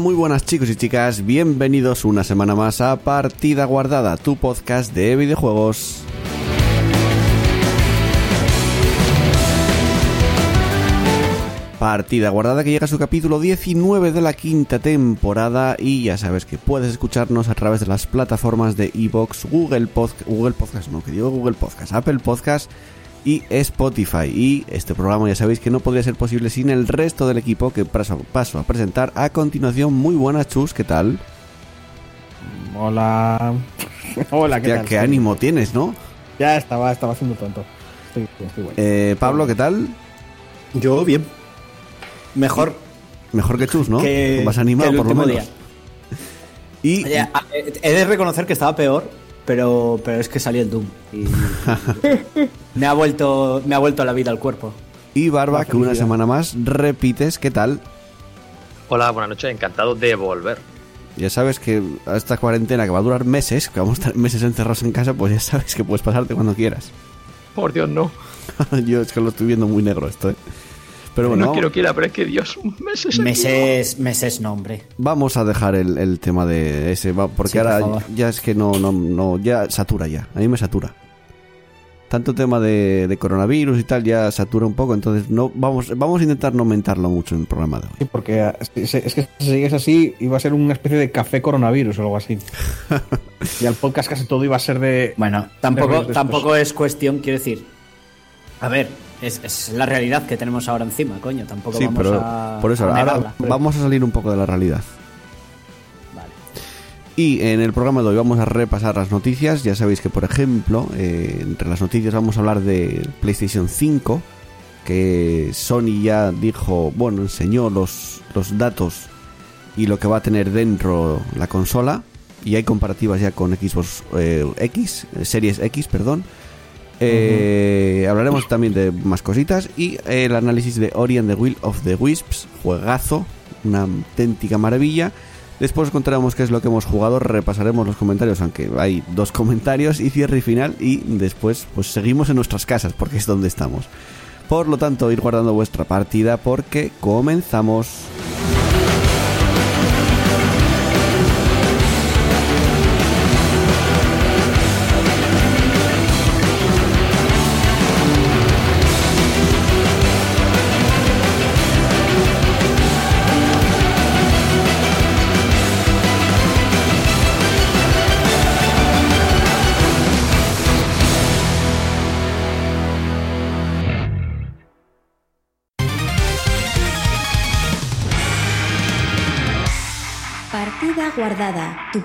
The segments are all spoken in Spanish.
Muy buenas chicos y chicas, bienvenidos una semana más a Partida Guardada, tu podcast de videojuegos. Partida Guardada que llega a su capítulo 19 de la quinta temporada y ya sabes que puedes escucharnos a través de las plataformas de Evox, Google Podcast, Google Podcast, no, que digo Google Podcast, Apple Podcast y Spotify. Y este programa ya sabéis que no podría ser posible sin el resto del equipo que paso, paso a presentar a continuación. Muy buenas, Chus, ¿qué tal? Hola. Hola, ¿qué Hostia, tal? qué ánimo tienes, ¿no? Ya estaba, estaba haciendo tonto. Estoy, estoy bueno. Eh, Pablo, ¿qué tal? Yo bien. Mejor. Mejor que Chus, ¿no? Que- Más animado, que el por lo menos. Y Oye, eh, he de reconocer que estaba peor, pero, pero es que salió el Doom. Y, me ha vuelto me ha vuelto la vida al cuerpo. Y Barba, que una semana más repites, ¿qué tal? Hola, buenas noches, encantado de volver. Ya sabes que a esta cuarentena que va a durar meses, que vamos a estar meses encerrados en casa, pues ya sabes que puedes pasarte cuando quieras. Por Dios, no. Yo es que lo estoy viendo muy negro esto, ¿eh? Pero bueno, no vamos- quiero que la, pero es que Dios, meses. aquí. Meses, meses no, hombre. vamos a dejar el, el tema de ese, porque Sí, ahora ya es que no, no, no, ya satura ya, a mí me satura. Tanto tema de, de coronavirus y tal ya satura un poco, entonces no vamos, vamos a intentar no aumentarlo mucho en el programa de hoy. Sí, porque es que, es que si sigues así, iba a ser una especie de café coronavirus o algo así. y al podcast casi todo iba a ser de. Bueno, tampoco, de tampoco es cuestión, quiero decir. A ver, es, es la realidad que tenemos ahora encima, coño. Tampoco Sí, vamos pero a. por eso, a ahora negarla. vamos a salir un poco de la realidad. Vale. Y en el programa de hoy vamos a repasar las noticias. Ya sabéis que, por ejemplo, eh, entre las noticias vamos a hablar de PlayStation 5, que Sony ya dijo, bueno, enseñó los, los datos y lo que va a tener dentro la consola. Y hay comparativas ya con Xbox eh, X, eh, Series X, perdón. Eh, Hablaremos también de más cositas y el análisis de Ori and the Will of the Wisps, juegazo, una auténtica maravilla. Después os contaremos qué es lo que hemos jugado, repasaremos los comentarios, aunque hay dos comentarios y cierre y final y después pues seguimos en nuestras casas porque es donde estamos. Por lo tanto, ir guardando vuestra partida porque comenzamos.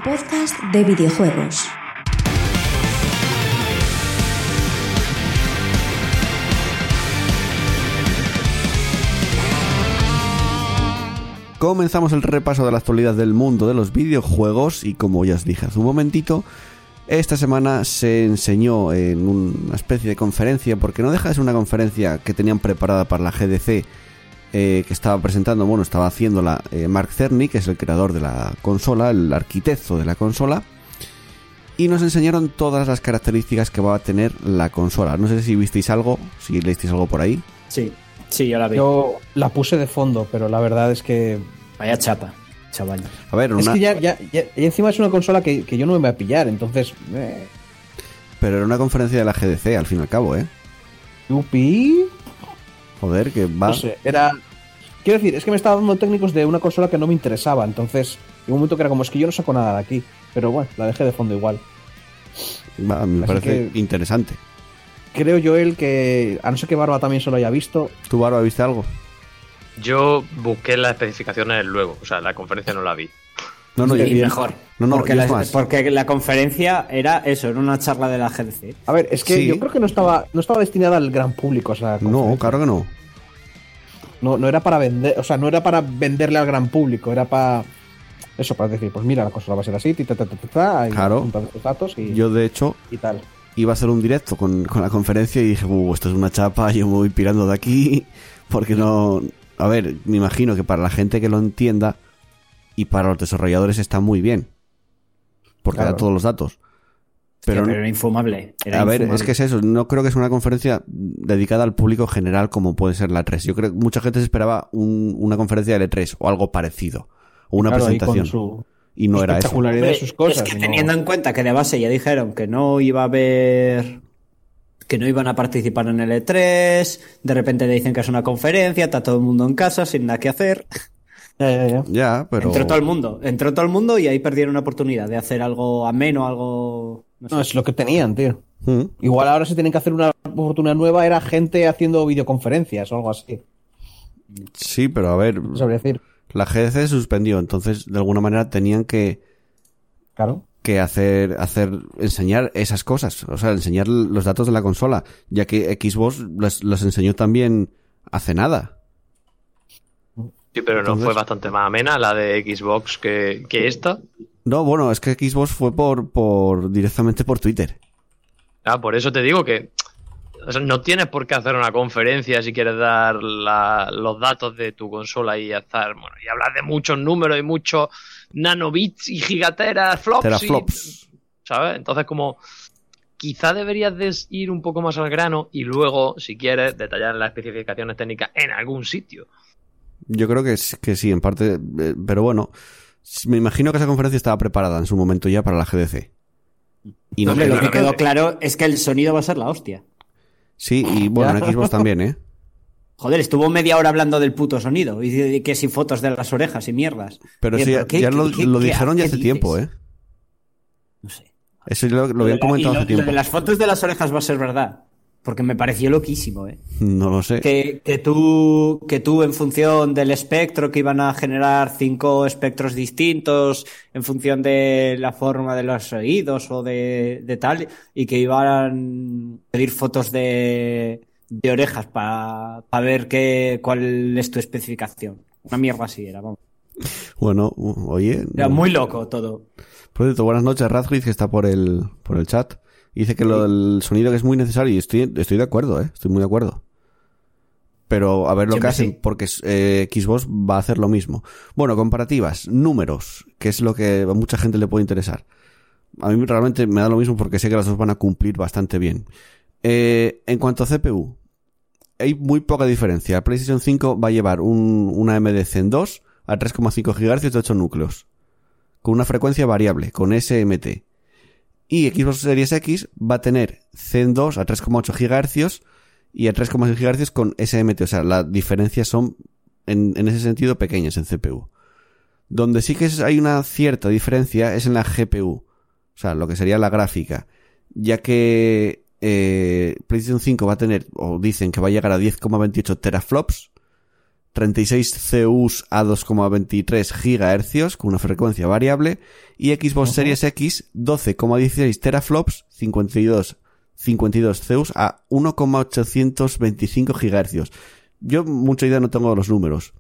Podcast de videojuegos. Comenzamos el repaso de la actualidad del mundo de los videojuegos y como ya os dije hace un momentito, esta semana se enseñó en una especie de conferencia, porque no deja de ser una conferencia que tenían preparada para la GDC, eh, que estaba presentando, bueno, estaba haciéndola eh, Mark Cerny, que es el creador de la consola, el arquitecto de la consola, y nos enseñaron todas las características que va a tener la consola. No sé si visteis algo, si leísteis algo por ahí. Sí, sí, yo la vi. Yo la puse de fondo, pero la verdad es que. Vaya chapa, chaval. A ver, Es una, que ya, ya, ya- y encima es una consola que, que yo no me voy a pillar, entonces. Eh, pero era una conferencia de la GDC, al fin y al cabo, ¿eh? yupi. Joder, que va... No sé, era. Quiero decir, es que me estaba dando técnicos de una consola que no me interesaba, entonces. En un momento que era como es que yo no saco nada de aquí. Pero bueno, la dejé de fondo igual. Va, me Así parece que- interesante. Creo yo él que. A no ser que Barba también se lo haya visto. ¿Tú, Barba, viste algo? Yo busqué las especificaciones luego, o sea, la conferencia no la vi. No, no, y y- mejor. No, no, porque, la, es más. porque la conferencia era eso, era una charla de la GDC. A ver, es que Sí. yo creo que no estaba, no estaba destinada al gran público. O sea, No, claro que no. no, no era para vender, o sea, no era para venderle al gran público, era para eso, para decir, pues mira, la consola va a ser así, ta, ta, ta, ta, ta, y Claro. datos y, Yo, de hecho, y tal. iba a hacer un directo con, con la conferencia y dije, uh, esto es una chapa, yo me voy pirando de aquí, porque no... A ver, me imagino que para la gente que lo entienda y para los desarrolladores está muy bien, porque Claro. da todos los datos. Pero, Pero, era infumable. era a ver, infumable. es que es eso, no creo que es una conferencia dedicada al público general como puede ser la 3. Yo creo que mucha gente se esperaba un- una conferencia de L3 o algo parecido, o una Claro, presentación, su y no era eso. espectacularidad de Hombre, sus cosas. Es que teniendo en cuenta que de base ya dijeron que no iba a haber. que no iban a participar en el E3, de repente dicen que es una conferencia, está todo el mundo en casa sin nada que hacer. Ya, ya, ya. Ya, pero... Entró todo el mundo, entró todo el mundo y ahí perdieron una oportunidad de hacer algo ameno, algo. No sé. No, es lo que tenían, tío. Mm. Igual ahora si tienen que hacer una oportunidad nueva era gente haciendo videoconferencias o algo así. Sí, pero a ver, No sabría decir. la GDC se suspendió, entonces de alguna manera tenían que, Claro. que hacer, hacer, enseñar esas cosas, o sea, enseñar los datos de la consola, ya que Xbox los, los enseñó también hace nada. Sí, pero no fue bastante más amena la de Xbox que, que esta. No, bueno, es que Xbox fue por, por, directamente por Twitter. Ah, por eso te digo que o sea, no tienes por qué hacer una conferencia si quieres dar la- los datos de tu consola y estar, bueno, y hablar de muchos números y muchos nanobits y gigateras, flops. y-. ¿Sabes? Entonces, como quizá deberías de ir un poco más al grano y luego, si quieres, detallar las especificaciones técnicas en algún sitio. Yo creo que, que sí, en parte, eh, pero bueno, me imagino que esa conferencia estaba preparada en su momento ya para la GDC. Y no Hombre, lo que quedó claro es que el sonido va a ser la hostia. Sí, y bueno, en Xbox también, ¿eh? Joder, estuvo media hora hablando del puto sonido y que si fotos de las orejas y mierdas. Pero sí, ¿pero qué- ya lo, qué- lo qué- dijeron ya hace tiempo, ¿eh? No sé. Eso lo, lo habían Y comentado lo- hace lo tiempo. de las fotos de las orejas va a ser verdad. Porque me pareció loquísimo, ¿eh? No lo sé. Que, que tú, que tú en función del espectro que iban a generar cinco espectros distintos en función de la forma de los oídos o de, de tal y que iban a pedir fotos de, de orejas para ver qué, cuál es tu especificación. Una mierda así era, vamos. Bueno, oye. Era no. muy loco todo. Por cierto, buenas noches, Radcliffe, que está por el, por el chat. Dice que lo del sonido que es muy necesario y estoy, estoy de acuerdo, ¿eh? Estoy muy de acuerdo. Pero a ver lo Siempre que hacen, sí. porque eh, Xbox va a hacer lo mismo. Bueno, comparativas, números, que es lo que a mucha gente le puede interesar. A mí realmente me da lo mismo porque sé que las dos van a cumplir bastante bien. Eh, en cuanto a CPU, hay muy poca diferencia. PlayStation 5 va a llevar un, una AMD Zen 2 a 3,5 GHz de 8 núcleos, con una frecuencia variable, con SMT. Y Xbox Series X va a tener Zen 2 a 3,8 GHz y a 3,6 GHz con SMT. O sea, las diferencias son en, en ese sentido pequeñas en CPU. Donde sí que hay una cierta diferencia es en la GPU. O sea, lo que sería la gráfica. Ya que eh, PlayStation 5 va a tener, o dicen que va a llegar a 10,28 teraflops, 36 CUs a 2,23 GHz con una frecuencia variable y Xbox Series X 12,16 teraflops, 52 52 CUs a 1,825 GHz. Yo mucha idea no tengo de los números.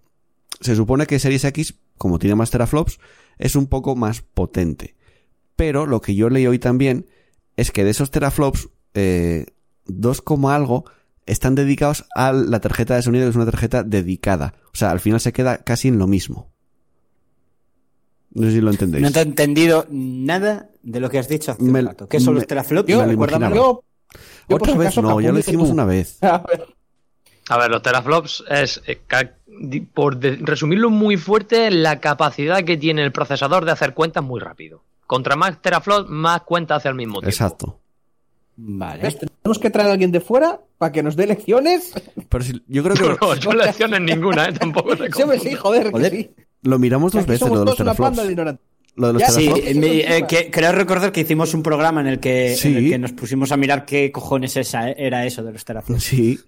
Se supone que Series X, como tiene más teraflops, es un poco más potente. Pero lo que yo leí hoy también es que de esos teraflops, eh, 2, como algo están dedicados a la tarjeta de sonido, que es una tarjeta dedicada. O sea, al final se queda casi en lo mismo. No sé si lo entendéis. No te he entendido nada de lo que has dicho hace Me- un rato. ¿Qué son me- los teraflops? Yo, me lo Recuérdame. imaginaba. yo, yo por Otra vez no, ya lo hicimos tú. una vez. A ver, A ver, los teraflops es, eh, por resumirlo muy fuerte, la capacidad que tiene el procesador de hacer cuentas muy rápido. Contra más teraflops, más cuentas hace al mismo tiempo. Exacto. Vale. ¿ves? Tenemos que traer a alguien de fuera para que nos dé lecciones. Pero si- yo creo que No, yo lecciones ninguna, ¿eh? Tampoco te Sí, sí, joder, Joder. que sí. lo miramos dos veces, lo de los teraflops. panda de ignorantes. Lo de los Ya, Sí, teraflops. eh, me- eh, que- creo recordar que hicimos un programa en el que, Sí. en el que nos pusimos a mirar qué cojones esa, era eso de los teraflops. Sí.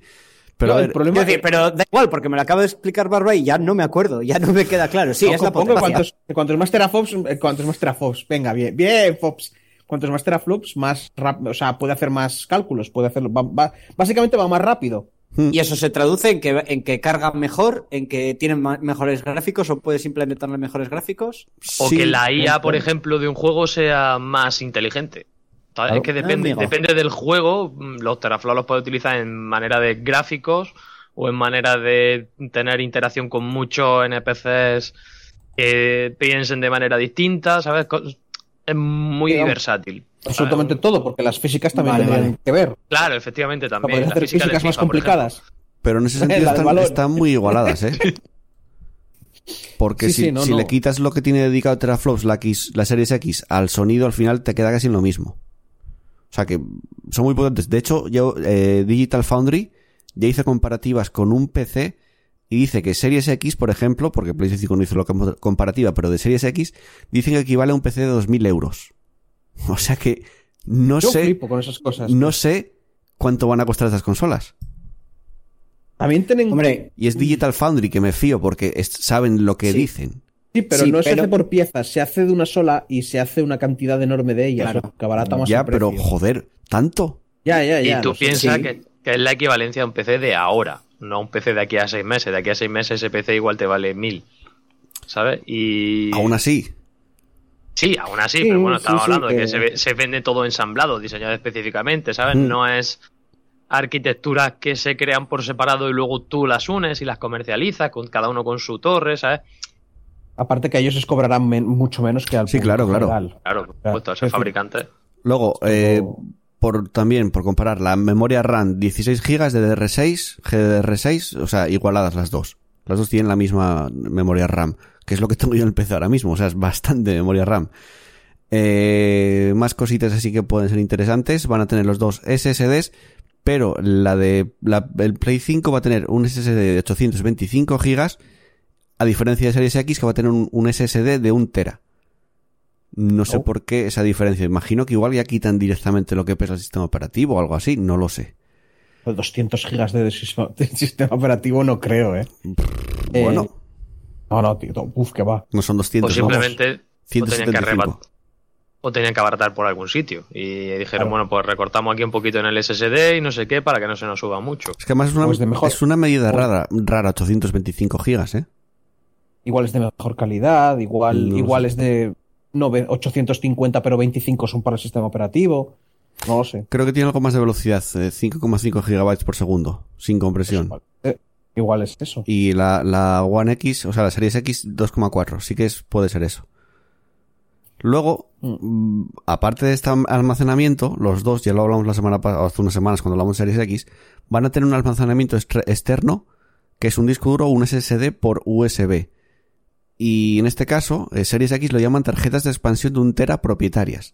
Pero No, a el ver, problema Quiero decir, pero da igual, porque me lo acaba de explicar Barba y ya no me acuerdo, ya no me queda claro. Sí, No, es la potencia. cuantos, más teraflops, eh, cuantos más teraflops, venga, bien, bien, Fops. Cuantos más teraflops, más rápido, o sea, puede hacer más cálculos, puede hacerlo, va- va- básicamente va más rápido. Y eso se traduce en que, en que cargan mejor, en que tienen mejores gráficos o puedes implementarle mejores gráficos. O sí, que la IA, por ejemplo, de un juego sea más inteligente. Es que depende, depende del juego. mm, Los teraflops los puedes utilizar en manera de gráficos o en manera de tener interacción con muchos NPCs que piensen de manera distinta, ¿sabes? Es muy Digamos, versátil. Absolutamente ¿sabes? todo, porque las físicas también Vale, vale. que ver. Claro, efectivamente también. podrías La hacer física físicas más FIFA, complicadas. pero en ese sentido están, muy igualadas, ¿eh? Porque Sí, si, sí, no, si no. le quitas lo que tiene dedicado Teraflops, la, X, la Series X, al sonido, al final te queda casi lo mismo. O sea que son muy potentes. De hecho, yo, eh, Digital Foundry ya hizo comparativas con un PC y dice que Series X, por ejemplo, porque PlayStation 5 no hizo la com- comparativa, pero de Series X, dicen que equivale a un PC de 2.000 euros. O sea que no Yo sé, flipo con esas cosas. no sé cuánto van a costar estas consolas. También tienen. Hombre, Y es Digital Foundry, que me fío porque es- saben lo que Sí. dicen. sí, pero sí, no se pero- hace por piezas, se hace de una sola y se hace una cantidad enorme de ellas, Claro. que abarata más Ya, el precio. pero joder, ¿tanto? Ya, ya, ya. Y tú piensas sí. que, que es la equivalencia a un PC de ahora, no a un PC de aquí a seis meses. De aquí a seis meses ese PC igual te vale mil. ¿Sabes? Y. Aún así. Sí, aún así, Sí, pero bueno, sí, estamos sí, hablando de que- que se, ve- se vende todo ensamblado, diseñado específicamente, ¿sabes? Mm. No es arquitecturas que se crean por separado y luego tú las unes y las comercializas, con cada uno con su torre, ¿sabes? Aparte que a ellos les cobrarán men- mucho menos que al Sí, claro, claro. general. Claro, por Claro, supuesto, es ese decir, fabricante. Luego, eh, por también, por comparar, la memoria RAM 16 GB DDR6, GDR6, o sea, igualadas las dos. Las dos tienen la misma memoria RAM, que es lo que tengo yo en el PC ahora mismo, o sea, es bastante memoria RAM. Eh, más cositas así que pueden ser interesantes. Van a tener los dos SSDs, pero la de la, el Play 5 va a tener un SSD de 825 GB, a diferencia de Series X que va a tener un, un SSD de 1 tera. No sé Oh. por qué esa diferencia. Imagino que igual ya quitan directamente lo que pesa el sistema operativo o algo así, no lo sé. Pues 200 gigas de, sistema- de sistema operativo no creo, ¿eh? Eh, Bueno, No, no, tío. Uf, que va. no son 200, O vamos. simplemente o tenían, que 175. arrebat- o tenían que abaratar por algún sitio. Y dijeron, Claro. bueno, pues recortamos aquí un poquito en el SSD y no sé qué para que no se nos suba mucho. Es que además es una, Pues de mejor- es una medida pues- rara, rara, 825 gigas, ¿eh? Igual es de mejor calidad, igual, No igual sé. es de no, ve- 850, pero 25 son para el sistema operativo. No lo sé. Creo que tiene algo más de velocidad, eh, 5,5 gigabytes por segundo, sin compresión. Igual, eh, igual es eso. Y la, la One X, o sea, la Series X 2,4. Sí que es, puede ser eso. Luego, mm, aparte de este alm- almacenamiento, los dos, ya lo hablamos la semana pasada, hace unas semanas cuando hablamos de Series X, van a tener un almacenamiento externo, que es un disco duro, un SSD por USB. Y en este caso, eh, Series X lo llaman tarjetas de expansión de un tera propietarias.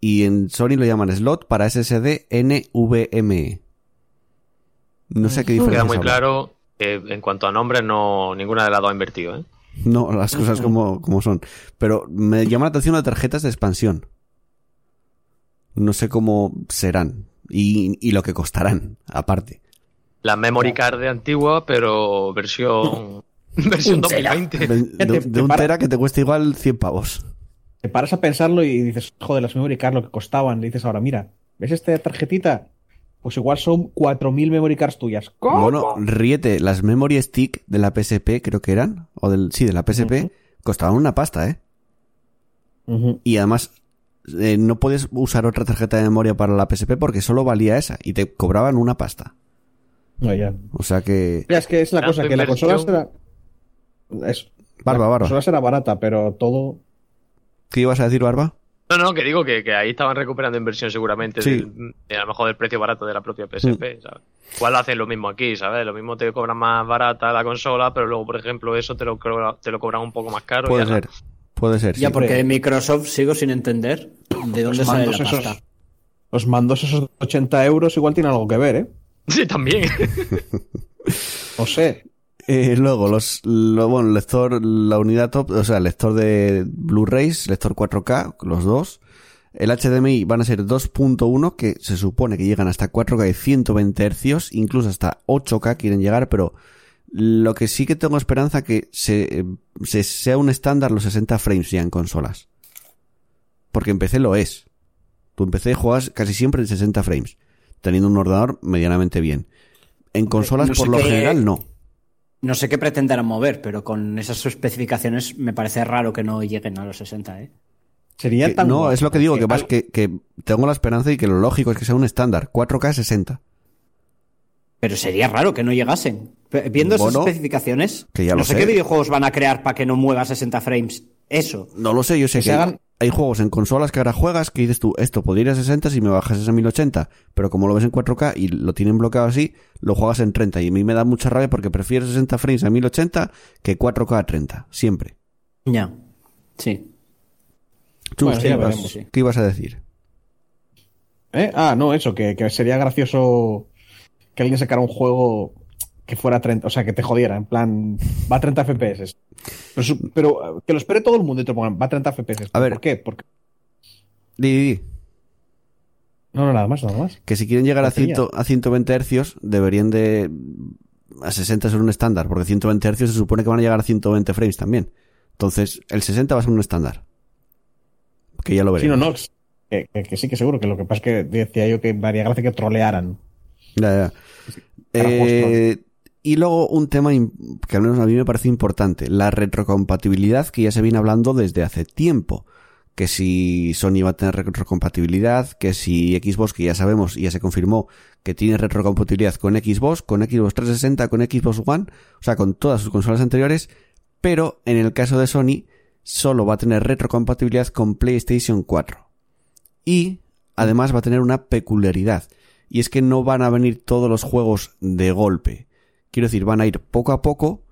Y en Sony lo llaman slot para SSD NVMe. No sé qué diferencia. Queda muy claro que en cuanto a nombres, no ninguna de las dos ha invertido, ¿eh? No, las cosas como, como son. Pero me llama la atención las tarjetas de expansión. No sé cómo serán. Y, y lo que costarán, aparte. La memory card de antigua, pero versión versión Un tera. 2020. De, de- te- de un tera que te cuesta igual 100 pavos. Te paras a pensarlo y dices, joder, las memory cards lo que costaban. Le dices ahora, mira, ¿ves esta tarjetita? Pues igual son 4.000 memory cards tuyas. ¿Cómo? Bueno, ríete, las memory stick de la PSP, creo que eran, o del, sí, de la PSP, costaban una pasta, ¿eh? Y además, eh, no puedes usar otra tarjeta de memoria para la PSP porque solo valía esa y te cobraban una pasta. O sea que... Ya, es que es la Tanto cosa, que la consola será... Eso. Barba, la barba. consola será barata, pero todo... ¿Qué ibas a decir, Barba? No, no, que digo que, que ahí estaban recuperando inversión seguramente Sí. del- de, a lo mejor del precio barato de la propia PSP, ¿sabes? Igual hacen lo mismo aquí, ¿sabes? Lo mismo te cobran más barata la consola, pero luego, por ejemplo, eso te lo, te lo cobran un poco más caro. Puede ser. Puede ser, Ya sí. porque Microsoft sigo sin entender de dónde Los sale la mandos esos- pasta. Los mandos esos de 80 euros igual tienen algo que ver, ¿eh? Sí, también. No sé. Eh, luego, los, lo, bueno, lector, la unidad top, o sea, el lector de Blu-rays, lector 4K, los dos. El HDMI van a ser 2.1, que se supone que llegan hasta 4K de 120 Hz, incluso hasta 8K quieren llegar, pero lo que sí que tengo esperanza que se, se sea un estándar los 60 frames ya en consolas. Porque en PC lo es. Tú en PC juegas casi siempre en 60 frames, teniendo un ordenador medianamente bien. En consolas no sé por lo general no. No sé qué pretenderán mover, pero con esas especificaciones me parece raro que no lleguen a los 60, ¿eh? Sería Que- tan no, es lo que digo, que, que, que tengo la esperanza y que lo lógico es que sea un estándar, 4K 60. Pero sería raro que no llegasen. Viendo esas Bueno, especificaciones, que ya no lo sé sé. qué videojuegos van a crear para que no mueva 60 frames. Eso. No lo sé, yo sé Que que, se hagan- hay juegos en consolas que ahora juegas que dices tú, esto podría ir a 60 si me bajas a 1080, pero como lo ves en 4K y lo tienen bloqueado así, lo juegas en 30 y a mí me da mucha rabia porque prefiero 60 frames a 1080 que 4K a 30, siempre. Ya. Sí. Chus, Bueno, ¿qué, ya ibas, veremos, sí. qué ibas a decir? ¿Eh? Ah, no, eso, que, que sería gracioso que alguien sacara un juego que fuera 30, o sea, que te jodiera, en plan, va a 30 FPS. Pero, que lo espere todo el mundo y te pongan, va a 30 FPS. A ver. ¿Por qué? Porque... Di, di, di. No, no, nada más, nada más. Que si quieren llegar a, Tontería. 100 a 120 hercios, deberían de... A 60 ser un estándar, porque 120 hercios se supone que van a llegar a 120 frames también. Entonces, el 60 va a ser un estándar. Que ya lo Sí, no, veremos. no, que, que- que sí, que seguro, que lo que pasa es que decía yo que me haría gracia que trolearan. Ya, ya. Eh, y luego un tema que al menos a mí me parece importante, la retrocompatibilidad que ya se viene hablando desde hace tiempo. Que si Sony va a tener retrocompatibilidad, que si Xbox, que ya sabemos y ya se confirmó que tiene retrocompatibilidad con Xbox, con Xbox 360, con Xbox One, o sea, con todas sus consolas anteriores, pero en el caso de Sony solo va a tener retrocompatibilidad con PlayStation 4. Y además va a tener una peculiaridad. Y es que no van a venir todos los juegos de golpe. Quiero decir, van a ir poco a poco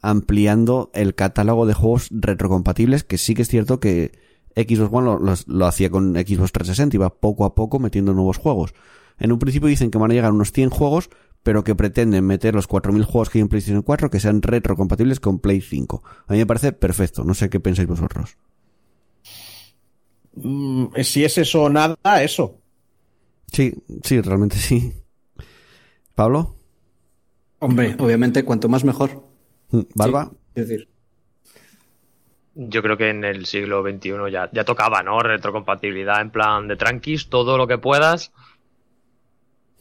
ampliando el catálogo de juegos retrocompatibles, que sí que es cierto que Xbox One lo, hacía con Xbox 360, iba poco a poco metiendo nuevos juegos. En un principio dicen que van a llegar unos 100 juegos, pero que pretenden meter los 4.000 juegos que hay en PlayStation 4 que sean retrocompatibles con Play 5. A mí me parece perfecto, no sé qué pensáis vosotros. Mm, si es eso o nada, eso. Sí, sí, realmente sí. ¿Pablo? Hombre, obviamente, cuanto más mejor. ¿Barba? Sí, es decir, Yo creo que en el siglo XXI ya, ya tocaba, ¿no? Retrocompatibilidad en plan de tranquis, todo lo que puedas.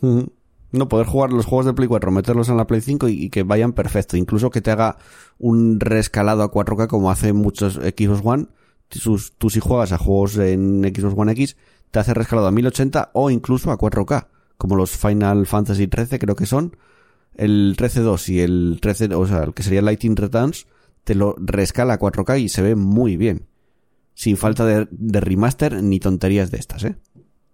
Ujú. No, poder jugar los juegos de Play 4, meterlos en la Play 5 y, y que vayan perfecto. Incluso que te haga un rescalado a 4K como hace muchos Xbox One. Sus- tú si juegas a juegos en Xbox One X, te hace rescalado a 1080 o incluso a 4K. Como los Final Fantasy 13 creo que son. El 13-2 y el 13, o sea, el que sería Lighting Returns, te lo rescala a 4K y se ve muy bien. Sin falta de, de remaster ni tonterías de estas, ¿eh?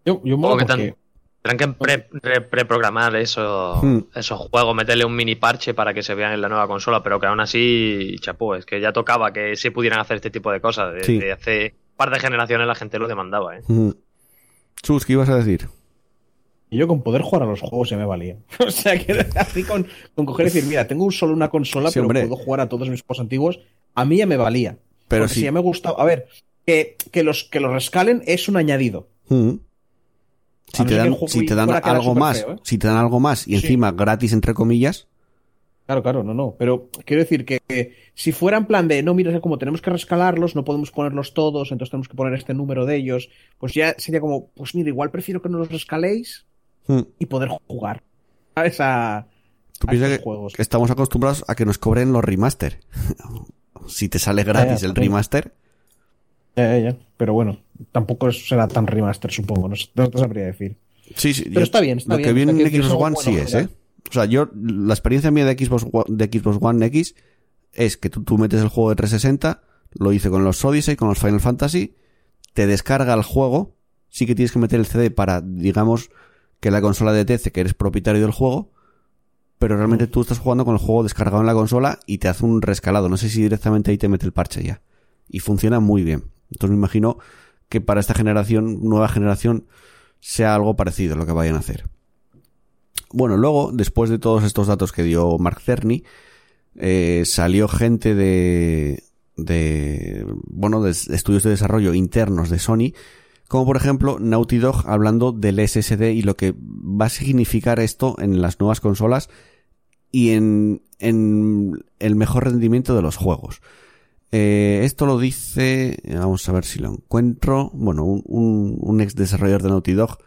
Yo, yo que porque... tan- tendrán que pre- pre- preprogramar eso, Hmm. esos juegos, meterle un mini parche para que se vean en la nueva consola, pero que aún así, chapó, es que ya tocaba que se pudieran hacer este tipo de cosas. Desde Sí. hace un par de generaciones la gente lo demandaba, ¿eh? Chus, ¿qué ibas a decir? Y yo con poder jugar a los juegos ya me valía. o sea, que así con, con coger y decir, mira, tengo solo una consola, Sí, pero puedo jugar a todos mis juegos antiguos, a mí ya me valía. Pero Porque si- ya me gustaba. A ver, que, que, los, que los rescalen es un añadido. Mm. Si te dan, si te dan algo más, feo, ¿eh? si te dan algo más y Sí. encima gratis entre comillas, Claro, claro, no, no. Pero quiero decir que, que si fuera en plan de, no, mira, como tenemos que rescalarlos, no podemos ponerlos todos, entonces tenemos que poner este número de ellos, pues ya sería como, pues mira, igual prefiero que no los rescaléis mm, y poder jugar. A, tú a piensas estos que juegos. estamos acostumbrados a que nos cobren los remaster. si te sale gratis ya, el remaster, Ya, ya, ya. Pero bueno, tampoco será tan remaster, supongo. No, no te sabría decir. sí, sí. Pero yo- está bien, está lo bien, que viene en Xbox One bueno, sí es. ¿eh? O sea, yo, la experiencia mía de Xbox, de Xbox One X es que tú, tú metes el juego de 360, lo hice con los Odyssey, con los Final Fantasy, te descarga el juego, sí que tienes que meter el CD para, digamos, que la consola detecte que eres propietario del juego, pero realmente tú estás jugando con el juego descargado en la consola y te hace un rescalado. No sé si directamente ahí te mete el parche ya. Y funciona muy bien. Entonces me imagino que para esta generación, nueva generación, sea algo parecido lo que vayan a hacer. Bueno, luego, después de todos estos datos que dio Mark Cerny, eh, salió gente de, de, bueno, de estudios de desarrollo internos de Sony como por ejemplo Naughty Dog hablando del SSD y lo que va a significar esto en las nuevas consolas y en, en el mejor rendimiento de los juegos. Eh, esto lo dice, vamos a ver si lo encuentro, bueno, un, un, un ex desarrollador de Naughty Dog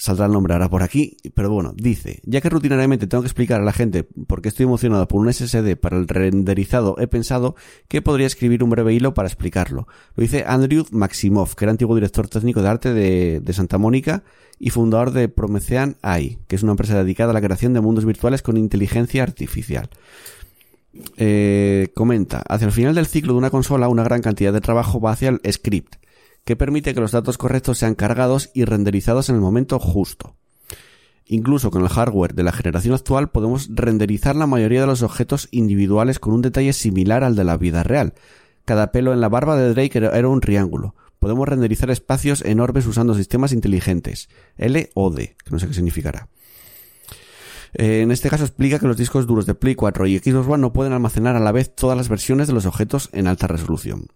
saldrá el nombre ahora por aquí, pero bueno, dice, ya que rutinariamente tengo que explicar a la gente por qué estoy emocionado por un SSD para el renderizado, he pensado que podría escribir un breve hilo para explicarlo. Lo dice Andrew Maximov, que era antiguo director técnico de arte de, de Santa Mónica y fundador de Promethean AI, que es una empresa dedicada a la creación de mundos virtuales con inteligencia artificial. Eh, comenta, hacia el final del ciclo de una consola, una gran cantidad de trabajo va hacia el script que permite que los datos correctos sean cargados y renderizados en el momento justo. Incluso con el hardware de la generación actual podemos renderizar la mayoría de los objetos individuales con un detalle similar al de la vida real. Cada pelo en la barba de Drake era un triángulo. Podemos renderizar espacios enormes usando sistemas inteligentes. L o D, que no sé qué significará. Eh, en este caso explica que los discos duros de Play 4 y Xbox One no pueden almacenar a la vez todas las versiones de los objetos en alta resolución.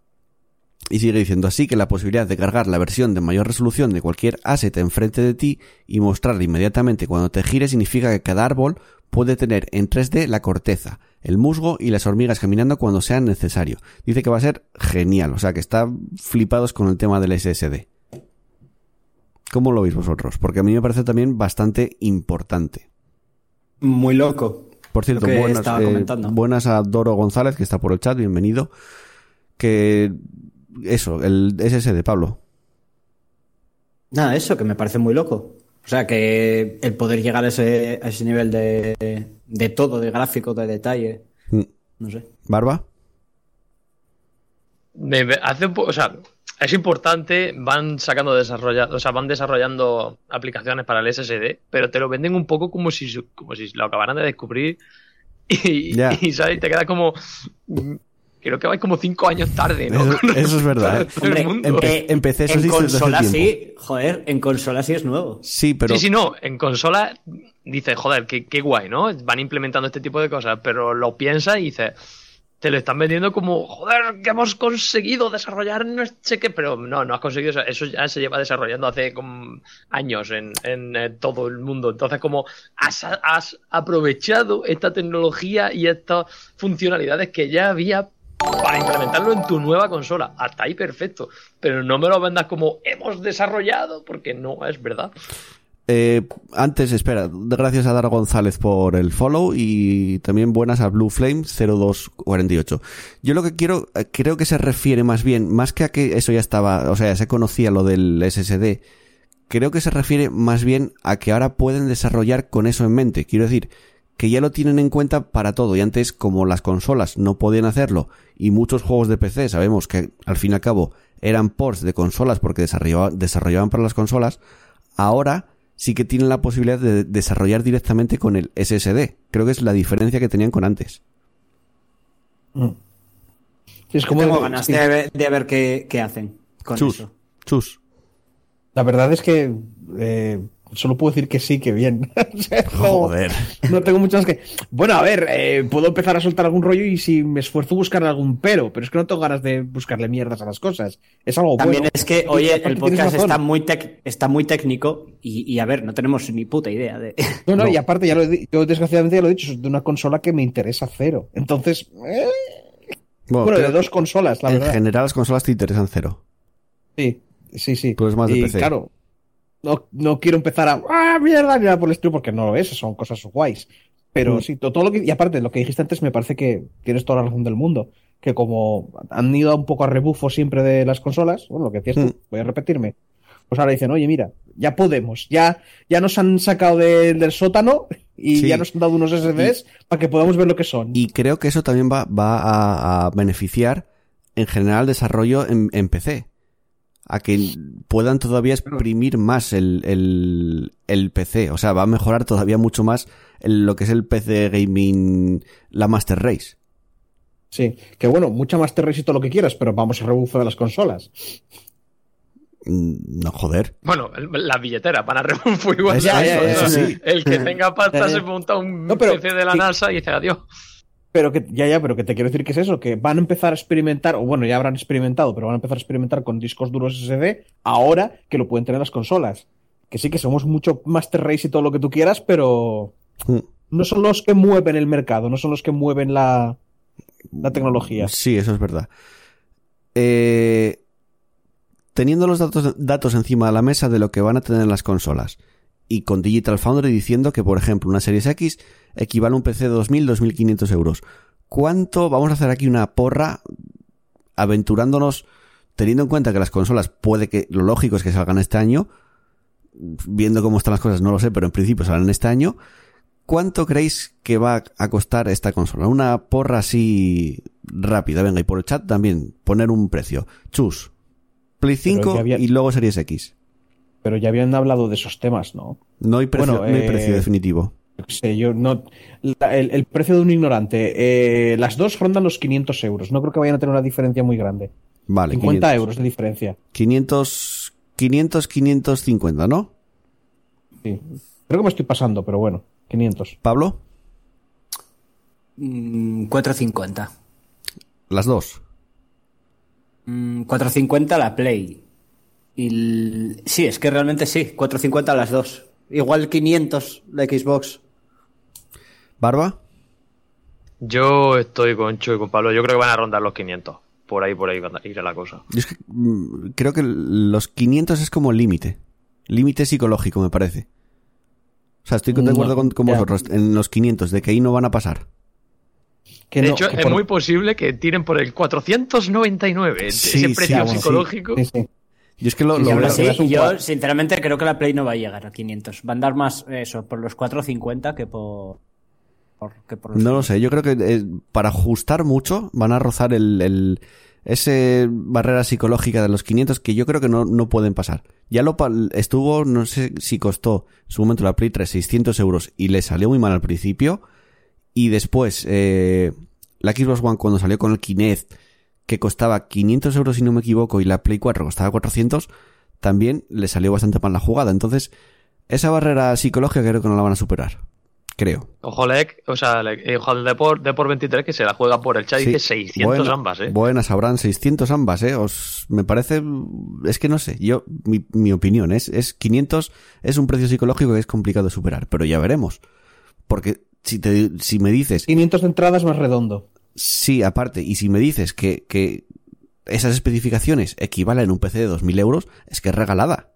Y sigue diciendo así que la posibilidad de cargar la versión de mayor resolución de cualquier asset enfrente de ti y mostrarla inmediatamente cuando te gires significa que cada árbol puede tener en 3D la corteza, el musgo y las hormigas caminando cuando sea necesario. Dice que va a ser genial, o sea que está flipados con el tema del SSD. ¿Cómo lo veis vosotros? Porque a mí me parece también bastante importante. Muy loco. Por cierto, buenas, eh, buenas a Doro González, que está por el chat, bienvenido. Que eso, el SSD, Pablo. Nada, eso, que me parece muy loco. O sea, que el poder llegar a ese, a ese nivel de, de todo, de gráfico, de detalle. Mm. No sé. ¿Barba? Me, me hace un poco, o sea, es importante, van sacando desarrollando, o sea, van desarrollando aplicaciones para el SSD, pero te lo venden un poco como si, como si lo acabaran de descubrir y, Ya. y, ¿sabes? te queda como creo que vais como cinco años tarde, ¿no? Eso, eso es verdad. ¿eh? mundo. Empe- empecé eso en consola sí, joder, en consola sí es nuevo. Sí, pero Sí, sí, no. En consola dices, joder, qué, qué guay, ¿no? Van implementando este tipo de cosas, pero lo piensas y dices, te lo están vendiendo como, joder, que hemos conseguido desarrollar no sé qué, pero no, no has conseguido eso. Eso ya se lleva desarrollando hace como años en, en, eh, todo el mundo. Entonces, como has, has aprovechado esta tecnología y estas funcionalidades que ya había para implementarlo en tu nueva consola. Hasta ahí perfecto. Pero no me lo vendas como hemos desarrollado, porque no es verdad. Eh, antes, espera, gracias a Dar González por el follow y también buenas a Blue Flame 0248. Yo lo que quiero, eh, creo que se refiere más bien, más que a que eso ya estaba, o sea, se conocía lo del SSD, creo que se refiere más bien a que ahora pueden desarrollar con eso en mente. Quiero decir, que ya lo tienen en cuenta para todo y antes como las consolas no podían hacerlo y muchos juegos de PC sabemos que al fin y al cabo eran ports de consolas porque desarrollaban, desarrollaban para las consolas, ahora sí que tienen la posibilidad de desarrollar directamente con el SSD. Creo que es la diferencia que tenían con antes. Sí, es como Tengo ganas de ver, de ver qué, qué hacen con Chus, eso. chus. La verdad es que eh, solo puedo decir que sí, que bien. O sea, no- Joder. No tengo mucho más que. Bueno, a ver, eh, puedo empezar a soltar algún rollo y si me esfuerzo buscar algún pero, pero es que no tengo ganas de buscarle mierdas a las cosas. Es algo También bueno. es que, oye, el podcast está muy, tec- está muy técnico y, y, a ver, no tenemos ni puta idea de... No, no, No. y aparte, ya lo he yo desgraciadamente ya lo he dicho, es de una consola que me interesa cero. Entonces, eh, Bueno, bueno, de dos consolas, la en verdad. general las consolas te interesan cero. Sí, sí, sí. Eres más de y PC. claro, no, no quiero empezar a. ¡Ah, mierda! Ni nada por el estilo, porque no lo es, son cosas guays. Pero Mm. sí, to- todo lo que. Y aparte, lo que dijiste antes me parece que tienes toda la razón del mundo. Que como han ido un poco a rebufo siempre de las consolas, bueno, lo que decías Mm. tú, voy a repetirme. Pues ahora dicen, oye, mira, ya podemos, ya, ya nos han sacado de- del sótano y Sí. ya nos han dado unos SSDs para que podamos ver lo que son. Y creo que eso también va, va a, a beneficiar en general el desarrollo en, en PC. A que puedan todavía exprimir más el, el, el PC. O sea, va a mejorar todavía mucho más el- lo que es el PC gaming, la Master Race. Sí, que bueno, mucha más Race y todo lo que quieras, pero vamos a rebufo de las consolas. Mm, No, joder. Bueno, las billeteras van a rebufo igual. Eso, eso sí. El que tenga pasta se monta un No, pero- PC de la. NASA y dice adiós. Pero que, ya, ya, pero que te quiero decir que es eso, que van a empezar a experimentar, o bueno, ya habrán experimentado, pero van a empezar a experimentar con discos duros SSD ahora que lo pueden tener las consolas. Que sí que somos mucho Master Race y todo lo que tú quieras, pero Mm. no son los que mueven el mercado, no son los que mueven la, la tecnología. Sí, eso es verdad. Eh, teniendo los datos, datos encima de la mesa de lo que van a tener las consolas y con Digital Foundry diciendo que, por ejemplo, una Series X equivale a un PC de 2.000, 2.500 euros. ¿Cuánto? Vamos a hacer aquí una porra aventurándonos, teniendo en cuenta que las consolas puede que, lo lógico es que salgan este año, viendo cómo están las cosas no lo sé, pero en principio salen este año. ¿Cuánto creéis que va a costar esta consola? Una porra así rápida, venga, y por el chat también poner un precio. Chus, Play Pero 5 ya había- y luego Series X. Pero ya habían hablado de esos temas, ¿no? No hay precio, Bueno, no hay eh, precio definitivo. Sé, yo no. la- el, el precio de un ignorante. eh, las dos rondan los 500 euros. No creo que vayan a tener una diferencia muy grande. Vale, 50 500, euros de diferencia. 500, 500, 550, ¿no? Sí. Creo que me estoy pasando, pero bueno, 500. Pablo, Mm, 450. las dos. Mm, 450 la Play. Y el- Sí, es que realmente sí, 450 las dos. Igual 500 la Xbox. Barba, Yo estoy con Chu y con Pablo. Yo creo que van a rondar los 500. Por ahí, por ahí va a ir la cosa. yo es que, mm, creo que los 500 es como límite. Límite psicológico, me parece. O sea, estoy de No, acuerdo con, vosotros en los 500, de que ahí no van a pasar. Que de no, hecho, que es por- muy posible que tiren por el 499. Sí, ese sí, precio psicológico. Sí, sí. Yo es que lo, Sí, lo- sí, un yo sinceramente creo que la Play no va a llegar a 500. Va a andar más eso, por los 450 que por- que por los No lo sé, yo creo que eh, para ajustar mucho van a rozar el, el- ese barrera psicológica de los 500 que yo creo que no, no pueden pasar. Ya lo estuvo, no sé si costó en su momento la Play 3 600 euros y le salió muy mal al principio y después eh, la Xbox One cuando salió con el Kinect que costaba 500 euros si no me equivoco y la Play 4 costaba 400 también le salió bastante mal la jugada. Entonces esa barrera psicológica creo que no la van a superar. Creo. Ojo, Lec, o sea, eh, ojo al Depor, Depor 23 que se la juega por el chat y Sí, dice 600 buena- ambas, ¿eh? Buenas, habrán 600 ambas, ¿eh? Os, me parece, es que no sé, yo, mi, mi opinión es, es 500, es un precio psicológico que es complicado de superar, pero ya veremos. Porque si te, si me dices, 500 de entrada es más redondo. sí, aparte, y si me dices que, que esas especificaciones equivalen a un PC de 2000 euros, es que es regalada.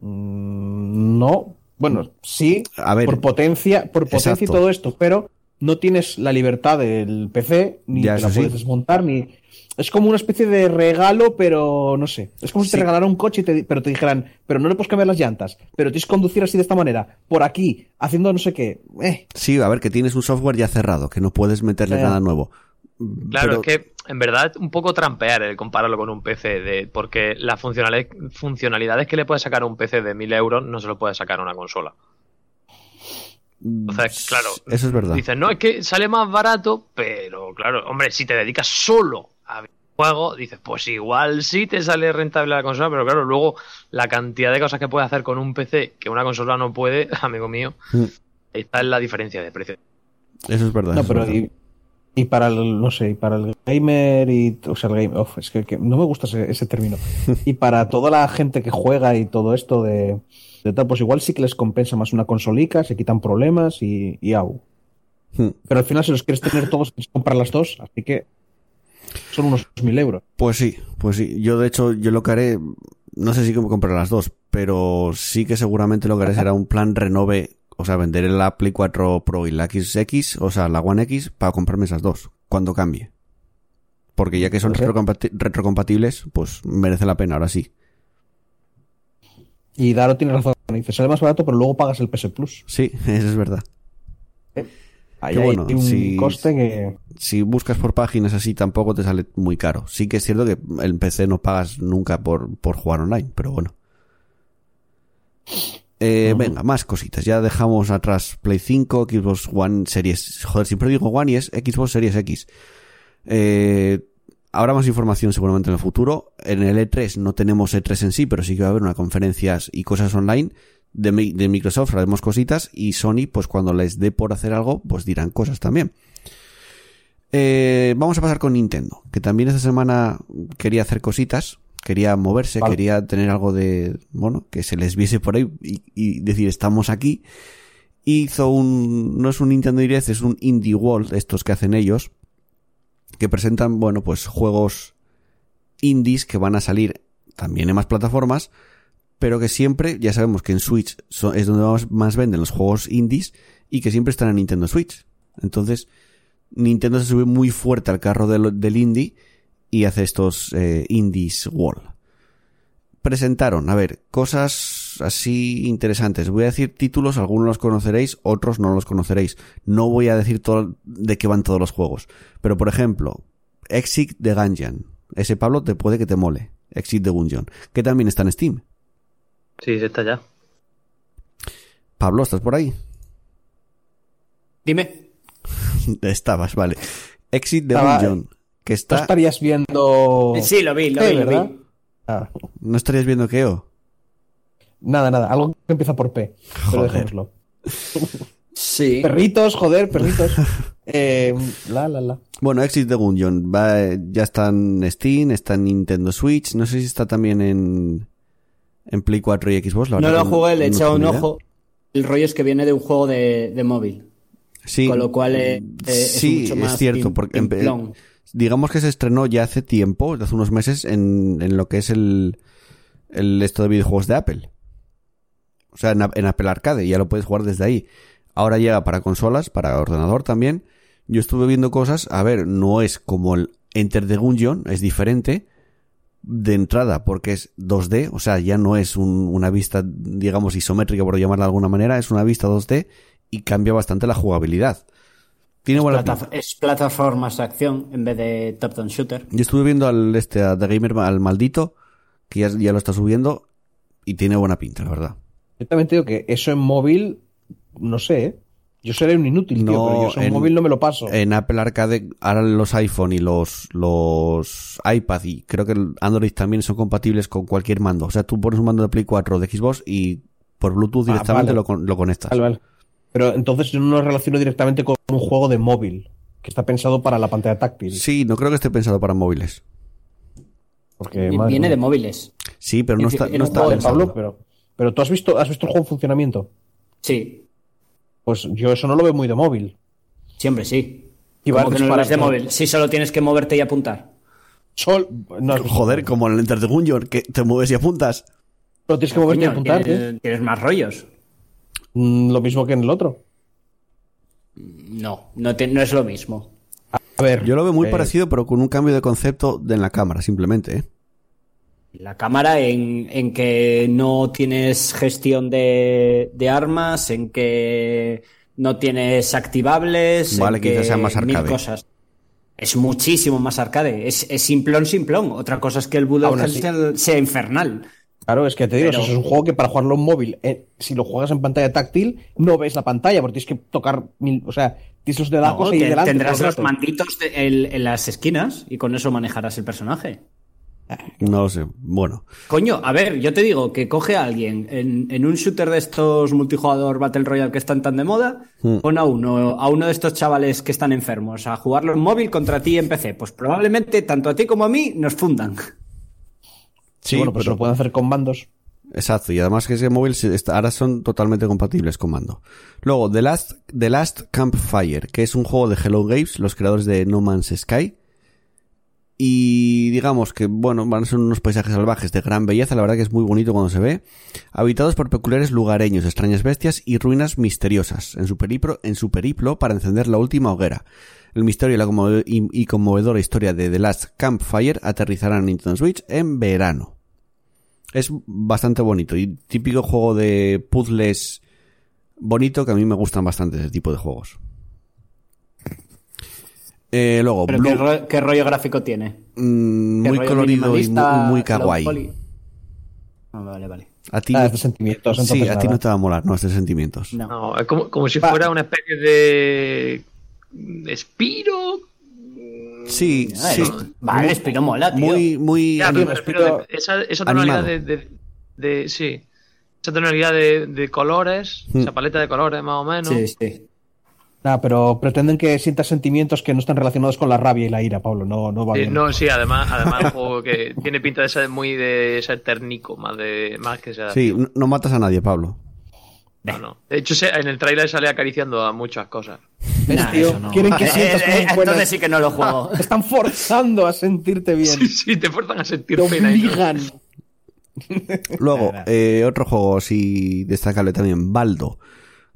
Mm, No. Bueno, sí, A ver, por potencia, por potencia exacto. y todo esto, pero no tienes la libertad del PC, ni Ya, te la sí. puedes desmontar, ni. Es como una especie de regalo, pero no sé. Es como si Sí. te regalara un coche, y te, di- pero te dijeran, pero no le puedes cambiar las llantas, pero tienes que conducir así de esta manera, por aquí, haciendo no sé qué. Eh, sí, a ver, que tienes un software ya cerrado, que no puedes meterle nada nuevo. Claro, Pero- es que en verdad es un poco trampear el compararlo con un PC, de, porque las funcionalidades, funcionalidades que le puede sacar a un PC de 1000 euros no se lo puede sacar a una consola. Entonces, claro, Eso es verdad. Dices, no, es que sale más barato, pero claro, hombre, si te dedicas solo a juego, dices, pues igual sí te sale rentable la consola, pero claro, luego la cantidad de cosas que puedes hacer con un PC que una consola no puede, amigo mío, Mm. ahí está la diferencia de precio. Eso es verdad. no, eso es pero verdad. y, y para el, no sé, y para el gamer y, o sea, el game, uf, es que, que no me gusta ese, ese término. y para toda la gente que juega y todo esto de, de tal, pues igual sí que les compensa más una consolica, se quitan problemas y, y au. Hmm. Pero al final si los quieres tener todos, tienes que comprar las dos, así que son unos mil euros. Pues sí, pues sí. Yo de hecho, yo lo que haré, no sé si me compraré las dos, pero sí que seguramente lo que haré será un plan renove, o sea, venderé la Play 4 Pro y la XX, o sea, la One X, para comprarme esas dos, cuando cambie. Porque ya que son retrocompati- retrocompatibles, pues merece la pena, ahora sí. Y Daro tiene razón, dice, sale más barato, pero luego pagas el PS Plus. Sí, eso es verdad. Ahí Qué hay bueno, un si- coste que... Si buscas por páginas así, tampoco te sale muy caro. Sí que es cierto que en PC no pagas nunca por, por jugar online, pero bueno. Eh, Venga, más cositas. Ya dejamos atrás Play 5, Xbox One Series. Joder, siempre digo One y es Xbox Series X. Eh, habrá más información seguramente en el futuro. En el E3 no tenemos E3 en sí, pero sí que va a haber una conferencias y cosas online. De, de Microsoft haremos cositas y Sony, pues cuando les dé por hacer algo, pues dirán cosas también. Eh, vamos a pasar con Nintendo, que también esta semana quería hacer cositas, quería moverse, Vale. quería tener algo de, bueno, que se les viese por ahí y, y decir, estamos aquí. Hizo un, no es un Nintendo Direct, es un Indie World, estos que hacen ellos, que presentan, bueno, pues juegos indies que van a salir también en más plataformas, pero que siempre, ya sabemos que en Switch es donde más, más venden los juegos indies y que siempre están en Nintendo Switch. Entonces, Nintendo se sube muy fuerte al carro del, del indie y hace estos eh, Indies World. Presentaron, a ver, cosas así interesantes. Voy a decir títulos, algunos los conoceréis, otros no los conoceréis. No voy a decir todo de qué van todos los juegos. Pero, por ejemplo, Exit the Gungeon. Ese Pablo te puede que te mole. Exit the Gungeon. Que también está en Steam. Sí, está ya. Pablo, ¿estás por ahí? Dime. Estabas, vale. Exit Estaba- Gungeon. Que ¿No estarías viendo. Sí, lo vi, lo vi, lo ¿verdad? vi. Ah, ¿No estarías viendo qué o? nada, nada. Algo que empieza por P. Pero Joder. dejémoslo. Sí. Perritos, joder, perritos. Eh, la, la, la. Bueno, Exit the Gungeon va, eh, ya está en Steam, está en Nintendo Switch, no sé si está también en, en Play 4 y Xbox. La No lo jugué, le he echado un ojo. El rollo es que viene de un juego de, de móvil. Sí, Con lo cual eh, eh, es sí, es cierto, porque. Digamos que se estrenó ya hace tiempo, hace unos meses, en, lo que es el, el esto de videojuegos de Apple. O sea, en, Apple Arcade, ya lo puedes jugar desde ahí. Ahora llega para consolas, para ordenador también. Yo estuve viendo cosas, a ver, no es como el Enter the Gungeon, es diferente de entrada porque es 2D, o sea, ya no es un- una vista, digamos, isométrica por llamarla de alguna manera, es una vista 2D y cambia bastante la jugabilidad. Tiene buena Plataf- pinta. es plataformas de acción en vez de top-down shooter. Yo estuve viendo al este a The Gamer al maldito que ya, ya lo está subiendo y tiene buena pinta, la verdad. Yo también te digo que eso en móvil, no sé, ¿eh? Yo seré un inútil, tío, pero yo eso en, en- móvil no me lo paso. En Apple Arcade ahora los iPhone y los los iPad y creo que el Android también son compatibles con cualquier mando. O sea, tú pones un mando de Play 4 o de Xbox y por Bluetooth Ah, directamente vale. lo, con- lo conectas. Vale, vale. Pero entonces yo no lo relaciono directamente con un juego de móvil, que está pensado para la pantalla táctil. Sí, no creo que esté pensado para móviles. Porque, madre Viene de móviles. Sí, pero no está, no está de. Pablo, pero, pero tú has visto, has visto el juego en funcionamiento. Sí, Pues yo eso no lo veo muy de móvil. siempre sí. Y ¿Cómo va- que no lo de móvil? Si solo tienes que moverte y apuntar. Sol, no Joder, como en el Enter the Gungeon, que te mueves y apuntas. Pero tienes que moverte y apuntar, ¿eh? tienes, tienes más rollos. Mm, Lo mismo que en el otro. No, no, te- no es lo mismo. A ver. Yo lo veo muy eh, parecido, pero con un cambio de concepto de en la cámara, simplemente. ¿eh? La cámara en, en que no tienes gestión de, de armas, en que no tienes activables, Vale, en quizás que sea más mil arcade. cosas. Es muchísimo más arcade. Es, es simplón, simplón. Otra cosa es que el. Hell sea infernal. Claro, es que te digo, Pero- eso es un juego que para jugarlo en móvil, eh, si lo juegas en pantalla táctil, no ves la pantalla, porque tienes que tocar mil, o sea, tienes los dedacos No, ahí te- delante. tendrás los manditos de- en, en las esquinas y con eso manejarás el personaje. No lo sé. Bueno, Coño, a ver, yo te digo que coge a alguien en, en un shooter de estos multijugador Battle Royale que están tan de moda, Hmm. pon a uno, a uno de estos chavales que están enfermos a jugarlo en móvil contra ti en PC. Pues probablemente tanto a ti como a mí nos fundan. Sí, bueno, pues pero- lo pueden hacer con mandos. Exacto, y además que ese móvil ahora son totalmente compatibles con mando. Luego, The Last, The Last Campfire, que es un juego de Hello Games, los creadores de No Man's Sky. Y digamos que, bueno, van a ser unos paisajes salvajes de gran belleza, la verdad que es muy bonito cuando se ve, habitados por peculiares lugareños, extrañas bestias y ruinas misteriosas, en su periplo, en su periplo para encender la última hoguera. El misterio y la conmove- y, y conmovedora historia de The Last Campfire aterrizarán en Nintendo Switch en verano. Es bastante bonito y típico juego de puzzles bonito que a mí me gustan bastante ese tipo de juegos. Eh, luego, Pero Blue- ¿qué, ro- qué rollo gráfico tiene? mm, ¿Qué muy colorido y muy, muy kawaii. Ah, vale, vale. A ti, Ah, no- sentimientos, sí, a ti no te va a molar, no, es de sentimientos. No. No, es como, como si fuera una especie de. De Spiro. Sí, Ah, sí. el- Vale, el Spiro mola, tío. Muy, muy... Ya, de- esa, esa tonalidad de, de, de- Sí. Esa tonalidad de, de colores, Hmm. esa paleta de colores más o menos. Sí, sí. Nada, pero pretenden que sientas sentimientos que no están relacionados con la rabia y la ira, Pablo. No, no va Sí, bien. no, sí, además, además un juego que tiene pinta de ser muy de ser ternico, más de más que sea. Sí, no, no matas a nadie, Pablo. No, no. De hecho, en el tráiler sale acariciando a muchas cosas. ¿Ves, Nah, tío? eso no. Quieren que Eh, sientas eh, eh, entonces sí que no lo juego. Te están forzando a sentirte bien. Sí, sí, te fuerzan a sentir Te pena. y todo. obligan. Luego, eh, otro juego así destacable también, Baldo,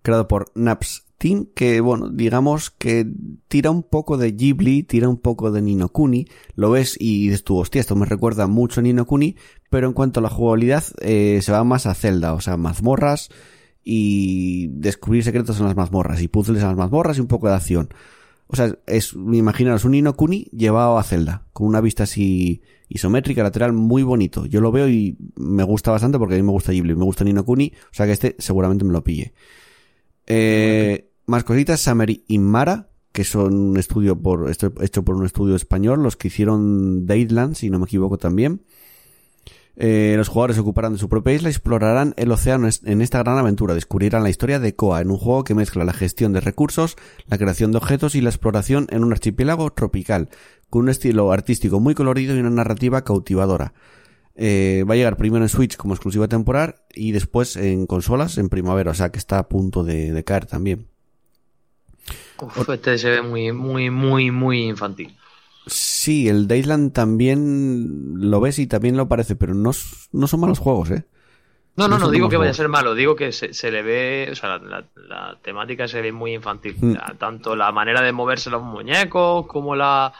creado por Naps Team, que bueno, digamos que tira un poco de Ghibli, tira un poco de Nino Kuni, lo ves y dices tú, hostia, esto me recuerda mucho a Nino Kuni, pero en cuanto a la jugabilidad eh, se va más a Zelda, o sea, mazmorras y descubrir secretos en las mazmorras y puzzles en las mazmorras y un poco de acción. O sea, es, imaginaros un Nino Kuni llevado a Zelda, con una vista así isométrica, lateral, muy bonito. Yo lo veo y me gusta bastante porque a mí me gusta Ghibli, me gusta Nino Kuni, o sea que este seguramente me lo pille. Eh, más cositas, Sameri y Mara, que son un estudio por, esto hecho por un estudio español, los que hicieron Deadlands, si no me equivoco también. Eh, los jugadores ocuparán de su propia isla y explorarán el océano en esta gran aventura. Descubrirán la historia de Koa en un juego que mezcla la gestión de recursos, la creación de objetos y la exploración en un archipiélago tropical, con un estilo artístico muy colorido y una narrativa cautivadora. Eh, va a llegar primero en Switch como exclusiva temporal y después en consolas en primavera, o sea que está a punto de, caer también. Este se ve muy, muy, muy, muy infantil. Sí, el Daysland también lo ves y también lo parece, pero no, no son malos juegos, ¿eh? No, no, No digo que vaya a ser malo, digo que se, se le ve, o sea, la, la- la temática se ve muy infantil. Mm. Tanto la manera de moverse los muñecos como la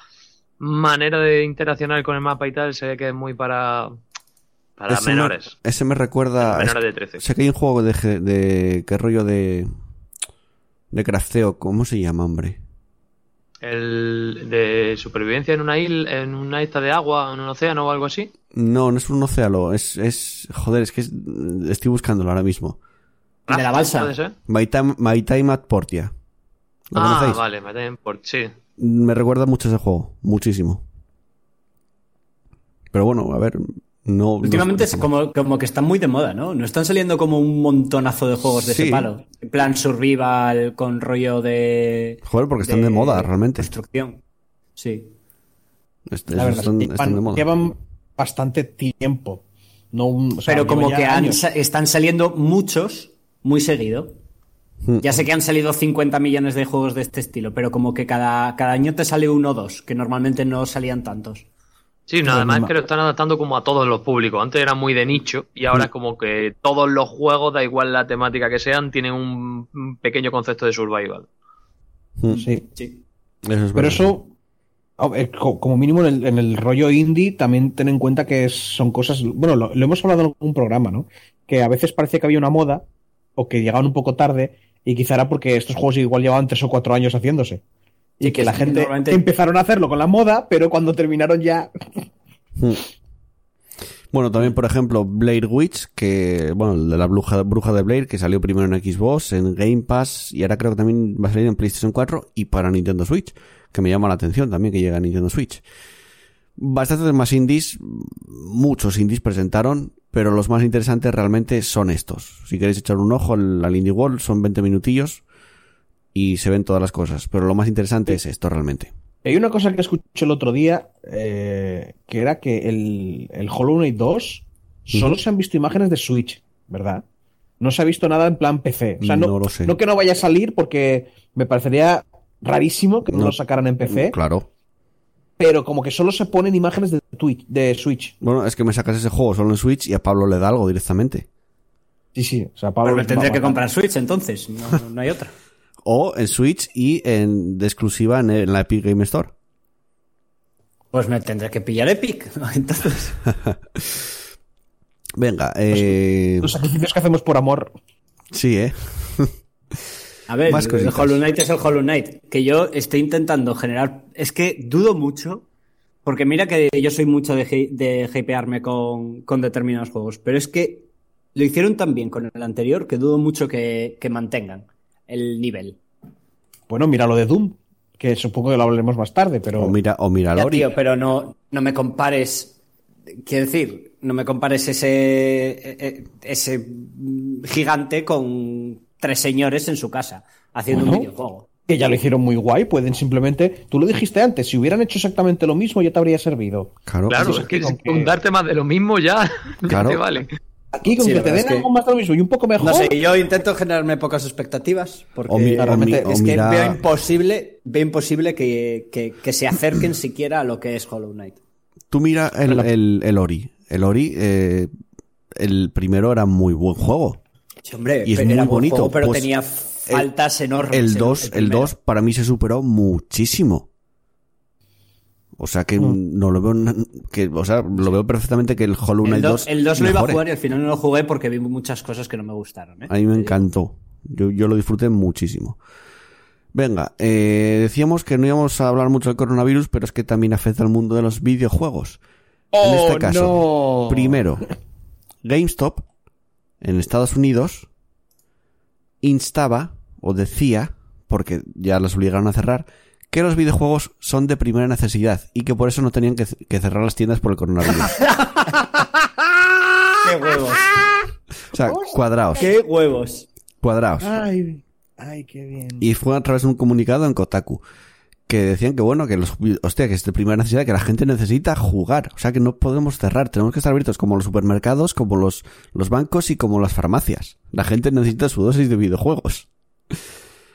manera de interaccionar con el mapa y tal, se ve que es muy para, para Ese me- menores. ese me recuerda... menores de 13. Sé que hay un juego de, de qué rollo de de crafteo, ¿cómo se llama, hombre? El de supervivencia en una isla, en una isla de agua, en un océano o algo así. No, no es un océano, es es joder, es que es- estoy buscándolo ahora mismo. ¿El de la balsa? ¿Puede ser? My Time, My Time at Portia. ¿Lo Ah, conocéis? vale, me den por sí. Me recuerda mucho ese juego, muchísimo. Pero bueno, a ver, no Últimamente no- es como, como que están muy de moda, ¿no? No están saliendo como un montonazo de juegos de Sí. ese palo. En plan survival con rollo de... Joder, porque están de, moda realmente. Construcción. Sí. Est- La verdad, están, llevan, están de moda. llevan bastante tiempo. No un- o sea, Pero como que han están saliendo muchos muy seguido. Hmm. Ya sé que han salido 50 millones de juegos de este estilo, pero como que cada, cada año te sale uno o dos, que normalmente no salían tantos. Sí, nada Pues más ma- que lo están adaptando como a todos los públicos. Antes era muy de nicho y Mm. ahora es como que todos los juegos, da igual la temática que sean, tienen un, pequeño concepto de survival. Mm, Sí. Sí. eso es Pero eso, como mínimo en el, en el rollo indie, también ten en cuenta que es- son cosas. Bueno, lo, lo hemos hablado en algún programa, ¿no? Que a veces parecía que había una moda o que llegaban un poco tarde y quizá era porque estos juegos igual llevaban tres o cuatro años haciéndose. Y que que la gente normalmente- empezaron a hacerlo con la moda, pero cuando terminaron ya. Bueno, también, por ejemplo, Blair Witch, que, bueno, el de la bruja, bruja de Blair, que salió primero en Xbox, en Game Pass, y ahora creo que también va a salir en PlayStation 4 y para Nintendo Switch, que me llama la atención también que llega a Nintendo Switch. Bastantes más indies, muchos indies presentaron, pero los más interesantes realmente son estos. Si queréis echar un ojo al, al Indie World, son 20 minutillos y se ven todas las cosas, pero lo más interesante es esto realmente. Hay una cosa que escuché el otro día, eh, que era que el, el Hollow Knight 2 solo se han visto imágenes de Switch, ¿verdad? No se ha visto nada en plan PC. O sea, no, No lo sé. no que no vaya a salir porque me parecería rarísimo que no, No. lo sacaran en PC, Claro. pero como que solo se ponen imágenes de, Twitch, de Switch. Bueno, es que me sacas ese juego solo en Switch y a Pablo le da algo directamente. Sí, sí. O sea, Pablo Pero me les tendré va a que comprar Switch entonces, no, no hay otra. O en Switch y en, de exclusiva en, en la Epic Game Store. Pues me tendré que pillar Epic. Entonces, Venga, eh, Los sacrificios que hacemos por amor. sí, eh. a ver, Más el. Hollow Knight es el Hollow Knight. Que yo estoy intentando generar. Es que dudo mucho. Porque mira que yo soy mucho de, de hypearme con, con determinados juegos. Pero es que lo hicieron tan bien con el anterior que dudo mucho que, que mantengan el nivel. Bueno, mira lo de Doom, que supongo que lo hablaremos más tarde, pero O mira, o mira Ya, tío, pero no, no me compares. Quiero decir, no me compares ese, eh, eh, ese gigante con tres señores en su casa haciendo Bueno. un videojuego. que ya lo hicieron muy guay, pueden simplemente, tú lo dijiste antes, si hubieran hecho exactamente lo mismo ya te habría servido. Claro, Claro, es que con que- con darte más de lo mismo ya, ya Claro. te vale. Aquí con Sí, que te den algo más de lo mismo y un poco mejor. No sé, yo intento generarme pocas expectativas porque O mi- o realmente mi- o es que mira- veo imposible, veo imposible que, que- que se acerquen siquiera a lo que es Hollow Knight. Tú mira el, el, el Ori. El Ori, eh, el primero era muy buen juego. Sí, hombre, Y es era muy bonito, juego, pero pues, tenía faltas enormes. El en 2, el primero. 2 para mí se superó muchísimo. O sea que no lo veo que, o sea, lo veo perfectamente que el Hollow El Knight 2, 2 el 2 lo iba a jugar y al final no lo jugué porque vi muchas cosas que no me gustaron. ¿eh? A mí me encantó. Yo, yo lo disfruté muchísimo. Venga, eh, decíamos que no íbamos a hablar mucho del coronavirus, pero es que también afecta al mundo de los videojuegos. en Oh, este caso, no. primero, GameStop en Estados Unidos instaba o decía, porque ya los obligaron a cerrar, que los videojuegos son de primera necesidad y que por eso no tenían que, que cerrar las tiendas por el coronavirus. ¡Qué huevos! O sea, cuadraos, ¡Qué huevos! cuadraos. Ay, ay, qué bien. Y fue a través de un comunicado en Kotaku. Que decían que bueno, que los, hostia, que es de primera necesidad, que la gente necesita jugar. O sea que no podemos cerrar. Tenemos que estar abiertos como los supermercados, como los, los bancos y como las farmacias. La gente necesita su dosis de videojuegos.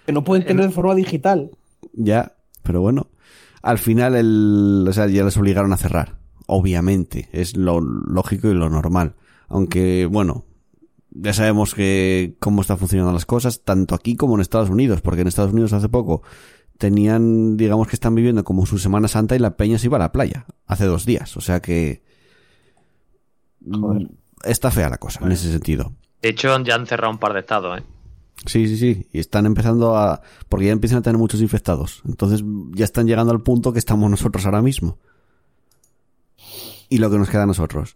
Que no pueden tener de forma digital. Ya, pero bueno. Al final el, o sea, ya les obligaron a cerrar. Obviamente. Es lo lógico y lo normal. Aunque, bueno, ya sabemos que cómo están funcionando las cosas, tanto aquí como en Estados Unidos, porque en Estados Unidos hace poco tenían, digamos que están viviendo como su Semana Santa y la peña se iba a la playa hace dos días. O sea que Joder. está fea la cosa en ese sentido. De hecho, ya han cerrado un par de estados, ¿eh? Sí, sí, sí. Y están empezando a... Porque ya empiezan a tener muchos infectados. Entonces ya están llegando al punto que estamos nosotros ahora mismo. Y lo que nos queda a nosotros.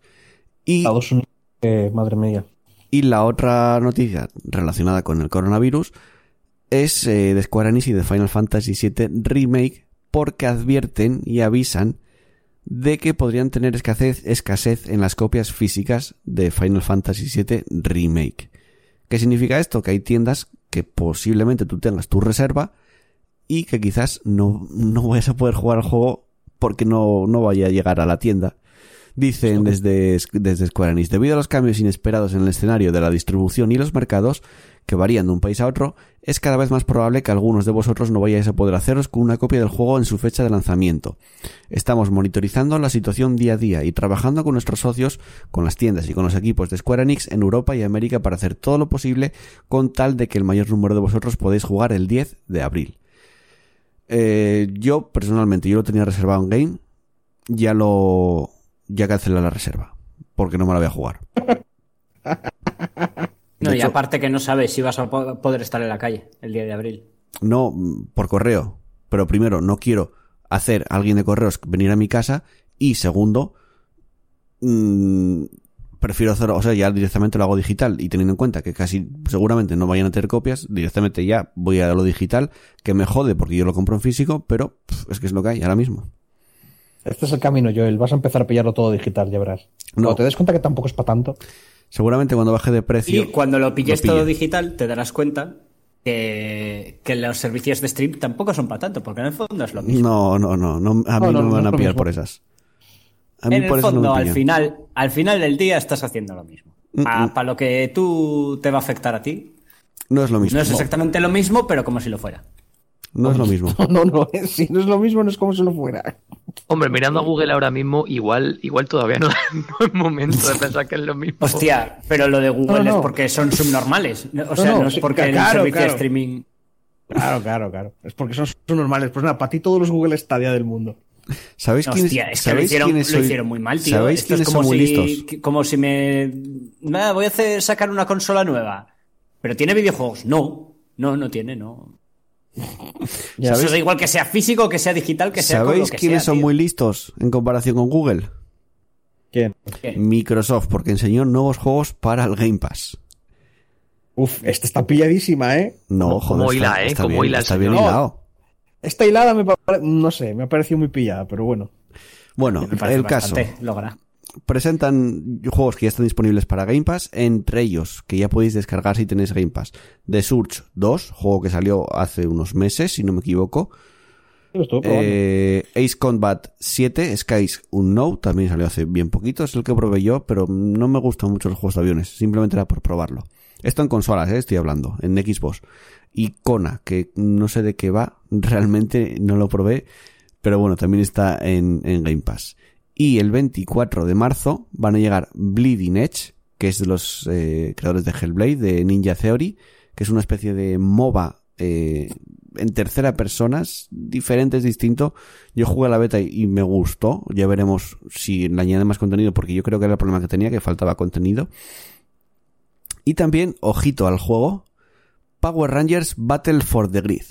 Y, Estados Unidos, eh, madre mía. y la otra noticia relacionada con el coronavirus es eh, de Square Enix y de Final Fantasy VII Remake porque advierten y avisan de que podrían tener escasez, escasez en las copias físicas de Final Fantasy VII Remake. ¿Qué significa esto? Que hay tiendas que posiblemente tú tengas tu reserva y que quizás no, no vayas a poder jugar al juego porque no, no vaya a llegar a la tienda. Dicen desde, desde Square Enix, debido a los cambios inesperados en el escenario de la distribución y los mercados, que varían de un país a otro, es cada vez más probable que algunos de vosotros no vayáis a poder haceros con una copia del juego en su fecha de lanzamiento. Estamos monitorizando la situación día a día y trabajando con nuestros socios, con las tiendas y con los equipos de Square Enix en Europa y América para hacer todo lo posible con tal de que el mayor número de vosotros podáis jugar el 10 de abril. Eh, yo personalmente, yo lo tenía reservado en Game, ya lo, ya cancelé la reserva, porque no me la voy a jugar. No, De y hecho- aparte que no sabes si vas a po- poder estar en la calle el día de abril. No, por correo. Pero primero, no quiero hacer a alguien de correos venir a mi casa. Y segundo, mm, prefiero hacerlo, o sea, ya directamente lo hago digital. Y teniendo en cuenta que casi seguramente no vayan a tener copias, directamente ya voy a lo digital, que me jode porque yo lo compro en físico, pero pff, es que es lo que hay ahora mismo. Este es el camino, Joel. Vas a empezar a pillarlo todo digital, ya verás. No. Cuando te des cuenta que tampoco es para tanto. Seguramente cuando baje de precio. Y cuando lo pilles pille. todo digital, te darás cuenta que, que los servicios de stream tampoco son para tanto, porque en el fondo es lo mismo. No, no, no, no, a mí No, no, no, me no van a pillar por esas. A mí en por el eso no fondo, me al final, al final del día estás haciendo lo mismo. Mm, Para lo que tú te va a afectar a ti. No es lo mismo. No es exactamente lo mismo, pero como si lo fuera. No es lo mismo. No, no, no. Si no es lo mismo, no es como si lo fuera. Hombre, mirando a Google ahora mismo, igual, igual todavía no, no es momento de pensar que es lo mismo. Hostia, pero lo de Google No, no. es porque son subnormales. O sea, no, no, es porque el claro, servicio de streaming. Claro, claro, claro. Es porque son, son normales. Pues nada, para ti todos los Google Stadia del mundo. ¿Sabéis quiénes, Hostia, es que lo ¿sabéis hicieron, quiénes lo hicieron muy mal, tío. ¿Sabéis Esto es quiénes como son muy si, listos? como si me. Nada, voy a hacer, sacar una consola nueva. ¿Pero tiene videojuegos? No. No, no tiene, no. Ya Eso da igual que sea físico, que sea digital, que sea ¿Sabéis que quiénes sea, son tío. muy listos en comparación con Google? ¿Quién? Microsoft, porque enseñó nuevos juegos para el Game Pass. Uf, esta está pilladísima, ¿eh? No, joder, como está, hila, ¿eh? está Como bien, hila está bien hilado. Esta hilada me pare- no sé, me ha parecido muy pillada, pero bueno. Bueno, el caso. logra. Presentan juegos que ya están disponibles para Game Pass, entre ellos que ya podéis descargar si tenéis Game Pass. The Surge 2, juego que salió hace unos meses, si no me equivoco. Eh, Ace Combat 7, Skies Unknown, también salió hace bien poquito, es el que probé yo, pero no me gustan mucho los juegos de aviones, simplemente era por probarlo. Esto en consolas, eh, estoy hablando, en Xbox. Y Kona, que no sé de qué va, realmente no lo probé, pero bueno, también está en, en Game Pass. Y el 24 de marzo van a llegar Bleeding Edge, que es de los eh, creadores de Hellblade, de Ninja Theory, que es una especie de MOBA eh, en tercera persona, diferente, es distinto. Yo jugué a la beta y, y me gustó. Ya veremos si le añade más contenido, porque yo creo que era el problema que tenía, que faltaba contenido. Y también, ojito al juego, Power Rangers Battle for the Grid.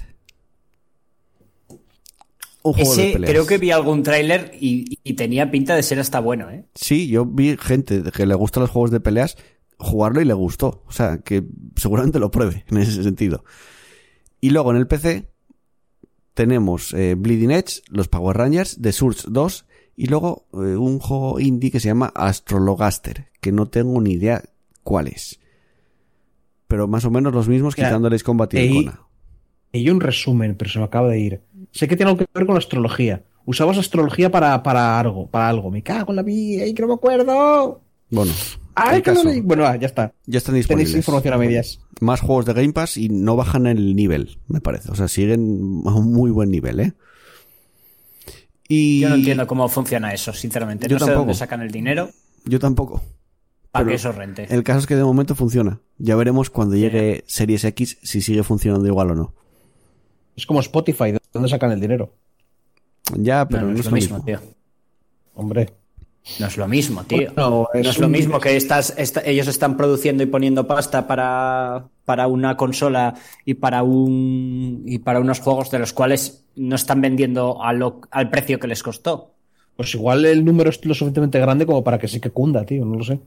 Un juego de Ese, peleas. creo que vi algún tráiler y, y tenía pinta de ser hasta bueno, ¿eh? Sí, yo vi gente que le gustan los juegos de peleas jugarlo y le gustó. O sea, que seguramente lo pruebe en ese sentido. Y luego en el PC tenemos eh, Bleeding Edge, los Power Rangers, The Surge 2 y luego eh, un juego indie que se llama Astrologaster, que no tengo ni idea cuál es. Pero más o menos los mismos Ya, quitándoles Combat y. Y un resumen, pero se me acaba de ir. Sé que tiene algo que ver con la astrología. Usabas astrología para, para algo, para algo. Me cago en la vida, ¡ay, que no me acuerdo! Bueno, ¡Ay, que no! Bueno, ah, ya está. ya están Tenéis disponibles. información a medias. Más juegos de Game Pass y no bajan el nivel, me parece. O sea, siguen a un muy buen nivel, ¿eh? Y Yo no entiendo cómo funciona eso, sinceramente. Yo no sé tampoco. dónde sacan el dinero Yo tampoco. para Pero que eso rente. El caso es que de momento funciona. Ya veremos cuando llegue Series X si sigue funcionando igual o no. Es como Spotify, ¿de dónde sacan el dinero? Ya, pero no, no es lo mismo, tío. Hombre. No es lo mismo, tío. Bueno, no es es lo mismo que estás, ellos están produciendo y poniendo pasta para, para una consola y para un y para unos juegos de los cuales no están vendiendo a lo- al precio que les costó. Pues igual el número es lo suficientemente grande como para que sí que cunda, tío, no lo sé.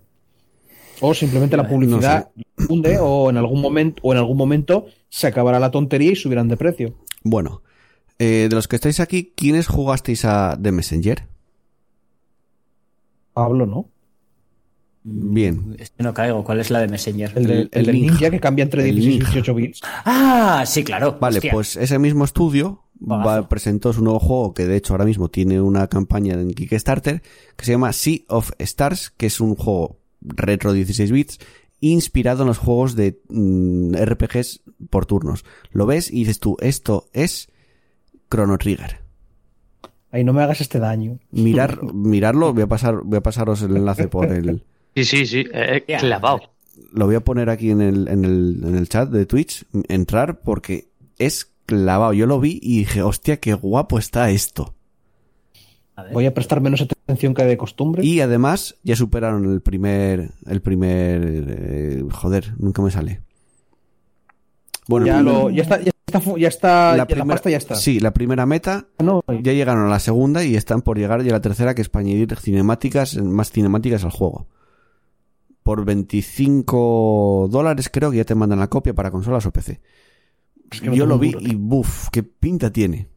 O simplemente la publicidad cunde o en algún momento o en algún momento se acabará la tontería y subirán de precio. Bueno, eh, de los que estáis aquí, ¿quiénes jugasteis a The Messenger? Pablo, ¿no? Bien. Es que no caigo. ¿Cuál es la de Messenger? El, de- El- el el del ninja. ninja que cambia entre El 16 y ninja. 18 bits. Ah, sí, claro. Vale, Hostia. pues ese mismo estudio va, presentó su nuevo juego, que de hecho ahora mismo tiene una campaña en Kickstarter, que se llama Sea of Stars, que es un juego retro 16 bits, inspirado en los juegos de mm, RPGs por turnos. Lo ves y dices tú, esto es Chrono Trigger. Ay, no me hagas este daño. Mirar, mirarlo, voy a pasar, voy a pasaros el enlace por el, Sí, sí, sí, eh, Ya. clavado. lo voy a poner aquí en el, en el, en el chat de Twitch, entrar, porque es clavado. Yo lo vi y dije, hostia, qué guapo está esto. A. Voy a prestar menos atención que de costumbre. Y además ya superaron el primer, el primer, eh, joder, nunca me sale. Bueno, ya, lo, está, ya está, ya está, ya la, primera- pasta ya está. Sí, la primera meta No, ya llegaron a la segunda y están por llegar ya a la tercera, que es para añadir cinemáticas, más cinemáticas al juego. Por 25 dólares creo que ya te mandan la copia para consolas o PC. es que no Yo lo vi duro, y buf, qué pinta tiene.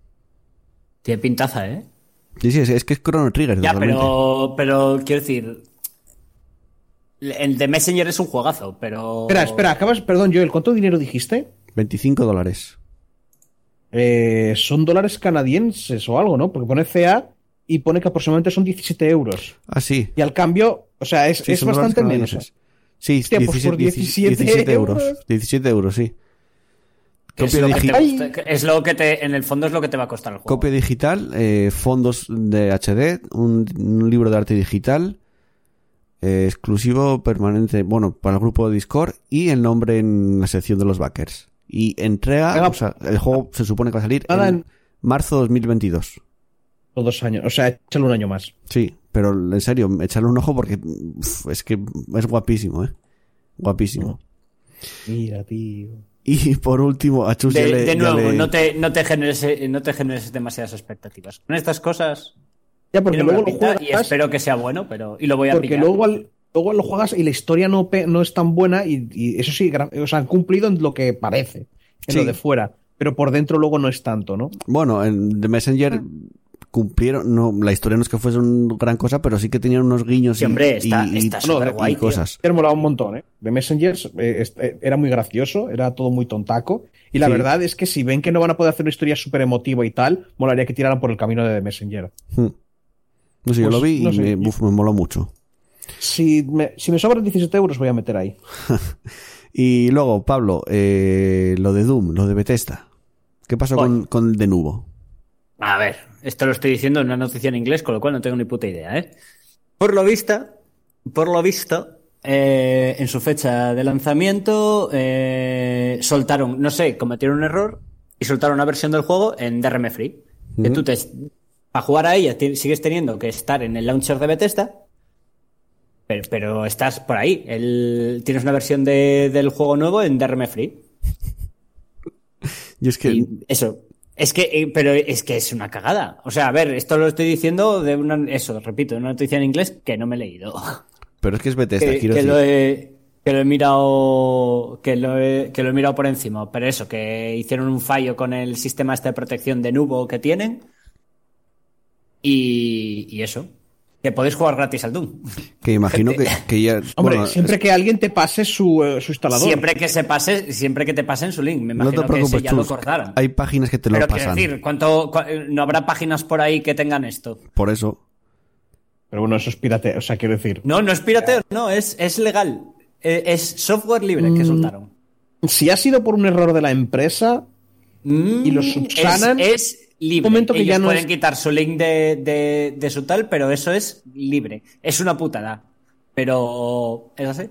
Tiene pintaza, ¿eh? Sí, sí, es, es que es Chrono Trigger. Ya, totalmente. pero, pero quiero decir. El de Messenger es un juegazo, pero. Espera, espera, acabas, perdón, Joel, ¿cuánto dinero dijiste? 25 dólares. Eh, son dólares canadienses o algo, ¿no? Porque pone CA y pone que aproximadamente son 17 euros. Ah, sí. Y al cambio, o sea, es, Sí, es bastante menos. canadienses. Sí, Hostia, pues 17, por 17 17 euros. euros. 17 euros, sí. Es, Copia, lo que te digi- gusta- es lo que te. En el fondo es lo que te va a costar el juego. copia digital, eh, fondos de HD, un, un libro de arte digital, eh, exclusivo permanente, bueno, para el grupo de Discord y el nombre en la sección de los backers. Y entrega, Venga. o sea, el juego se supone que va a salir en en- marzo 2022. O dos años, o sea, échale un año más. Sí, pero en serio, echarle un ojo porque uf, es que es guapísimo, ¿eh? Guapísimo. Mira, tío. Y por último, a Chus ya De, le- de ya nuevo, le- no, te, no, te generes, no te generes demasiadas expectativas. Con estas cosas. Ya, porque luego lo juegas, y espero que sea bueno, pero. Y lo voy a porque pillar. luego, al- luego lo juegas y la historia no, no es tan buena y, y eso sí, o sea, han cumplido en lo que parece, en Sí. lo de fuera. Pero por dentro luego no es tanto, ¿no? Bueno, en The Messenger cumplieron, no, la historia no es que fuese una gran cosa, pero sí que tenían unos guiños Sí, y, hombre, está- y- y- está y superguay, tío. cosas. Me molaba un montón, ¿eh? De Messengers eh, eh, era muy gracioso, era todo muy tontaco. Y la Sí. verdad es que si ven que no van a poder hacer una historia súper emotiva y tal, molaría que tiraran por el camino de The Messenger. Hmm. No sé, yo Pues, lo vi no y sé. me, uf, me moló mucho. Si me, si me sobran 17 euros, voy a meter ahí. Y luego, Pablo, eh, lo de Doom, lo de Bethesda. ¿Qué pasó Voy. con, con el de Nubo? A ver, esto lo estoy diciendo en una noticia en inglés, con lo cual no tengo ni puta idea, ¿eh? Por lo visto, por lo visto, eh, en su fecha de lanzamiento, eh, soltaron, no sé, cometieron un error y soltaron una versión del juego en DRM Free. Que tú te, para jugar a ella sigues teniendo que estar en el launcher de Bethesda, pero, pero estás por ahí. El, tienes una versión de- del juego nuevo en DRM Free. Y es que, Y eso. Es que, eh, pero es que es una cagada. O sea, a ver, esto lo estoy diciendo de una, eso, repito, de una noticia en inglés que no me he leído. pero es que es Bethesda, que, quiero que decir. lo he, que lo he mirado, que lo he, que lo he mirado por encima. Pero eso, que hicieron un fallo con el sistema este de protección de Nubo que tienen. Y, y eso. Que podéis jugar gratis al Doom. Que imagino que, que ya. Hombre, bueno, siempre es- que alguien te pase su, eh, su instalador. Siempre que se pase, siempre que te pasen su link. Me no imagino te preocupes, que ese ya lo Chus, cortaron. Hay páginas que te lo Pero quiero pasan. decir, ¿cuánto, cua- no habrá páginas por ahí que tengan esto? Por eso. Pero bueno, eso es pirate. O sea, quiero decir. No, no es pirateo, no, es, es legal. Eh, Es software libre Mm. que soltaron. Si ha sido por un error de la empresa, Y los Mm, subsanan, Es, es libre. un momento que Ellos ya no pueden es- quitar su link de, de, de su tal, pero eso es libre. Es una putada. Pero es así.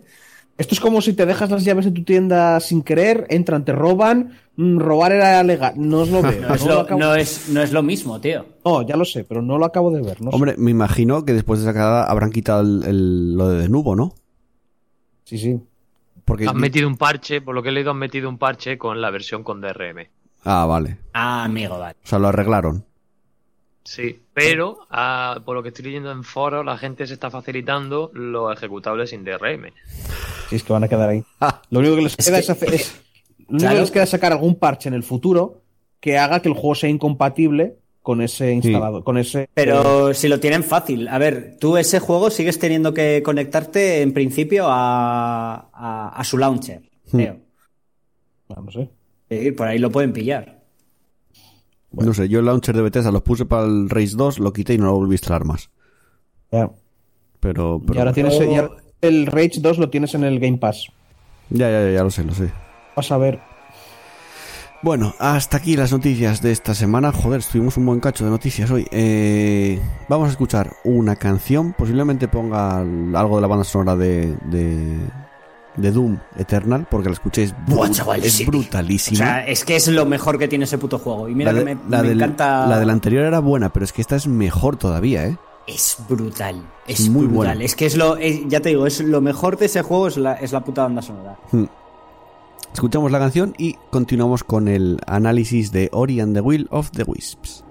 esto es como si te dejas las llaves de tu tienda sin querer, entran, te roban. mm, robar era legal. No os lo veo. No es, no, lo no, es, no es lo mismo, tío. No, ya lo sé, pero no lo acabo de ver. No sé. Hombre, me imagino que después de esa cagada habrán quitado el, el- lo de Denubo, ¿no? Sí, sí. Porque. Han metido un parche, por lo que he leído, han metido un parche con la versión con DRM. Ah, vale. Ah, amigo, vale. O sea, lo arreglaron. Sí, pero ah, por lo que estoy leyendo en foros, la gente se está facilitando los ejecutables sin DRM. Sí, es que van a quedar ahí. Lo único que les queda es, hacer- es- lo único Claro. que les queda es sacar algún parche en el futuro que haga que el juego sea incompatible con ese instalado, con ese. eh, Pero si lo tienen fácil. A ver, tú ese juego sigues teniendo que conectarte en principio a, a, a su launcher. Creo. ah, no sé. Sí, por ahí lo pueden pillar. No sé, yo el launcher de Bethesda los puse para el Race 2, lo quité y no lo volví a instalar más. Ya. Pero. Y pero ahora tienes y ahora el Rage 2 lo tienes en el Game Pass. ya, ya, ya, ya lo sé, lo sé. Vas a ver. Bueno, hasta aquí las noticias de esta semana. Joder, estuvimos un buen cacho de noticias hoy. Eh, vamos a escuchar una canción. Posiblemente ponga algo de la banda sonora de, de, de Doom Eternal, porque la escuchéis. Buah, chaval, es sí. O brutalísima. sea, es que es lo mejor que tiene ese puto juego. Y mira la, que me, la me del- encanta. la de la anterior era buena, pero es que esta es mejor todavía, ¿eh? Es brutal. Es Muy brutal. buena. Es que es lo. es- ya te digo, es lo mejor de ese juego es la, es la puta banda sonora. Escuchamos la canción y continuamos con el análisis de Ori and the Will of the Wisps.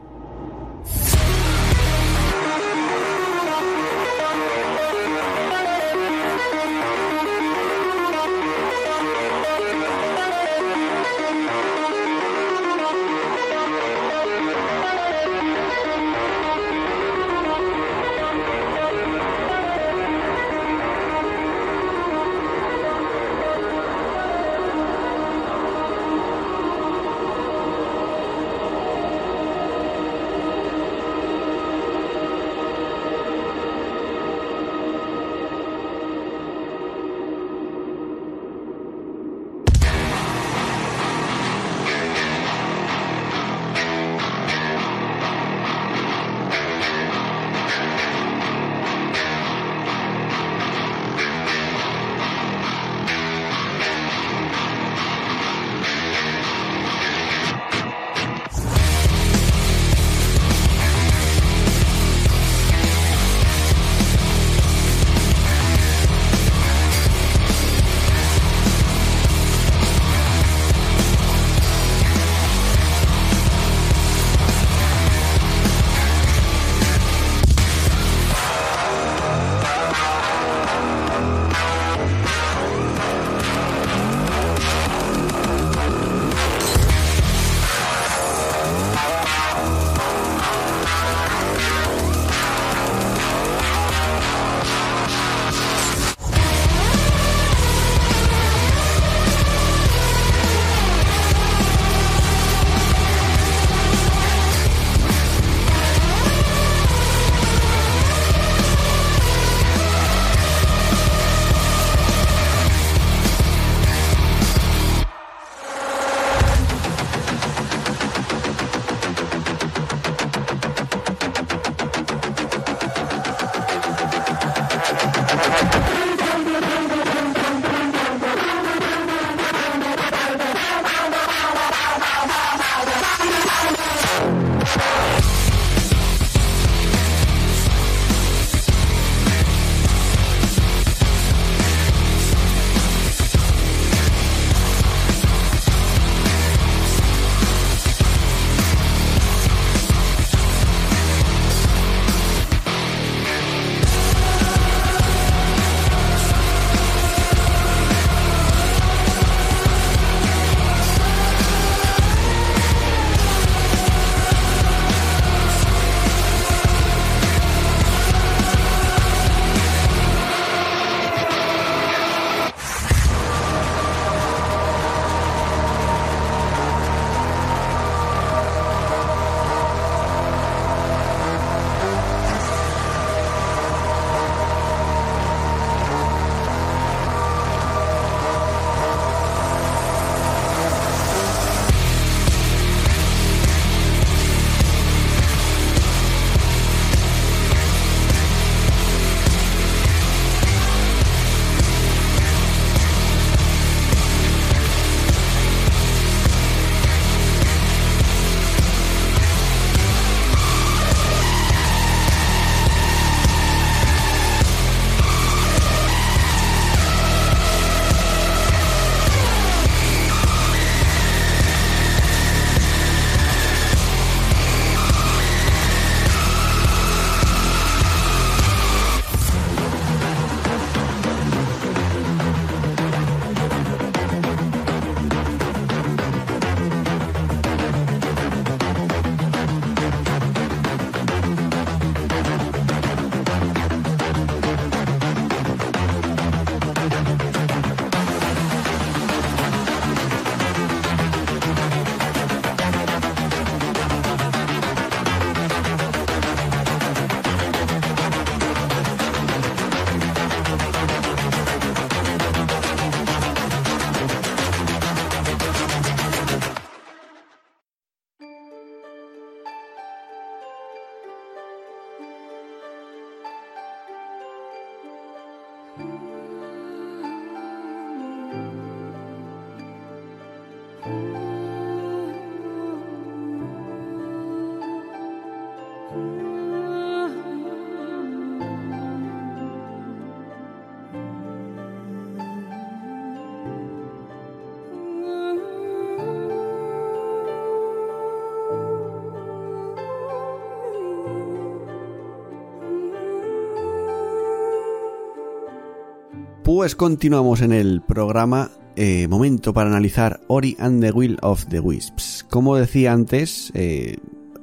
Pues continuamos en el programa. Eh, momento para analizar Ori and the Will of the Wisps. Como decía antes, eh,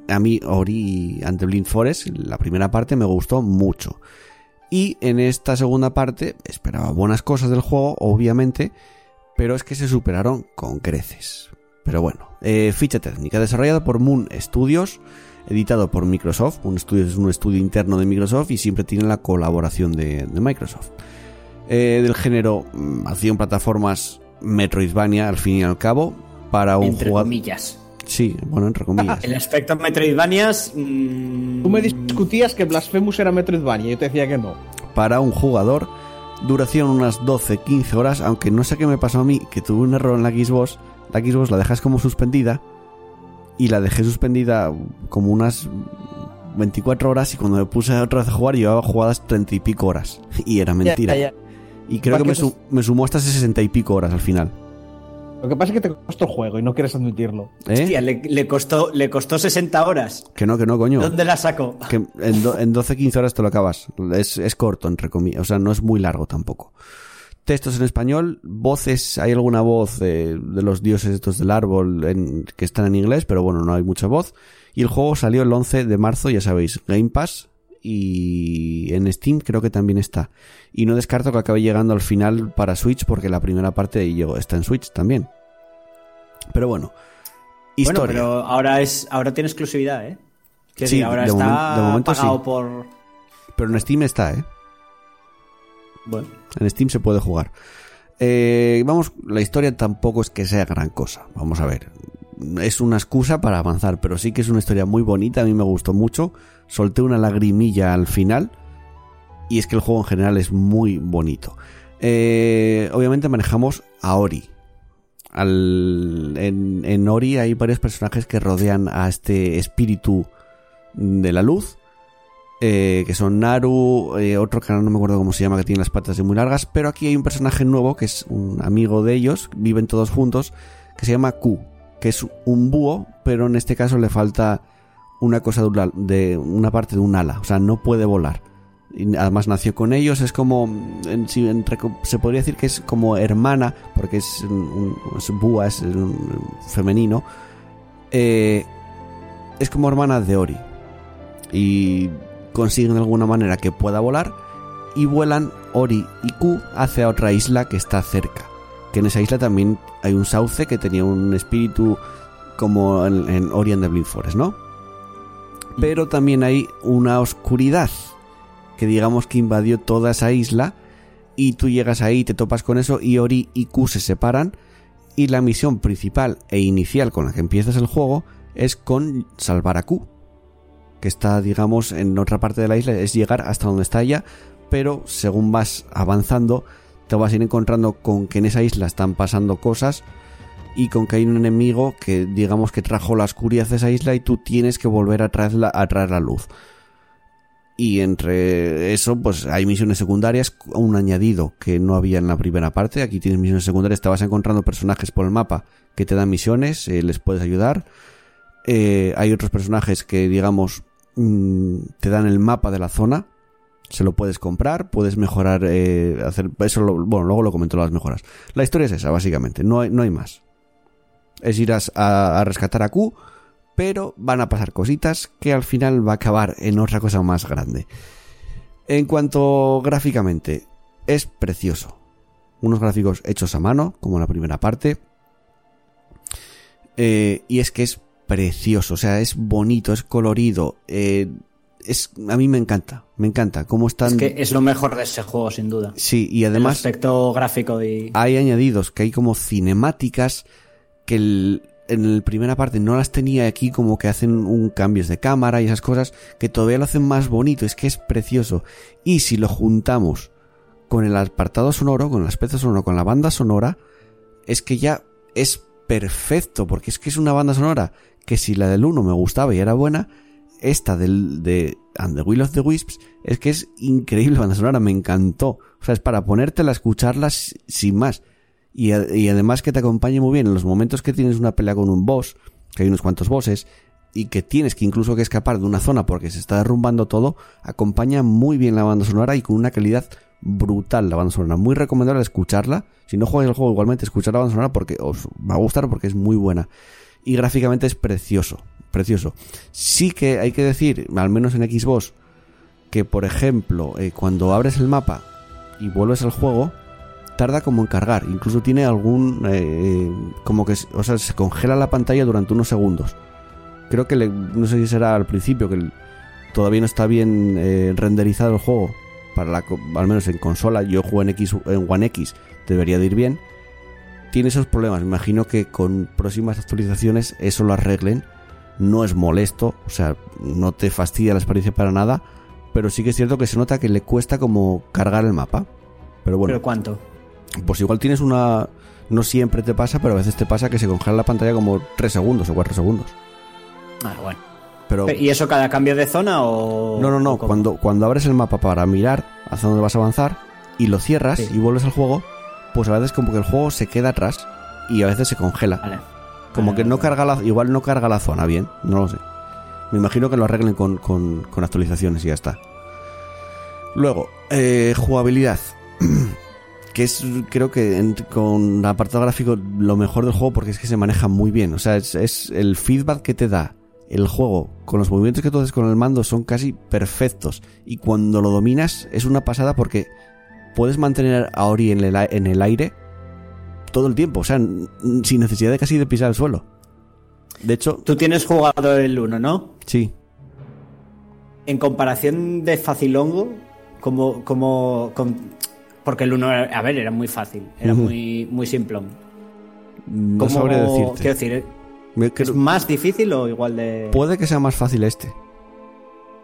a mí Ori and the Blind Forest, la primera parte, me gustó mucho. Y en esta segunda parte esperaba buenas cosas del juego, obviamente, pero es que se superaron con creces. Pero bueno, eh, ficha técnica, desarrollado por Moon Studios, editado por Microsoft. Un estudio es un estudio interno de Microsoft y siempre tiene la colaboración de Microsoft. Eh, del género mm, acción plataformas Metroidvania al fin y al cabo para un Entre jugador. comillas. Sí, bueno, entre comillas. El aspecto Metroidvanias. mm, Tú me discutías que Blasphemous era Metroidvania y yo te decía que no. para un jugador. Duración unas 12-15 horas, aunque no sé qué me pasó a mí, que tuve un error en la Xbox. La Xbox la dejas como suspendida y la dejé suspendida como unas 24 horas y cuando me puse otra vez a jugar llevaba jugadas 30 y pico horas. Y era mentira. Ya, ya. Y creo que me, Porque su- me sumó hasta 60 y pico horas al final. Lo que pasa es que te costó el juego y no quieres admitirlo. ¿Eh? Hostia, le, le costó, le costó 60 horas. Que no, que no, coño. ¿Dónde la? Que en, do- en 12-15 horas te lo acabas. Es, es corto, entre comillas. O sea, no es muy largo tampoco. Textos en español, voces, hay alguna voz de, de los dioses estos del árbol en- que están en inglés, pero bueno, no hay mucha voz. Y el juego salió el 11 de marzo, ya sabéis, Game Pass y en Steam creo que también está. Y no descarto que acabe llegando al final para Switch porque la primera parte llegó, está en Switch también. Pero bueno, historia. Bueno, pero ahora es, ahora tiene exclusividad, ¿eh? Quiero Sí, decir, ahora de está momen- de momento pagado sí. por. pero en Steam está, ¿eh? Bueno, En Steam se puede jugar. Eh, vamos, la historia tampoco es que sea gran cosa. Vamos a ver. Es una excusa para avanzar, pero sí que es una historia muy bonita. A mí me gustó mucho. Solté una lagrimilla al final. Y es que el juego en general es muy bonito. Eh, obviamente manejamos a Ori. En, Ori hay varios personajes que rodean a este espíritu de la luz eh, que son Naru, eh, otro que no me acuerdo cómo se llama, que tiene las patas muy largas, pero aquí hay un personaje nuevo que es un amigo de ellos, viven todos juntos, que se llama Q, que es un búho, pero en este caso le falta una cosa de una, de una parte de un ala, o sea, no puede volar. Y además nació con ellos, es como, entre- se podría decir que es como hermana, porque es, un, búa, es femenino, eh, es como hermana de Ori. Y consiguen de alguna manera que pueda volar y vuelan Ori y Q hacia otra isla que está cerca. Que en esa isla también hay un sauce que tenía un espíritu como en, en Ori and the Blind Forest, ¿no? Pero también hay una oscuridad que digamos que invadió toda esa isla y tú llegas ahí, te topas con eso y Ori y Q se separan y la misión principal e inicial con la que empiezas el juego es con salvar a Q que está, digamos, en otra parte de la isla, es llegar hasta donde está ella, pero según vas avanzando, te vas a ir encontrando con que en esa isla están pasando cosas y con que hay un enemigo que, digamos, que trajo la oscuridad de esa isla y tú tienes que volver a traer la, a traer la luz. Y entre eso, pues hay misiones secundarias, un añadido que no había en la primera parte. Aquí tienes misiones secundarias, te vas encontrando personajes por el mapa que te dan misiones, eh, les puedes ayudar. Eh, hay otros personajes que, digamos, mm, te dan el mapa de la zona. Se lo puedes comprar, puedes mejorar, eh, hacer eso. bueno, luego lo comento las mejoras. La historia es esa, básicamente. No no hay más. Es ir a, a- a rescatar a Q, pero van a pasar cositas que al final va a acabar en otra cosa más grande. En cuanto gráficamente, es precioso. Unos gráficos hechos a mano, como la primera parte. Eh, y es que es precioso, o sea, es bonito, es colorido. eh, es, a mí me encanta, me encanta. Cómo están. es que es lo mejor de ese juego, sin duda. Sí, y El además aspecto gráfico y. hay añadidos que hay como cinemáticas que el- en la primera parte no las tenía aquí como que hacen un cambios de cámara y esas cosas que todavía lo hacen más bonito, es que es precioso. Y si lo juntamos con el apartado sonoro, con el aspecto sonoro, con la banda sonora, es que ya es perfecto, porque es que es una banda sonora que si la del 1 me gustaba y era buena, esta del, de And the Will of the Wisps es que es increíble banda sonora, me encantó. O sea, es para ponértela, escucharla sin más. Y, y, además que te acompañe muy bien en los momentos que tienes una pelea con un boss, que hay unos cuantos bosses, y que tienes que incluso que escapar de una zona porque se está derrumbando todo, acompaña muy bien la banda sonora y con una calidad brutal la banda sonora. Muy recomendable escucharla. Si no juegas el juego, igualmente escuchar la banda sonora porque os va a gustar porque es muy buena. Y gráficamente es precioso. Precioso. Sí que hay que decir, al menos en Xbox, que por ejemplo, eh, cuando abres el mapa y vuelves al juego, tarda como en cargar. Incluso tiene algún. Eh, como que. O sea, se congela la pantalla durante unos segundos. Creo que no sé si será al principio, que todavía no está bien eh, renderizado el juego para la, al menos en consola, yo juego en, X, en One X, debería de ir bien. Tiene esos problemas, me imagino que con próximas actualizaciones eso lo arreglen. No es molesto, o sea, no te fastidia la experiencia para nada, pero sí que es cierto que se nota que le cuesta como cargar el mapa. Pero bueno. ¿Pero cuánto? Pues igual tienes una... No siempre te pasa, pero a veces te pasa que se congela la pantalla como 3 segundos o 4 segundos. Ah, bueno. ¿Y eso cada cambio de zona o.? No, no, no. Cuando, cuando abres el mapa para mirar hacia dónde vas a avanzar y lo cierras y vuelves al juego, pues a veces como que el juego se queda atrás y a veces se congela. Como que no carga la, igual no carga la zona bien, no lo sé. Me imagino que lo arreglen con, con, actualizaciones y ya está. Luego, eh, jugabilidad. que es creo que con el apartado gráfico lo mejor del juego porque es que se maneja muy bien. O sea, es, es el feedback que te da el juego, con los movimientos que tú haces con el mando, son casi perfectos. Y cuando lo dominas, es una pasada porque puedes mantener a Ori en el, en el aire todo el tiempo, o sea, sin necesidad de casi de pisar el suelo. De hecho. Tú tienes jugado el 1, ¿no? Sí. En comparación de Facilongo, como. como porque el 1, a ver, era muy fácil, era muy, muy simplón. No sabría decirte. Quiero decir, ¿Es más difícil o igual de.? Puede que sea más fácil este.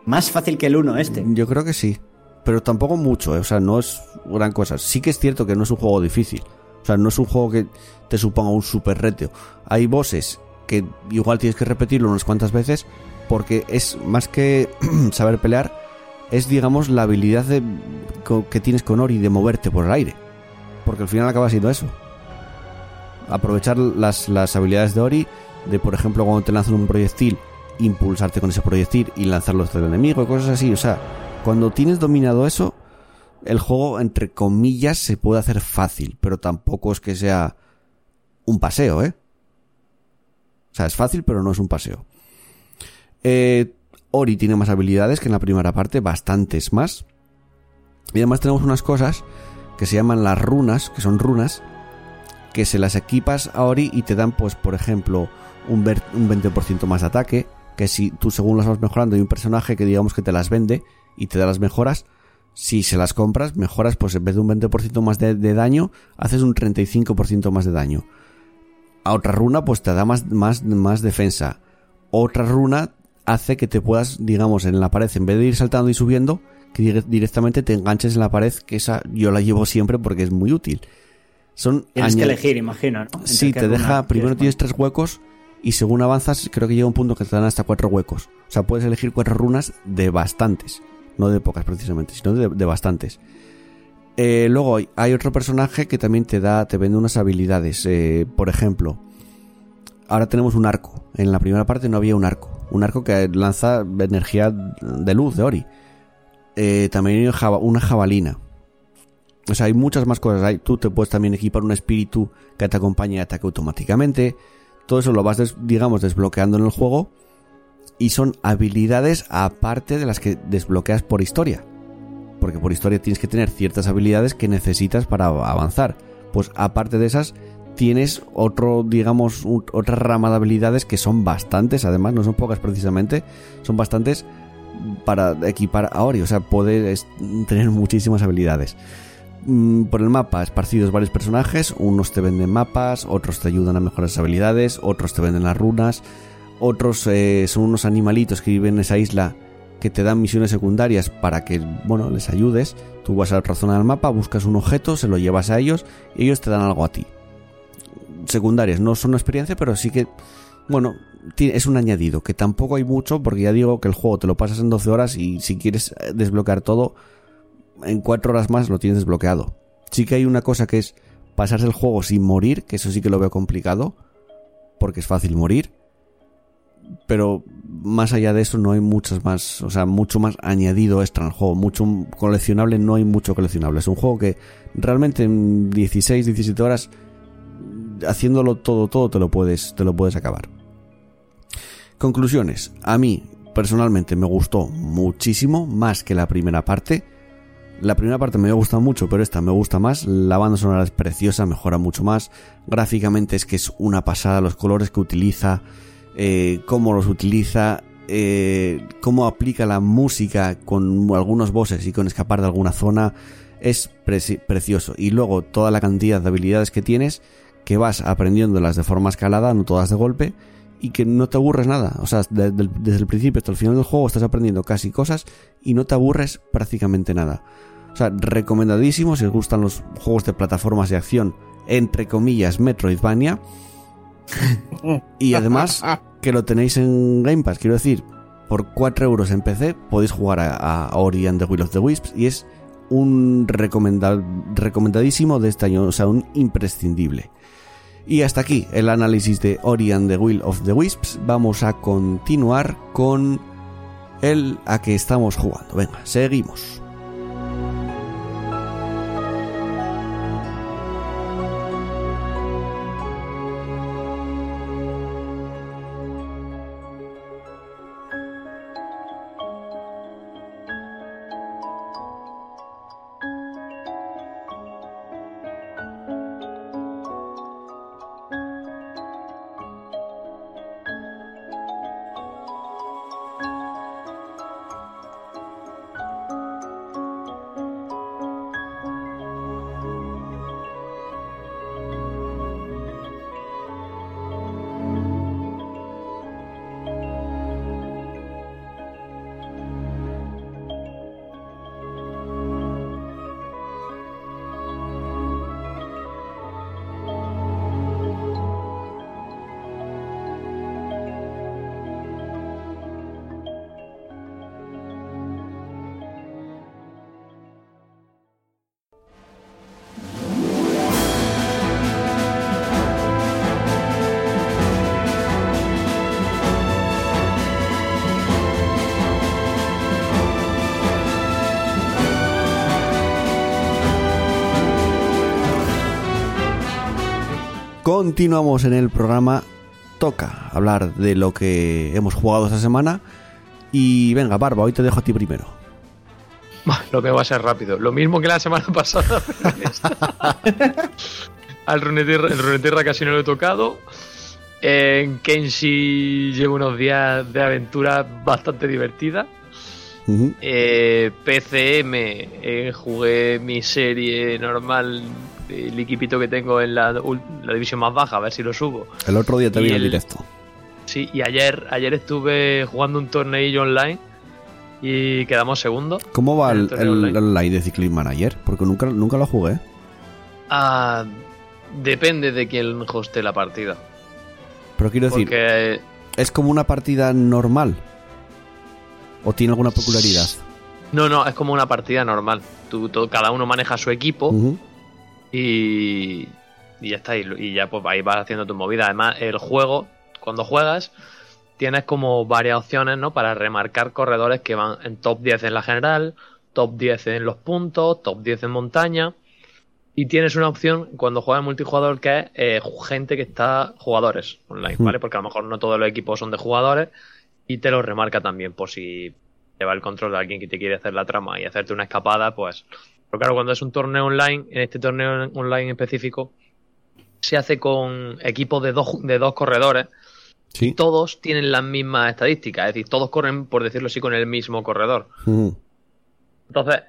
¿Más fácil que el 1 este? Yo creo que sí. Pero tampoco mucho, ¿eh? o sea, no es gran cosa. Sí que es cierto que no es un juego difícil. O sea, no es un juego que te suponga un super reto. Hay bosses que igual tienes que repetirlo unas cuantas veces porque es más que saber pelear, es digamos la habilidad que tienes con Ori de moverte por el aire. Porque al final acaba siendo eso. Aprovechar las, las habilidades de Ori de por ejemplo cuando te lanzan un proyectil, impulsarte con ese proyectil y lanzarlo hacia el enemigo cosas así. O sea, cuando tienes dominado eso, el juego, entre comillas, se puede hacer fácil, pero tampoco es que sea un paseo, ¿eh? O sea, es fácil, pero no es un paseo. Eh, Ori tiene más habilidades que en la primera parte, bastantes más. Y además tenemos unas cosas que se llaman las runas, que son runas, que se las equipas a Ori y te dan, pues, por ejemplo, un, 20% más de ataque, que si tú según las vas mejorando hay un personaje que digamos que te las vende y te da las mejoras, si se las compras, mejoras, pues en vez de un 20% más de, daño, haces un 35% más de daño. A otra runa, pues te da más, más, más defensa. Otra runa hace que te puedas, digamos, en la pared, en vez de ir saltando y subiendo, que directamente te enganches en la pared, que esa yo la llevo siempre porque es muy útil. Son Tienes que elegir, imagino, ¿no? Sí, te deja, primero tienes tres huecos y según avanzas creo que llega un punto que te dan hasta cuatro huecos. O sea, puedes elegir cuatro runas de bastantes. No de pocas precisamente, sino de, bastantes. Eh, luego hay otro personaje que también te da, te vende unas habilidades. Eh, por ejemplo, ahora tenemos un arco. En la primera parte no había un arco. Un arco que lanza energía de luz, de Ori. Eh, también hay una jabalina. O sea, hay muchas más cosas. Hay, tú te puedes también equipar un espíritu que te acompañe y ataque automáticamente todo eso lo vas, digamos, desbloqueando en el juego y son habilidades aparte de las que desbloqueas por historia. Porque por historia tienes que tener ciertas habilidades que necesitas para avanzar. Pues aparte de esas, tienes otro, digamos, otra rama de habilidades que son bastantes, además, no son pocas precisamente, son bastantes para equipar a Ori. O sea, puedes tener muchísimas habilidades. Mm, por el mapa esparcidos varios personajes, unos te venden mapas, otros te ayudan a mejorar las habilidades, otros te venden las runas, otros eh, son unos animalitos que viven en esa isla que te dan misiones secundarias para que, bueno, les ayudes. Tú vas a otra zona del mapa, buscas un objeto, se lo llevas a ellos y ellos te dan algo a ti. Secundarias, no son una experiencia, pero sí que, bueno, es un añadido, que tampoco hay mucho, porque ya digo que el juego te lo pasas en 12 horas y si quieres eh, desbloquear todo, en 4 horas más lo tienes desbloqueado. Sí que hay una cosa que es pasarse el juego sin morir, que eso sí que lo veo complicado, porque es fácil morir. Pero más allá de eso no hay muchas más, o sea, mucho más añadido extra al juego, mucho coleccionable, no hay mucho coleccionable. Es un juego que realmente en 16, 17 horas haciéndolo todo todo te lo puedes te lo puedes acabar. Conclusiones. A mí personalmente me gustó muchísimo más que la primera parte. La primera parte me gustado mucho, pero esta me gusta más. La banda sonora es preciosa, mejora mucho más. Gráficamente es que es una pasada, los colores que utiliza, eh, cómo los utiliza, eh, cómo aplica la música con algunos bosses y con escapar de alguna zona. Es preci- precioso. Y luego toda la cantidad de habilidades que tienes, que vas aprendiéndolas de forma escalada, no todas de golpe, y que no te aburres nada. O sea, desde el principio hasta el final del juego estás aprendiendo casi cosas y no te aburres prácticamente nada. O sea, recomendadísimo si os gustan los juegos de plataformas de acción, entre comillas, Metroidvania. y además que lo tenéis en Game Pass, quiero decir, por 4 euros en PC podéis jugar a, a Ori and the Will of the Wisps y es un recomenda- recomendadísimo de este año, o sea, un imprescindible. Y hasta aquí el análisis de Ori and the Will of the Wisps. Vamos a continuar con el a que estamos jugando. Venga, seguimos. Continuamos en el programa. Toca hablar de lo que hemos jugado esta semana. Y venga, Barba, hoy te dejo a ti primero. Lo mío va a ser rápido. Lo mismo que la semana pasada. Al Runeterra, el Runeterra casi no lo he tocado. En Kenshi llevo unos días de aventura bastante divertida. Ujú. Eh, PCM eh, jugué mi serie normal, el equipito que tengo en la, división más baja, a ver si lo subo. El otro día te vi en directo. Sí, y ayer, ayer estuve jugando un torneillo online y quedamos segundos. ¿Cómo va el el, online. online de Cycling Manager? Porque nunca, nunca lo jugué. Ah, depende de quién hoste la partida. Pero quiero decir, Porque ¿es como una partida normal? ¿O tiene alguna peculiaridad? no, no, es como una partida normal. Tú, todo- cada uno maneja su equipo. Y, y ya está. Y, y ya pues ahí vas haciendo tu movida. Además, el juego, cuando juegas, tienes como varias opciones, ¿no? Para remarcar corredores que van en top 10 en la general, top 10 en los puntos, top 10 en montaña. Y tienes una opción cuando juegas multijugador que es eh, gente que está jugadores online, Hmm. ¿vale? Porque a lo mejor no todos los equipos son de jugadores y te lo remarca también por si lleva el control de alguien que te quiere hacer la trama y hacerte una escapada, pues. Pero claro, cuando es un torneo online, en este torneo online específico, se hace con equipos de dos, de dos corredores Sí. todos tienen las mismas estadísticas, es decir, todos corren, por decirlo así, con el mismo corredor. Entonces,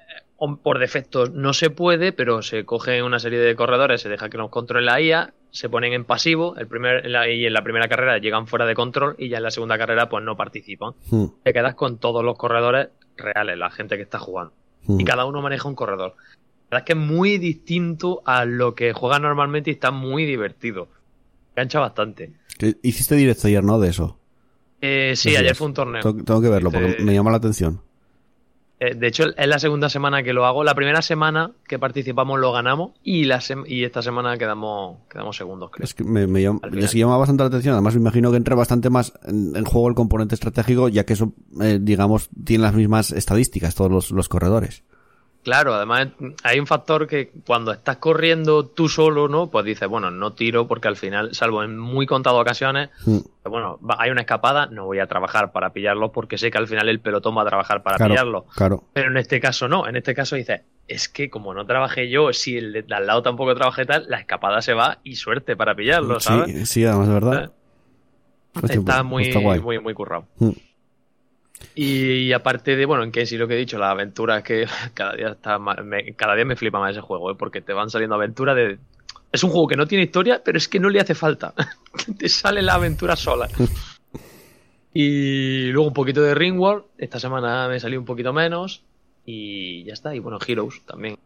por defecto no se puede, pero se coge una serie de corredores, se deja que nos controle la IA se ponen en pasivo el primer, la- y en la primera carrera llegan fuera de control y ya en la segunda carrera pues no participan. Te quedas con todos los corredores reales, la gente que está jugando. Hmm. Y cada uno maneja un corredor. La verdad es que es muy distinto a lo que juegas normalmente y está muy divertido. Cancha bastante. Hiciste directo ayer, ¿no? De eso. Eh, sí, ayer fue un torneo. Tengo, tengo que verlo porque Este- me llama la atención. Eh, de hecho, es la segunda semana que lo hago. La primera semana que participamos lo ganamos y, la sem- y esta semana quedamos, quedamos segundos, creo. Es que me, me llama, les llama bastante la atención. Además, me imagino que entra bastante más en, en juego el componente estratégico, ya que eso, eh, digamos, tiene las mismas estadísticas todos los, los corredores. Claro, además hay un factor que cuando estás corriendo tú solo, ¿no? Pues dices, bueno, no tiro porque al final, salvo en muy contadas ocasiones, Hmm. bueno, va- hay una escapada, no voy a trabajar para pillarlo porque sé que al final el pelotón va a trabajar para Claro, pillarlo. claro. Pero en este caso no, en este caso dices, es que como no trabajé yo, si el de al lado tampoco trabajé tal, la escapada se va y suerte para pillarlo, ¿sabes? Sí, sí, además, de verdad. Está pues, muy, está guay. muy, muy currado. Hmm. Y, aparte de, bueno, en sí lo que he dicho, la aventura es que cada día está más- me, cada día me flipa más ese juego, ¿eh? porque te van saliendo aventuras de. Es un juego que no tiene historia, pero es que no le hace falta. te sale la aventura sola. y luego un poquito de Ringworld. Esta semana me salió un poquito menos. Y ya está. Y bueno, Heroes también.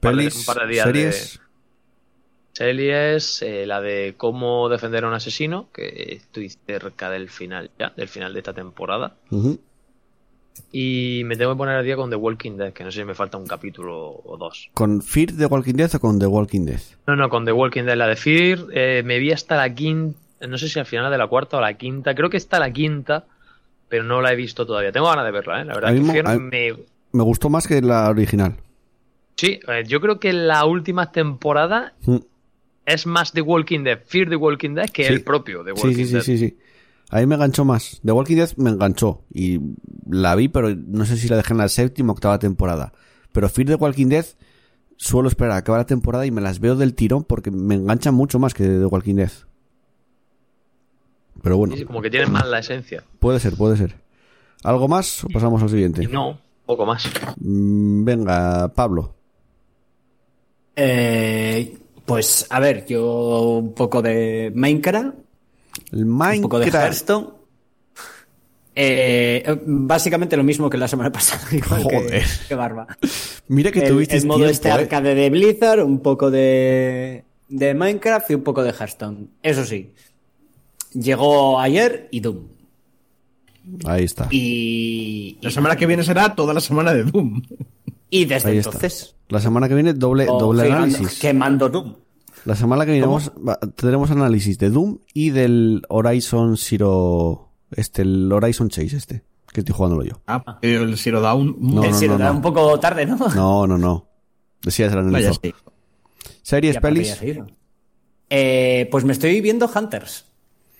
par de- Pelis, un par de días series. Series, eh, la de cómo defender a un asesino, que estoy cerca del final ya, del final de esta temporada. Ujú. Y me tengo que poner al día con The Walking Dead, que no sé si me falta un capítulo o dos. ¿Con Fear de Walking Dead o con The Walking Dead? No, no, con The Walking Dead, la de Fear, eh, me vi hasta la quinta, no sé si al final de la cuarta o la quinta, creo que está la quinta, pero no la he visto todavía. Tengo ganas de verla, ¿eh? La verdad que Fear me... Me gustó más que la original. Sí, eh, yo creo que la última temporada Mm. es más The Walking Dead, Fear The Walking Dead, que Sí. el propio The Sí, Walking sí, sí, Dead. sí, sí. A mí me enganchó más. The Walking Dead me enganchó. Y la vi, pero no sé si la dejé en la séptima o octava temporada. Pero Fear the Walking Dead suelo esperar a acabar la temporada y me las veo del tirón porque me enganchan mucho más que The Walking Dead. Pero bueno, Sí, como que tiene más la esencia. puede ser, puede ser. ¿Algo más o pasamos al siguiente? no, poco más. Mm, Venga, Pablo. Eh, pues a ver, yo un poco de Minecraft, El un poco de Minecraft. Hearthstone. Eh, básicamente lo mismo que la semana pasada. Joder. que barba. Mira que el, tuviste el modo tiempo, este eh. arcade de Blizzard, un poco de, de Minecraft y un poco de Hearthstone. Eso sí, llegó ayer y Doom. Ahí está. Y, La semana que viene será toda la semana de Doom. y desde Ahí está. entonces, La semana que viene doble, doble análisis. quemando Doom. La semana que viene vamos- va- tendremos análisis de Doom y del Horizon Zero, este, el Horizon Chase este, que estoy jugándolo yo. Ah, el Zero Down. No, no, sí, no, un poco tarde, ¿no? No, no, no. Decías el analizo. sí. Series, Ya pelis. Eh, pues me estoy viendo Hunters.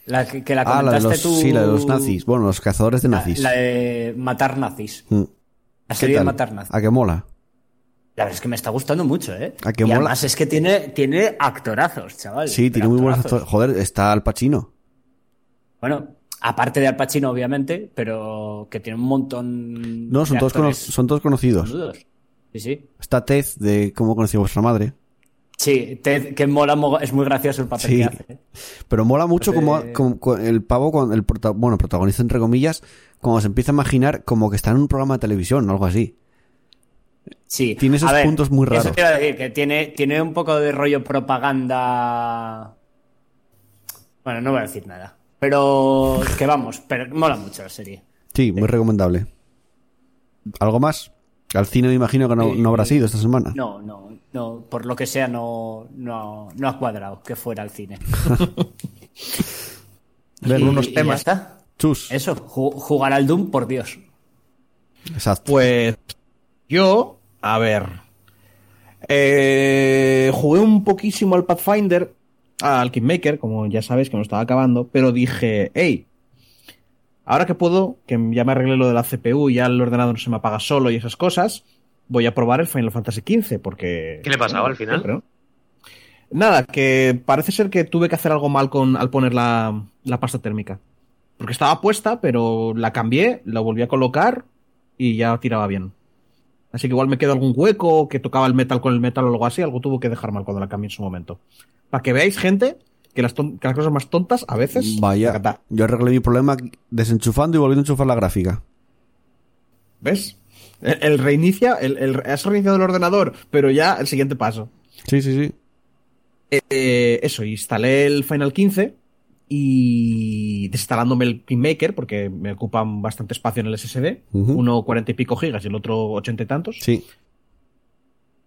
La que, que la Ah, la de comentaste los, tú. sí, la de los nazis. Bueno, los cazadores de nazis. la de matar nazis. Mm. La ¿Qué serie de matar nazis. ¿A qué mola? La verdad es que me está gustando mucho, ¿eh? ¿A qué y mola? además es que tiene, tiene actorazos, chaval. Sí, tiene muy buenos actorazos. Joder, está Al Pacino. Bueno, aparte de Al Pacino, obviamente, pero que tiene un montón. No, son de todos, cono- son todos conocidos. Sí, sí. Está Ted de Cómo conocí a vuestra madre. Sí, Ted, que mola, es muy gracioso el papel Sí. que hace. ¿eh? Pero mola mucho como, como- el pavo, con el prota- bueno, protagonista entre comillas, como se empieza a imaginar como que está en un programa de televisión o algo así. Sí. Tiene esos ver, puntos muy raros. Eso te iba a decir, que tiene, tiene un poco de rollo propaganda. Bueno, no voy a decir nada. Pero que vamos, pero mola mucho la serie. Sí, muy recomendable. ¿Algo más? Al cine me imagino que no, no habrá sido esta semana. No, no, no, por lo que sea no, no, no ha cuadrado que fuera al cine. Ver unos temas. ya está. Chus. Eso, ju- jugar al Doom, por Dios. Exacto. Pues yo, a ver. Eh, jugué un poquísimo al Pathfinder, al Kingmaker, como ya sabéis que me lo estaba acabando, pero dije, hey, ahora que puedo, que ya me arreglé lo de la CPU y ya el ordenador no se me apaga solo y esas cosas, voy a probar el Final Fantasy XV, porque... ¿Qué le pasaba al final? siempre, ¿no? Nada, que parece ser que tuve que hacer algo mal con, al poner la, la pasta térmica. Porque estaba puesta, pero la cambié, la volví a colocar y ya tiraba bien. Así que igual me quedó algún hueco, que tocaba el metal con el metal o algo así, algo tuvo que dejar mal cuando la cambié en su momento. Para que veáis, gente, que las, ton- que las cosas más tontas a veces... Vaya, yo arreglé mi problema desenchufando y volviendo a enchufar la gráfica. ¿Ves? El, el reinicia, el, el- has reiniciado el ordenador, pero ya el siguiente paso. Sí, sí, sí. Eh, eso, instalé el Final 15 y desinstalándome el Kingmaker porque me ocupan bastante espacio en el SSD, uno 40 y pico gigas y el otro 80 y tantos. Sí.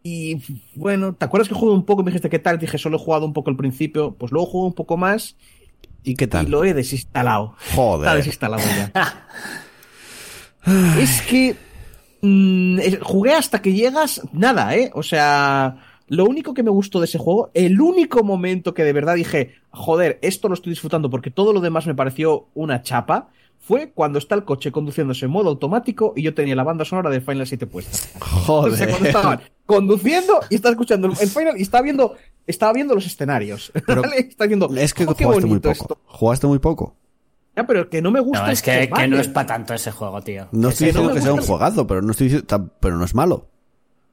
Y bueno, ¿te acuerdas que jugué un poco? Me dijiste qué tal, dije solo he jugado un poco al principio, pues luego jugué un poco más ¿Y qué y tal? lo he desinstalado. Está Joder. desinstalado ya. es que mm, jugué hasta que llegas, nada, ¿eh? O sea, lo único que me gustó de ese juego, el único momento que de verdad dije, joder, esto lo estoy disfrutando porque todo lo demás me pareció una chapa, fue cuando está el coche conduciéndose en modo automático y yo tenía la banda sonora de Final 7 puesta. O sea, cuando Joder. estaban conduciendo y estaba escuchando el Final y estaba viendo, estaba viendo los escenarios. Pero ¿vale? Está viendo, Es que "Oh, qué jugaste muy poco. esto". Jugaste muy poco. Ya, pero que no me gusta No, es que, que no es para tanto ese juego, tío. No estoy diciendo no que sea un juegazo, pero no estoy pero no es malo.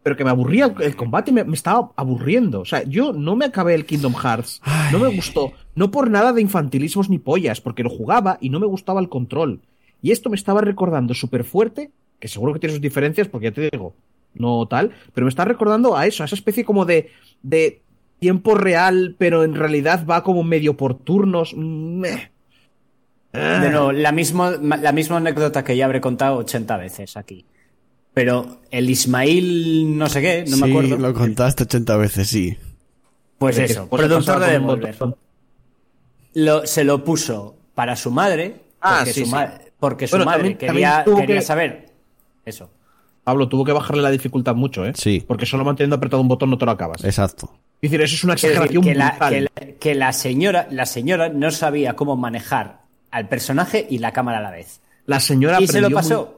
Pero que me aburría el, combate, me, me estaba aburriendo. O sea, yo no me acabé el Kingdom Hearts, no me gustó, no por nada de infantilismos ni pollas, porque lo jugaba y no me gustaba el control. Y esto me estaba recordando súper fuerte, que seguro que tiene sus diferencias, porque ya te digo, no tal, pero me está recordando a eso, a esa especie como de, de tiempo real, pero en realidad va como medio por turnos. Meh. Ah. De nuevo, la, mismo, la misma anécdota que ya habré contado 80 veces aquí. Pero el Ismail, no sé qué, no me acuerdo. lo contaste 80 veces, sí. Pues eso, pues productor de Devolver. Lo- se lo puso para su madre, Ah, porque, sí, su, sí. ma- porque su Bueno, madre también- quería, también quería que- saber eso. Pablo, tuvo que bajarle la dificultad mucho, ¿eh? Sí. Porque solo manteniendo apretado un botón no te lo acabas. Es Exacto. decir, eso es una decir, exageración que, la, que la- que la señora, la señora no sabía cómo manejar al personaje y la cámara a la vez. La señora Y se lo pasó. muy-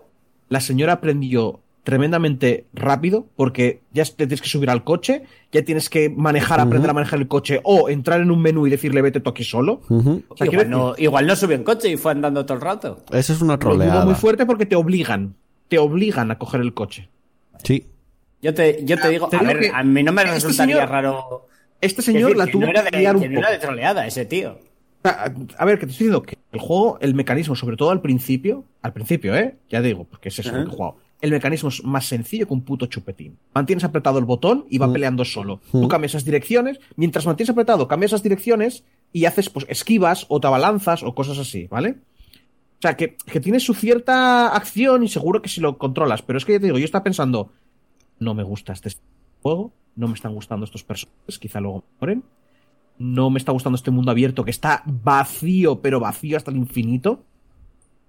La señora aprendió tremendamente rápido porque ya te tienes que subir al coche, ya tienes que manejar, aprender a manejar el coche o entrar en un menú y decirle vete tú aquí solo. O sea, Igual no, igual no subió en coche y fue andando todo el rato. Eso es una troleada. muy fuerte porque te obligan, te obligan a coger el coche. Sí. Yo te, yo te digo, te a digo ver, que a mí no me este resultaría señor- raro. Este Es señor decir, la que tuvo no era que de, liar un que no era de troleada ese tío. A, a ver, que te estoy diciendo que el juego, el mecanismo, sobre todo al principio, al principio, ¿eh? Ya digo, porque es eso que he jugado. El mecanismo es más sencillo que un puto chupetín. Mantienes apretado el botón y va peleando solo. Tú cambias esas direcciones, mientras mantienes apretado, cambias esas direcciones y haces pues esquivas o te abalanzas o cosas así, ¿vale? O sea, que, que tiene su cierta acción y seguro que si lo controlas, pero es que ya te digo, yo estaba pensando, no me gusta este juego, no me están gustando estos personajes, quizá luego mejoren. No me está gustando este mundo abierto que está vacío, pero vacío hasta el infinito.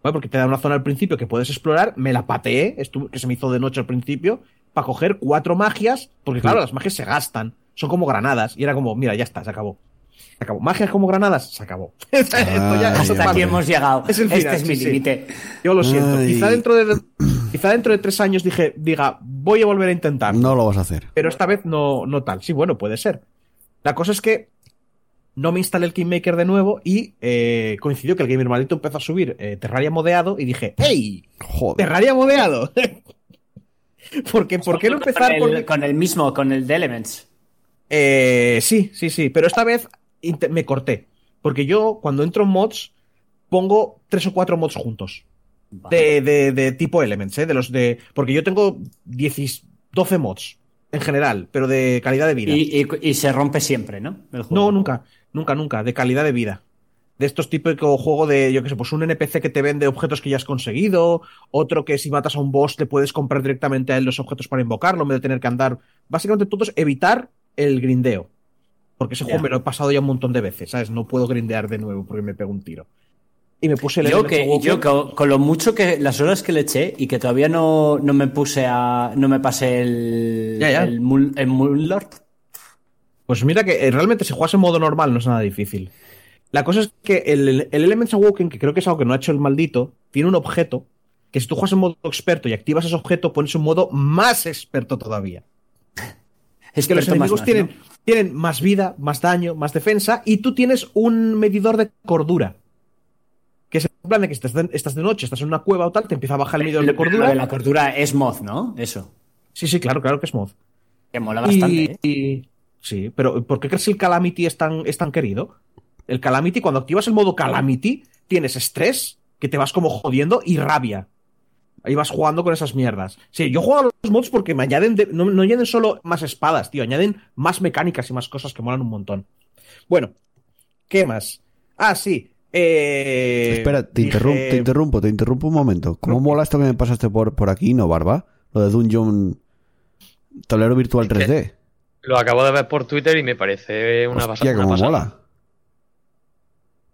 ¿Vale? Porque te da una zona al principio que puedes explorar. Me la pateé, que se me hizo de noche al principio, para coger cuatro magias, porque claro, las magias se gastan. Son como granadas. Y era como, mira, ya está, se acabó. Se acabó. Magias como granadas, se acabó. Ya- Hasta aquí hemos llegado. Es el este es mi sí, sí. límite. Yo lo siento. Ay. Quizá dentro de quizá dentro de tres años dije, diga, voy a volver a intentar. No lo vas a hacer. Pero esta vez no, no tal. Sí, bueno, puede ser. La cosa es que no me instalé el Kingmaker de nuevo y eh, coincidió que el Gamer Maldito empezó a subir eh, Terraria modeado y dije, ¡Ey! Joder. ¡Terraria modeado! Porque, ¿por qué no empezar con por... el, con el mismo, con el de Elements? Eh, sí, sí, sí, pero esta vez me corté. Porque yo, cuando entro en mods, pongo tres o cuatro mods juntos. De, de, de tipo Elements, ¿eh? De los de. Porque yo tengo 10, 12 mods en general, pero de calidad de vida. Y, y- y se rompe siempre, ¿no? El juego. No, nunca, nunca, nunca, de calidad de vida. De estos típicos juego de, yo qué sé, pues un NPC que te vende objetos que ya has conseguido, otro que si matas a un boss le puedes comprar directamente a él los objetos para invocarlo, en vez de tener que andar. Básicamente todo es evitar el grindeo. Porque ese juego me lo he pasado ya un montón de veces, ¿sabes? No puedo grindear de nuevo porque me pego un tiro. Y me puse el Yo, que, yo con, con lo mucho que las horas que le eché y que todavía no, no me puse a. no me pasé el. Ya, ya. el, Moon- el Moonlord. Pues mira que eh, realmente si juegas en modo normal no es nada difícil. La cosa es que el, el Elements Awoken, que creo que es algo que no ha hecho el maldito, tiene un objeto que si tú juegas en modo experto y activas ese objeto, pones un modo más experto todavía. Es que los enemigos más, tienen, ¿no? tienen más vida, más daño, más defensa, y tú tienes un medidor de cordura. Que es en plan de que estás de, estás de noche, estás en una cueva o tal, te empieza a bajar el medidor de Lo cordura. de la cordura es mod, ¿no? Eso. Sí, sí, claro, claro que es mod. Que mola bastante, Y- ¿eh? y- sí, pero ¿por qué crees que el Calamity es tan, es tan querido? El Calamity, cuando activas el modo Calamity, tienes estrés, que te vas como jodiendo, y rabia. Ahí vas jugando con esas mierdas. Sí, yo juego a los mods porque me añaden, de- no, no añaden solo más espadas, tío, añaden más mecánicas y más cosas que molan un montón. Bueno, ¿qué más? Ah, sí. Eh, Espera, te, dije- interrumpo, te interrumpo, te interrumpo un momento. ¿Cómo mola esto que me pasaste por, por aquí, no, Barba? Lo de Dungeon Tablero Virtual Es que- 3D. Lo acabo de ver por Twitter y me parece una, Hostia, pasada. mola.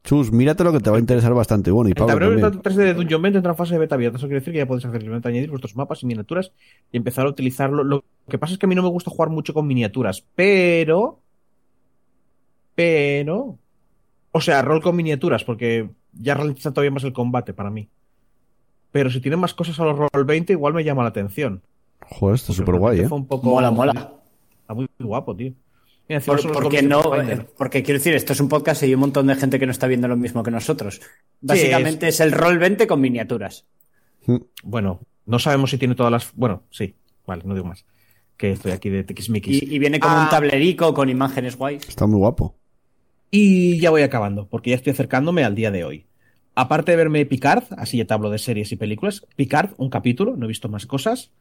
Chus, mírate lo que te va a interesar bastante. Bueno, y El Pablo tablero también. 3D de Dungeon Bend entra en fase de beta abierta. Eso quiere decir que ya podéis hacer simplemente añadir vuestros mapas y miniaturas y empezar a utilizarlo. Lo que pasa es que a mí no me gusta jugar mucho con miniaturas, pero. Pero. O sea, rol con miniaturas, porque ya ralentiza todavía más el combate para mí. Pero si tienen más cosas a los roll 20, igual me llama la atención. Joder, esto es Porque súper guay, ¿eh? fue un poco- Mola, mola. Está muy guapo, tío. Mira, Por- porque no, eh, porque quiero decir, esto es un podcast y hay un montón de gente que no está viendo lo mismo que nosotros. Básicamente es... el rol 20 con miniaturas. Bueno, no sabemos si tiene todas las. Bueno, sí. Vale, no digo más. Que estoy aquí de tiquismiquis. Y, y viene como Ah. un tablerico con imágenes guays. Está muy guapo. Y ya voy acabando, porque ya estoy acercándome al día de hoy. Aparte de verme Picard, así ya te hablo de series y películas, Picard, un capítulo, no he visto más cosas.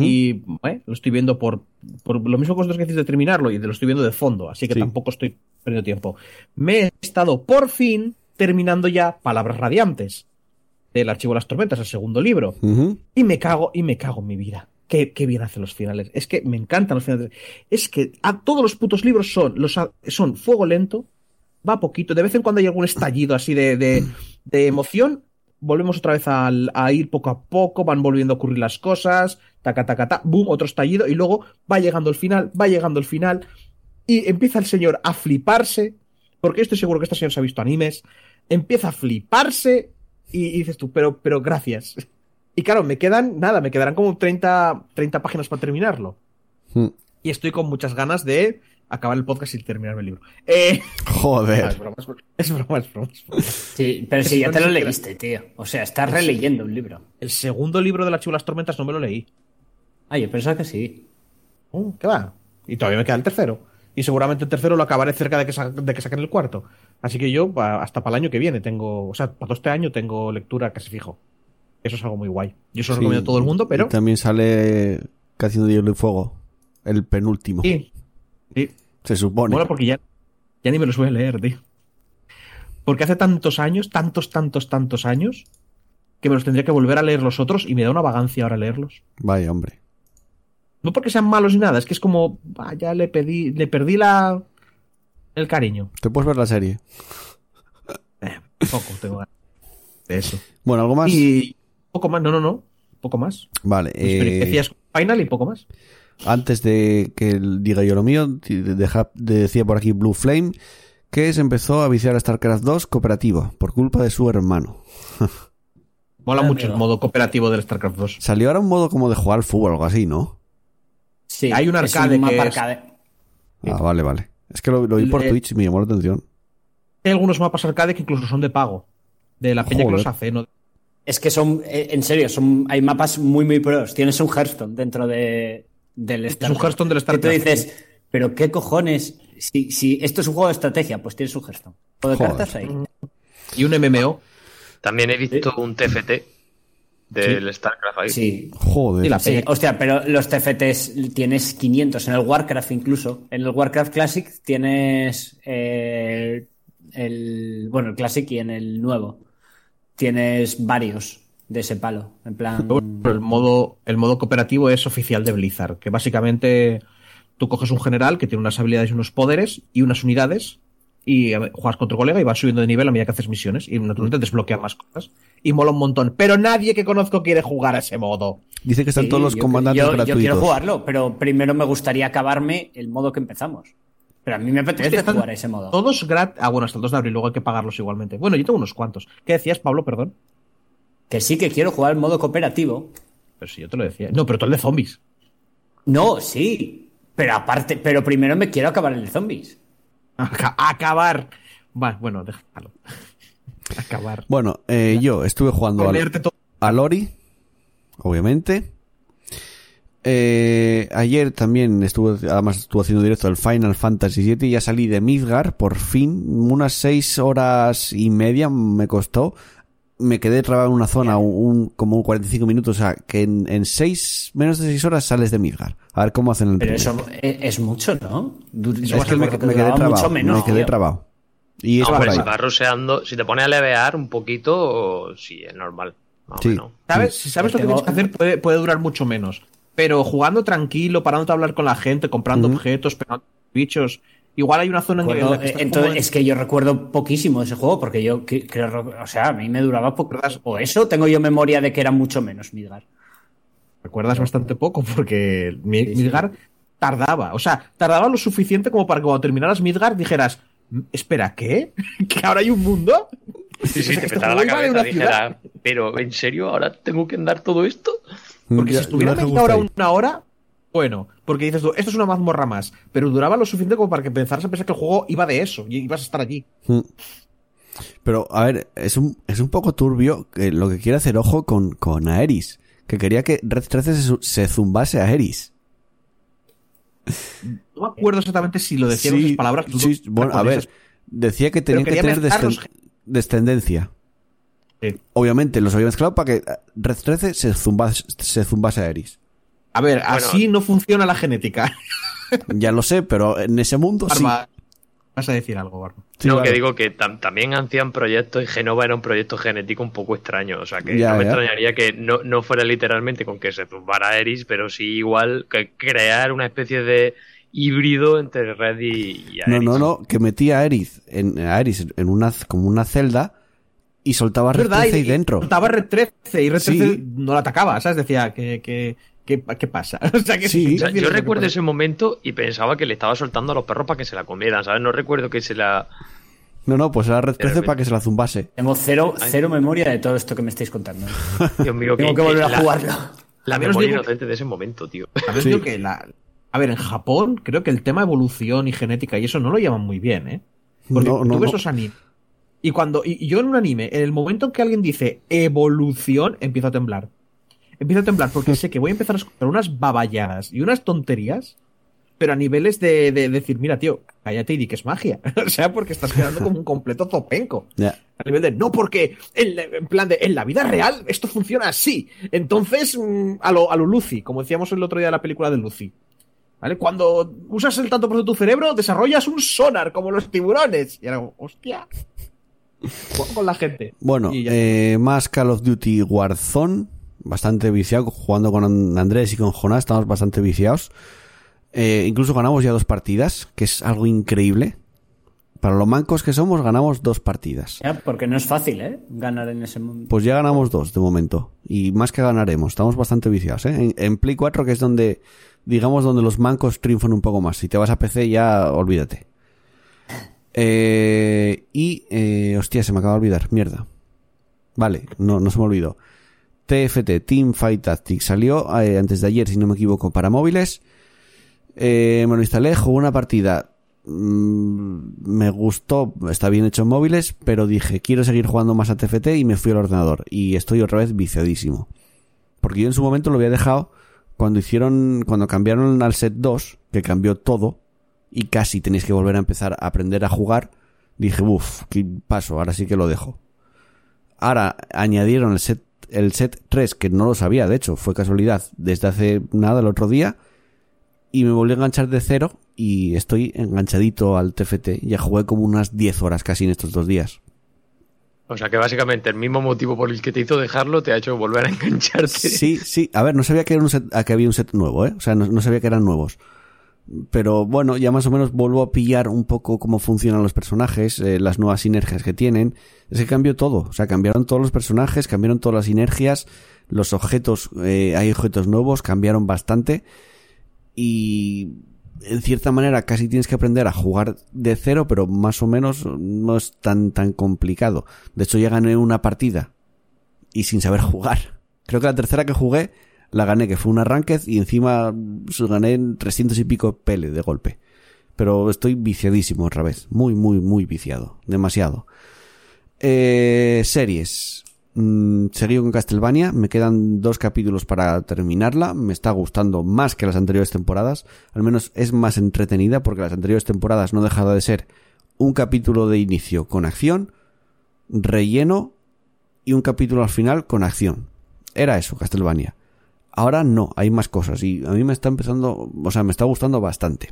Y eh, lo estoy viendo por, por lo mismo que vosotros que decís de terminarlo, y lo estoy viendo de fondo, así que Sí. tampoco estoy perdiendo tiempo. Me he estado por fin terminando ya Palabras Radiantes, del Archivo de las Tormentas, el segundo libro. Y me cago, y me cago en mi vida. Qué, qué bien hacen los finales. Es que me encantan los finales. Es que a todos los putos libros son, los, son fuego lento, va poquito. De vez en cuando hay algún estallido así de, de, de emoción. Volvemos otra vez al- a, ir poco a poco, van volviendo a ocurrir las cosas, taca, taca, ta, boom, otro estallido, y luego va llegando el final, va llegando el final, y empieza el señor a fliparse, porque estoy seguro que este señor se ha visto animes, empieza a fliparse, y, y dices tú, pero, pero gracias. Y claro, me quedan, nada, me quedarán como 30, 30 páginas para terminarlo. Mm. Y estoy con muchas ganas de acabar el podcast y terminarme el libro. Eh, Joder. es broma, es broma, es broma, es broma, es broma. Sí, pero si ya te lo leíste, tío. O sea, estás releyendo un libro. El segundo libro de la Chivo de las Tormentas no me lo leí. Ah, yo pensaba que sí. Uh, ¿Qué va? Y todavía me queda el tercero. Y seguramente el tercero lo acabaré cerca de que, sa- de que saquen el cuarto. Así que yo, hasta para el año que viene, tengo. O sea, para todo este año tengo lectura casi fijo. Eso es algo muy guay. Yo se lo recomiendo a todo el mundo, Y pero. también sale Haciendo de Hielo y Fuego. El penúltimo. Sí. Sí. Se supone. Mola porque ya, ya ni me los voy a leer, tío. Porque hace tantos años, tantos, tantos, tantos años, que me los tendría que volver a leer los otros y me da una vagancia ahora leerlos. Vaya, hombre. No porque sean malos ni nada, es que es como, ah, ya le pedí, le perdí la el cariño. Te puedes ver la serie. Eh, poco tengo ganas de eso. Bueno, ¿algo más? Y poco más, no, no, no, poco más. Vale. Eh, Final y poco más. Antes de que diga yo lo mío, deja- decía por aquí Blue Flame que se empezó a viciar a StarCraft 2 cooperativo por culpa de su hermano. Mola Ah, mucho el modo cooperativo del StarCraft 2. Salió ahora un modo como de jugar al fútbol o algo así, ¿no? Sí. Hay un es arcade mapa que. Ah, vale, vale. Es que lo, lo vi por Eh, Twitch y me llamó la atención. Hay algunos mapas arcade que incluso son de pago. De la peña que Joder. los hace, ¿no? Es que son, eh, en serio, son, hay mapas muy, muy pros. Tienes un Hearthstone dentro de, del Es un Hearthstone del Que tú StarCraft. dices, pero qué cojones, si, si esto es un juego de estrategia, pues tienes un Hearthstone. Juego de Joder. cartas ahí. Y un MMO. También he visto un TFT del StarCraft ahí. Sí. Joder. Y la Sí, peña. hostia, pero los TFTs tienes 500 en el Warcraft incluso. En el Warcraft Classic tienes eh, el bueno, el Classic y en el nuevo tienes varios de ese palo, en plan el modo, el modo cooperativo es oficial de Blizzard, que básicamente tú coges un general que tiene unas habilidades y unos poderes y unas unidades y a ver, juegas con tu colega y vas subiendo de nivel a medida que haces misiones y naturalmente desbloquea más cosas y mola un montón. Pero nadie que conozco quiere jugar a ese modo. Dice que están Sí, todos los yo- comandantes yo, yo gratuitos. quiero jugarlo, pero primero me gustaría acabarme el modo que empezamos. Pero a mí me apetece Están jugar a ese modo. Todos gratis. Ah, bueno, hasta el 2 de abril, luego hay que pagarlos igualmente. Bueno, yo tengo unos cuantos. ¿Qué decías, Pablo? Perdón. Que sí que quiero jugar el modo cooperativo. Pero si yo te lo decía. No, pero tú el de zombies. No, sí. Pero aparte, pero primero me quiero acabar el de zombies. Aca- acabar. Va, bueno, déjalo. Acabar. Bueno, eh, yo estuve jugando al, a Lori, obviamente. Eh, ayer también estuve, además estuve haciendo directo del Final Fantasy VII y ya salí de Midgar, por fin, unas seis horas y media me costó. Me quedé trabado en una zona un, como 45 minutos, o sea, que en, en seis, menos de seis horas sales de Midgar. A ver cómo hacen el Pero eso es, es mucho, ¿no? Yo Es que me, quedé trabado, mucho menos, me quedé tío. trabado. Y es No, por pero ahí. si vas ruseando, si te pones a levear un poquito, sí, es normal. Sí. menos. ¿Sabes? Si sabes lo que tienes que hacer, puede, puede durar mucho menos. Pero jugando tranquilo, parándote a hablar con la gente, comprando objetos, pegando bichos. Igual hay una zona en la que estás entonces, es que yo recuerdo poquísimo ese juego, porque yo creo, o sea, a mí me duraba poco. O eso, tengo yo memoria de que era mucho menos Midgar. Recuerdas bastante poco porque Mi- Sí, sí. Midgar tardaba. O sea, tardaba lo suficiente como para que cuando terminaras Midgar dijeras, "Mm, espera, ¿qué? ¿Que ahora hay un mundo? Sí, sí, te petaba la cabeza. una ciudad. Dijera, pero ¿en serio ahora tengo que andar todo esto? Porque Ya- si estuviera ya os media hora, gusta ahí. una hora, bueno, porque dices tú, esto es una mazmorra más, pero duraba lo suficiente como para que pensaras a pensar que el juego iba de eso y ibas a estar allí. Mm. Pero, a ver, es un, es un poco turbio que lo que quiere hacer ojo con, con Aeris. Que quería que Red 13 se, zumbase a Aeris. No me acuerdo exactamente si lo decía en esas palabras. sí, no- bueno, a ver, decía que tenía que tener los- descendencia. Sí. Obviamente los había mezclado para que Red 13 se zumbase, se zumbase a Aeris. A ver, así no funciona la genética. Ya lo sé, pero en ese mundo sí. Barba, vas a decir algo, Barba. Sí, no, vale. que digo que tam- también hacían proyectos y Genova era un proyecto genético un poco extraño. O sea, que Ya, no me ya. extrañaría que no, no fuera literalmente con que se zumbara Eris, pero sí igual que crear una especie de híbrido entre Red y, y No, no, no, que metía a Aerith en, a Aerys en una, como una celda y soltaba Red 13 ahí dentro. Estaba Red 13 y Red Sí. 13 no la atacaba, ¿sabes? Decía, que, que, ¿qué pasa? O sea, que Sí. O sea, imbécil yo recuerdo ese momento y pensaba que le estaba soltando a los perros para que se la comieran, ¿sabes? No recuerdo que se la... No, no, pues era Red 13 repente. para que se la zumbase. Tengo cero, cero memoria de todo esto que me estáis contando. Dios mío, Tengo que volver a la- jugarlo. La os memoria inocente de ese momento, tío. Sí. digo que la... A ver, en Japón creo que el tema evolución y genética y eso no lo llevan muy bien, ¿eh? Porque No, no, tú ves no. los animes. Y cuando. Y, y yo en un anime, en el momento en que alguien dice evolución, empiezo a temblar. Empiezo a temblar porque sé que voy a empezar a escuchar unas baballadas y unas tonterías, pero a niveles de, de decir, mira, tío, cállate y di que es magia. o sea, porque estás quedando como un completo zopenco. A nivel de, no, porque en, la- en plan de, en la vida real esto funciona así. Entonces, mm, a lo, a lo Lucy, como decíamos el otro día de la película de Lucy. ¿Vale? Cuando usas el tanto por tu cerebro, desarrollas un sonar como los tiburones. Y como, hostia. Juego con la gente. Bueno, eh, más Call of Duty Warzone, bastante viciado, jugando con Andrés y con Jonás, estamos bastante viciados. Eh, incluso ganamos ya dos partidas, que es algo increíble. Para lo mancos que somos, ganamos dos partidas. Ya, porque no es fácil, ¿eh? Ganar en ese mundo. Pues ya ganamos dos de momento. Y más que ganaremos, estamos bastante viciados, ¿eh? En, en Play 4, que es donde, digamos, donde los mancos triunfan un poco más. Si te vas a PC, ya olvídate. Eh, y, eh, hostia, se me acaba de olvidar, mierda. Vale, no, no se me olvidó. TFT, Team Fight Tactics, salió eh, antes de ayer, si no me equivoco, para móviles. Eh, me lo instalé, jugué una partida. Mm, me gustó, está bien hecho en móviles, pero dije, quiero seguir jugando más a TFT y me fui al ordenador. Y estoy otra vez viciadísimo. Porque yo en su momento lo había dejado cuando hicieron, cuando cambiaron al set 2, que cambió todo, y casi tenéis que volver a empezar a aprender a jugar. Dije, uff, qué paso, ahora sí que lo dejo. Ahora añadieron el set, el set 3, que no lo sabía, de hecho, fue casualidad, desde hace nada el otro día, y me volví a enganchar de cero, y estoy enganchadito al TFT. Ya jugué como unas 10 horas casi en estos dos días. O sea que básicamente el mismo motivo por el que te hizo dejarlo te ha hecho volver a engancharte. Sí, sí, a ver, no sabía que, era un set, a que había un set nuevo, ¿eh? O sea, no, no sabía que eran nuevos. Pero bueno, ya más o menos vuelvo a pillar un poco cómo funcionan los personajes, eh, las nuevas sinergias que tienen. Es que cambió todo, o sea, cambiaron todos los personajes, cambiaron todas las sinergias, los objetos, eh, hay objetos nuevos, cambiaron bastante. Y en cierta manera casi tienes que aprender a jugar de cero, pero más o menos no es tan, tan complicado. De hecho, ya gané una partida y sin saber jugar. Creo que la tercera que jugué la gané, que fue una ranked y encima pues, gané en 300 y pico pele de golpe. Pero estoy viciadísimo otra vez. Muy, muy, muy viciado. Demasiado. Eh, series. mm, con Castlevania, me quedan dos capítulos para terminarla, me está gustando más que las anteriores temporadas, al menos es más entretenida porque las anteriores temporadas no dejaba de ser un capítulo de inicio con acción, relleno y un capítulo al final con acción. Era eso, Castlevania. Ahora no, hay más cosas y a mí me está empezando, o sea, me está gustando bastante.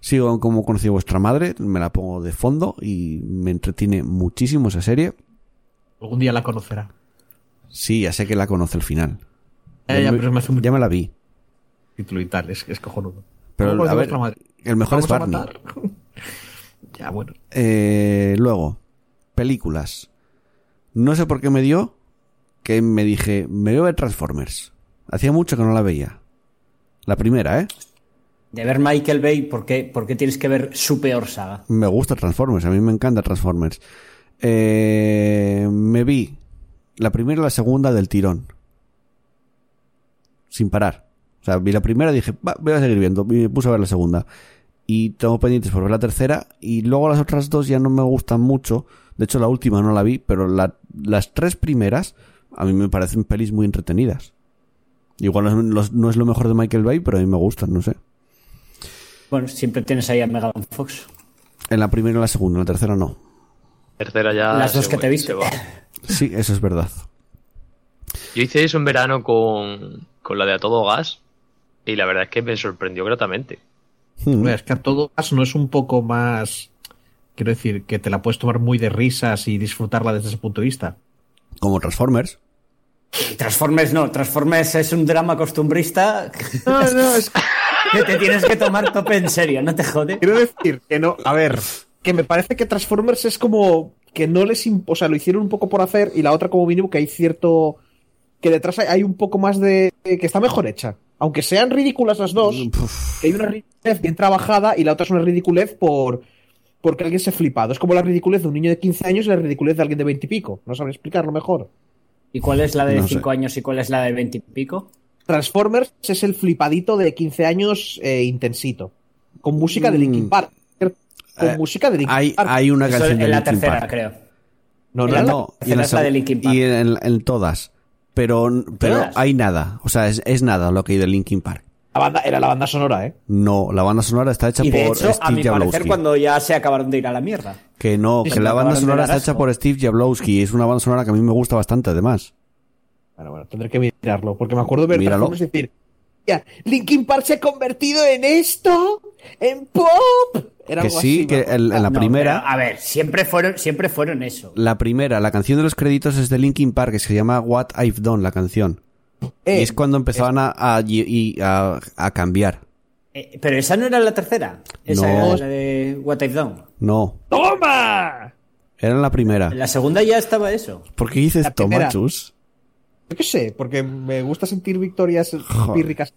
Sigo como conocí a vuestra madre, me la pongo de fondo y me entretiene muchísimo esa serie. Algún día la conocerá. Sí, ya sé que la conoce al final. Ya, ya, me, pero me hace mucho ya me la vi. título y tal, es, es cojonudo. Pero, ¿Cómo a ver, madre? el mejor es ¿Vamos a Barney. ya, bueno. Eh, luego, películas. No sé por qué me dio que me dije, me veo ver Transformers. Hacía mucho que no la veía. La primera, ¿eh? De ver Michael Bay, ¿por qué, por qué tienes que ver su peor saga? Me gusta Transformers, a mí me encanta Transformers. Eh, me vi la primera y la segunda del tirón. Sin parar. O sea, vi la primera y dije, va, voy a seguir viendo. Y me puse a ver la segunda. Y tengo pendientes por ver la tercera. Y luego las otras dos ya no me gustan mucho. De hecho, la última no la vi, pero la- las tres primeras a mí me parecen pelis muy entretenidas. Igual no es, los- no es lo mejor de Michael Bay, pero a mí me gustan, no sé. Bueno, siempre tienes ahí a Megan Fox. En la primera y la segunda, en la tercera no. Tercera ya. Las dos que te viste. Sí, eso es verdad. Yo hice eso en verano con, con la de A Todo Gas. Y la verdad es que me sorprendió gratamente. Hmm. Es que a todo gas no es un poco más. Quiero decir, que te la puedes tomar muy de risas y disfrutarla desde ese punto de vista. Como Transformers. Transformers no, Transformers es un drama costumbrista No, no, es que te tienes que tomar tope en serio, no te jode. Quiero decir que no. A ver, que me parece que Transformers es como que no les. imp- O sea, lo hicieron un poco por hacer y la otra, como mínimo, que hay cierto. Que detrás hay, un poco más de. que está mejor hecha. Aunque sean ridículas las dos, Puf, que hay una ridiculez bien trabajada y la otra es una ridiculez por. porque alguien se ha flipado. Es como la ridiculez de un niño de 15 años y la ridiculez de alguien de 20 y pico. No saben explicarlo mejor. ¿Y cuál es la de No sé. 5 años y cuál es la de 20 y pico? Transformers es el flipadito de 15 años eh, intensito. Con música de Linkin Mm. Park. Con Eh, música de Linkin hay, Park. hay una Eso canción de en la Linkin tercera, Park. creo. No, en no, la- no. Y en, tercera es la de Linkin Park. y en, en todas. Pero, pero ¿Todas? hay nada. O sea, es, es nada lo que hay de Linkin Park. La banda, era la banda sonora, ¿eh? No, la banda sonora está hecha Y de por hecho, a Steve mi parecer, cuando ya se acabaron de ir a la mierda. Que no, Sí, que la banda sonora está hecha por Steve Jablowski. Es una banda sonora que a mí me gusta bastante, además. Bueno, bueno, tendré que mirarlo, porque me acuerdo ver y decir, "Ya, Linkin Park se ha convertido en esto, en pop. Era Que algo sí, así, que el- en la No, primera... pero, a ver, siempre fueron, siempre fueron eso. La primera, la canción de los créditos es de Linkin Park, que se llama What I've Done, la canción. Eh, y es cuando empezaban a, a, y- a- a cambiar. Eh, pero esa no era la tercera. Esa No. era la de What I've Done. No, ¡Toma! era en la primera. La segunda ya estaba eso. ¿Por qué dices primera. Tomachus? Yo qué sé, porque me gusta sentir victorias pírricas.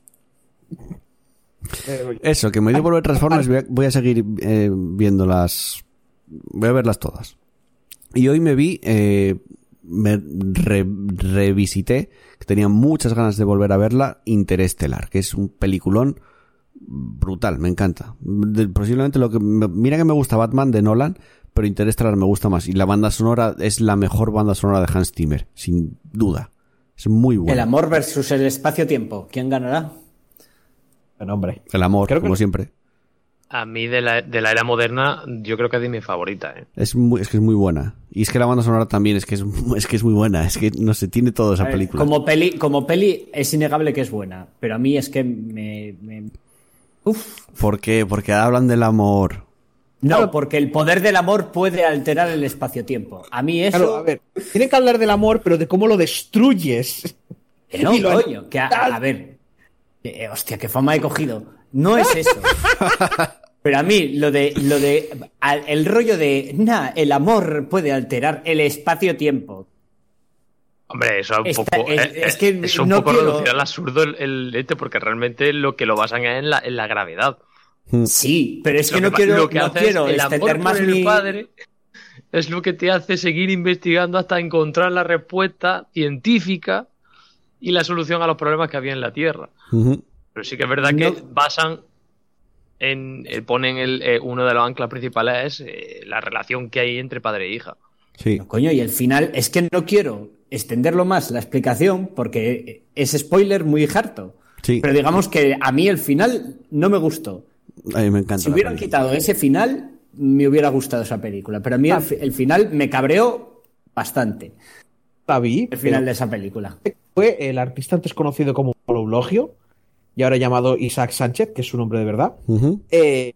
Eh, Eso, que me dio por ver Transformers, voy a, voy a seguir eh, viéndolas. Voy a verlas todas. Y hoy me vi, eh, me re- revisité, que tenía muchas ganas de volver a verla, Interestelar, que es un peliculón brutal, me encanta. De- posiblemente lo que... me- Mira que me gusta Batman de Nolan, pero Interestelar me gusta más. Y la banda sonora es la mejor banda sonora de Hans Zimmer, sin duda. Es muy buena. El amor versus el espacio-tiempo. ¿Quién ganará? bueno, hombre. El amor, Creo que- como siempre. A mí de la, de la era moderna, yo creo que es de mi favorita. ¿eh? Es, muy, es que es muy buena. Y es que la banda sonora también es que es, es que es muy buena. Es que no se tiene todo esa ver, película. Como peli, como peli es innegable que es buena, pero a mí es que me... me- Uf. ¿Por qué? Porque hablan del amor. No, Claro. porque el poder del amor puede alterar el espacio-tiempo. A mí eso... Claro, a ver, tienen que hablar del amor, pero de cómo lo destruyes. Que no, coño, que a, a ver. eh, hostia, qué fama he cogido. No es eso. Pero a mí, lo de, lo de, al- el rollo de, nah, el amor puede alterar el espacio-tiempo. Hombre, eso es un Está- poco, es- eh, es que eh, es un no poco quiero- reducir al absurdo el, el este, porque realmente lo que lo basan es en la, en la gravedad. Sí, pero es que no quiero, lo que no quiero el amor por más el mi... padre es lo que te hace seguir investigando hasta encontrar la respuesta científica y la solución a los problemas que había en la Tierra. Pero sí que es verdad que basan en eh, ponen el, eh, uno de los anclas principales es eh, la relación que hay entre padre e hija. Sí. No, coño, y el final, es que no quiero extenderlo más la explicación porque es spoiler muy harto. Sí. Pero digamos que a mí el final no me gustó. A mí me encanta. Si hubieran película. quitado ese final, me hubiera gustado esa película. Pero a mí el, el final me cabreó bastante. David, El final de esa película. fue el artista antes conocido como Eulogio y ahora llamado Isaac Sánchez, que es su nombre de verdad. Eh,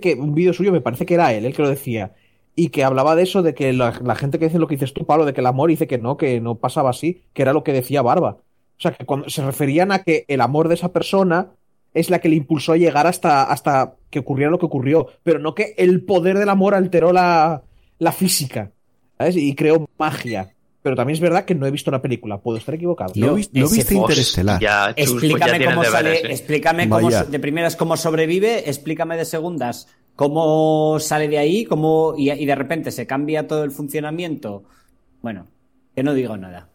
que un vídeo suyo me parece que era él el que lo decía y que hablaba de eso de que la, la gente que dice lo que dices tú Pablo de que el amor dice que no que no pasaba así que era lo que decía Barba o sea que cuando se referían a que el amor de esa persona es la que le impulsó a llegar hasta hasta que ocurriera lo que ocurrió pero no que el poder del amor alteró la, la física ¿sabes? y creó magia pero también es verdad que no he visto la película puedo estar equivocado ¿No, Yo, no viste Interestelar? Ya, chus, pues ya Explícame cómo deberes, sale, ¿eh? explícame cómo Vaya. de primeras cómo sobrevive, explícame de segundas cómo sale de ahí, cómo y, y de repente se cambia todo el funcionamiento. Bueno, que no digo nada.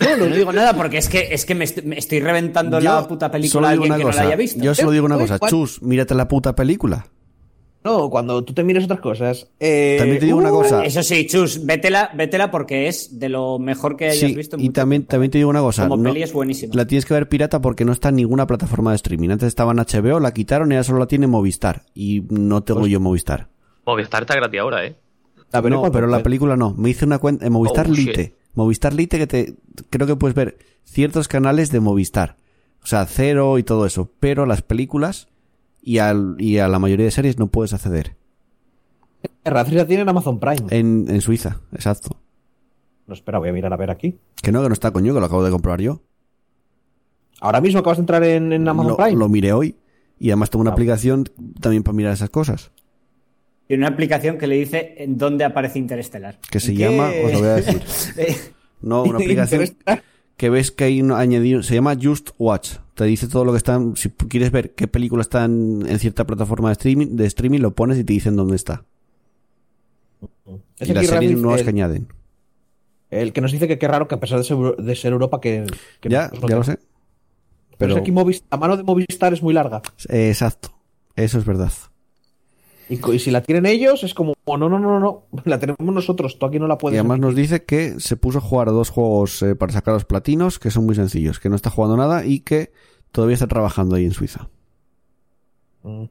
No, no digo nada porque es que es que me, est- me estoy reventando Yo la puta película a alguien una que cosa, no la haya visto. Yo solo digo una Eh, cosa. Chus, mírate la puta película. No cuando tú te mires otras cosas eh, También te digo una uh, cosa. Eso sí, Chus, vétela, vétela porque es de lo mejor que hayas Sí, visto. en y mucho también, tiempo. también te digo una cosa. Como no- peli es buenísima. La tienes que ver pirata porque no está en ninguna plataforma de streaming. Antes estaba en HBO, la quitaron y ahora solo la tiene Movistar. Y no tengo Pues yo Movistar. Movistar está gratis ahora, ¿eh? la veré No, pero la película no. Me hice una cuenta en Movistar Oh, shit. Lite. Movistar Lite que te creo que puedes ver ciertos canales de Movistar. O sea, cero y todo eso. Pero las películas y, al, y a la mayoría de series no puedes acceder. Ratris la tiene en Amazon Prime En, en Suiza, exacto. no espera voy a mirar a ver aquí Que no, que no está coño, que lo acabo de comprar yo. Ahora mismo acabas de entrar en, en Amazon Lo, Prime. lo miré hoy. Y además tengo una Ah. aplicación también para mirar esas cosas. Tiene una aplicación que le dice en dónde aparece Interestelar. Que se ¿En llama, os lo voy a decir. Eh, No, una aplicación que ves que hay un añadido, se llama Just Watch. Te dice todo lo que están, si quieres ver qué película están en cierta plataforma de streaming, de streaming lo pones y te dicen dónde está. Es y las series nuevas el, que añaden. el que nos dice que qué raro que a pesar de ser, de ser Europa que, que Ya, nosotros ya no lo sé. Pero Pero, es que aquí Movis- la mano de Movistar es muy larga. exacto. Eso es verdad. Y, y si la tienen ellos, es como, oh, no, no, no, no, la tenemos nosotros, tú aquí no la Y puedes. además nos dice que se puso a jugar a dos juegos eh, para sacar los platinos, que son muy sencillos, que no está jugando nada y que todavía está trabajando ahí en Suiza. Mm, O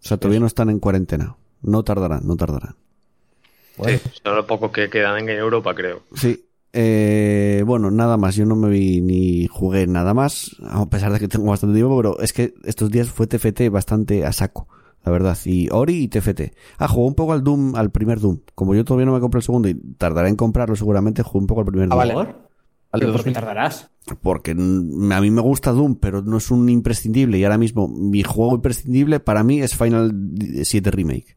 sea, todavía no están en cuarentena. No tardarán, no tardarán. bueno. Sí, son los pocos que quedan en Europa, creo. Sí. Eh, bueno, nada más. Yo no me vi ni jugué nada más, a pesar de que tengo bastante tiempo, pero es que estos días fue TFT bastante a saco, la verdad. Y Ori y TFT. Ah, jugué un poco al Doom, al primer Doom. Como yo todavía no me compré el segundo y tardaré en comprarlo seguramente, jugué un poco al primer Ah, Doom. vale. Al de ¿Pero por qué 2000. tardarás? Porque a mí me gusta Doom, pero no es un imprescindible. Y ahora mismo mi juego imprescindible para mí es Final 7 Remake.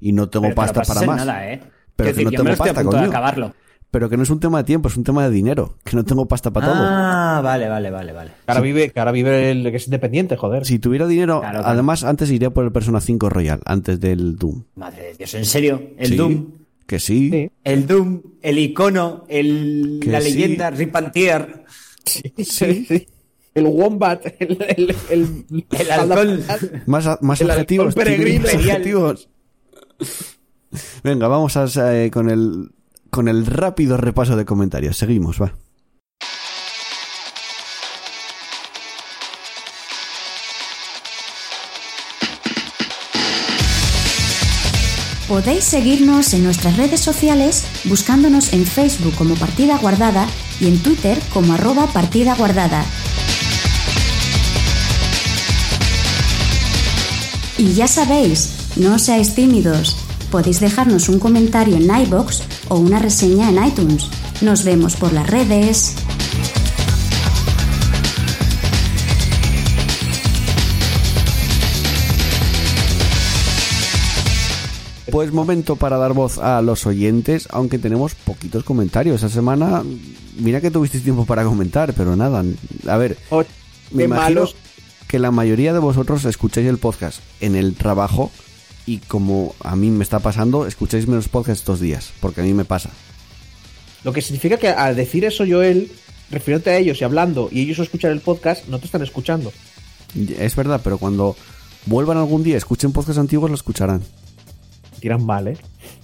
Y no tengo Pero pasta para más. Nada, ¿eh? Pero que no yo tengo me estoy pasta, a punto de coño. acabarlo. Pero que no es un tema de tiempo, es un tema de dinero. Que no tengo pasta para todo. Ah, vale, vale, vale, vale. Ahora vive, ahora vive el que es independiente, joder. Si tuviera dinero, Claro, claro. además antes iría por el Persona 5 Royal, antes del Doom. Madre de Dios, ¿en serio? El Sí, Doom. Que sí. Sí. El Doom, el icono, el, Que la leyenda, Rip and Tear, Sí, sí. El Wombat, el, el, el, el alcohol. Más, más El objetivos. alcohol peregrino. tío, más objetivos. Venga, vamos a, eh, con el con el rápido repaso de comentarios. Seguimos, va. Podéis seguirnos en nuestras redes sociales buscándonos en Facebook como Partida Guardada y en Twitter como arroba Partida Guardada. Y ya sabéis, no seáis tímidos. Podéis dejarnos un comentario en iBox o una reseña en iTunes. Nos vemos por las redes. Pues momento para dar voz a los oyentes, aunque tenemos poquitos comentarios. Esta semana, mira que tuvisteis tiempo para comentar, pero nada. A ver, Oh, me imagino malos. que la mayoría de vosotros escucháis el podcast en el trabajo y como a mí me está pasando, escucháis menos podcast estos días, porque a mí me pasa. Lo que significa que al decir eso, Joel, refiriéndote a ellos y hablando, y ellos escuchar el podcast, no te están escuchando. Es verdad, pero cuando vuelvan algún día, escuchen podcasts antiguos, lo escucharán. Tiran mal, ¿eh?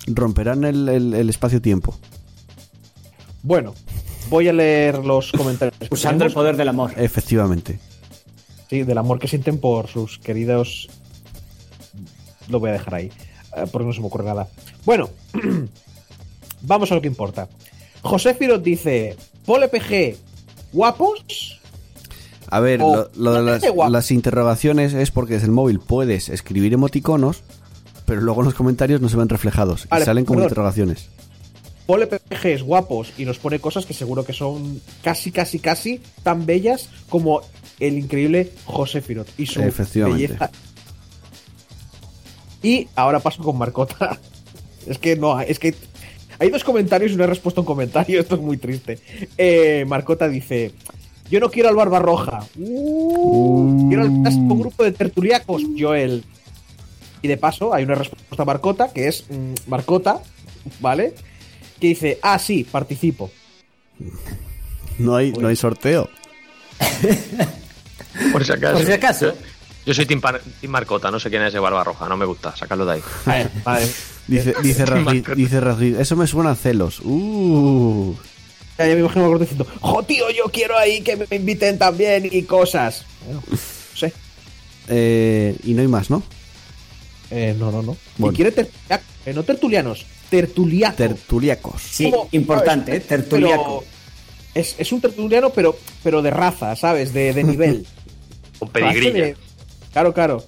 Romperán el, el- el espacio-tiempo. Bueno, voy a leer los comentarios. Usando el poder del amor. Efectivamente. Sí, del amor que sienten por sus queridos. Lo voy a dejar ahí, eh, porque no se me ocurre nada. Bueno, vamos a lo que importa. José Firot dice: Pole PG, guapos. A ver, lo, lo de las, interrogaciones es porque desde el móvil puedes escribir emoticonos, pero luego en los comentarios no se ven reflejados Vale, y salen como perdón. interrogaciones. Pole PG es guapos y nos pone cosas que seguro que son casi, casi, casi tan bellas como el increíble José Firot y su belleza. Y ahora paso con Marcota. Es que no, es que hay dos comentarios y no he respuesto a un comentario. Esto es muy triste. Eh, Marcota dice: Yo no quiero al Barbarroja. Uh, quiero al clásico grupo de tertuliacos, Joel. Y de paso, hay una respuesta a Marcota, que es mm, Marcota, ¿vale? Que dice: Ah, sí, participo. No hay, no hay sorteo. Por si acaso. Por si acaso. Yo, soy Team Marcota, no sé quién es ese barba roja, no me gusta, sacarlo de ahí. A ver, vale. Dice, dice dice eso me suena a celos. Uh. Ya, ya me imagino a Marcota diciendo: ¡Jo, tío, yo quiero ahí que me inviten también y cosas! Bueno, no sé. Eh, y no hay más, ¿no? Eh, no, no, no. Bueno. Y quiere tertuliaco, eh, no tertulianos, tertuliaco. Tertuliacos. Sí, importante, ¿eh? ¿sabes? Tertuliaco. Es, es un tertuliano, pero, pero de raza, ¿sabes? De, de nivel. Con pedigrilla. Claro, claro.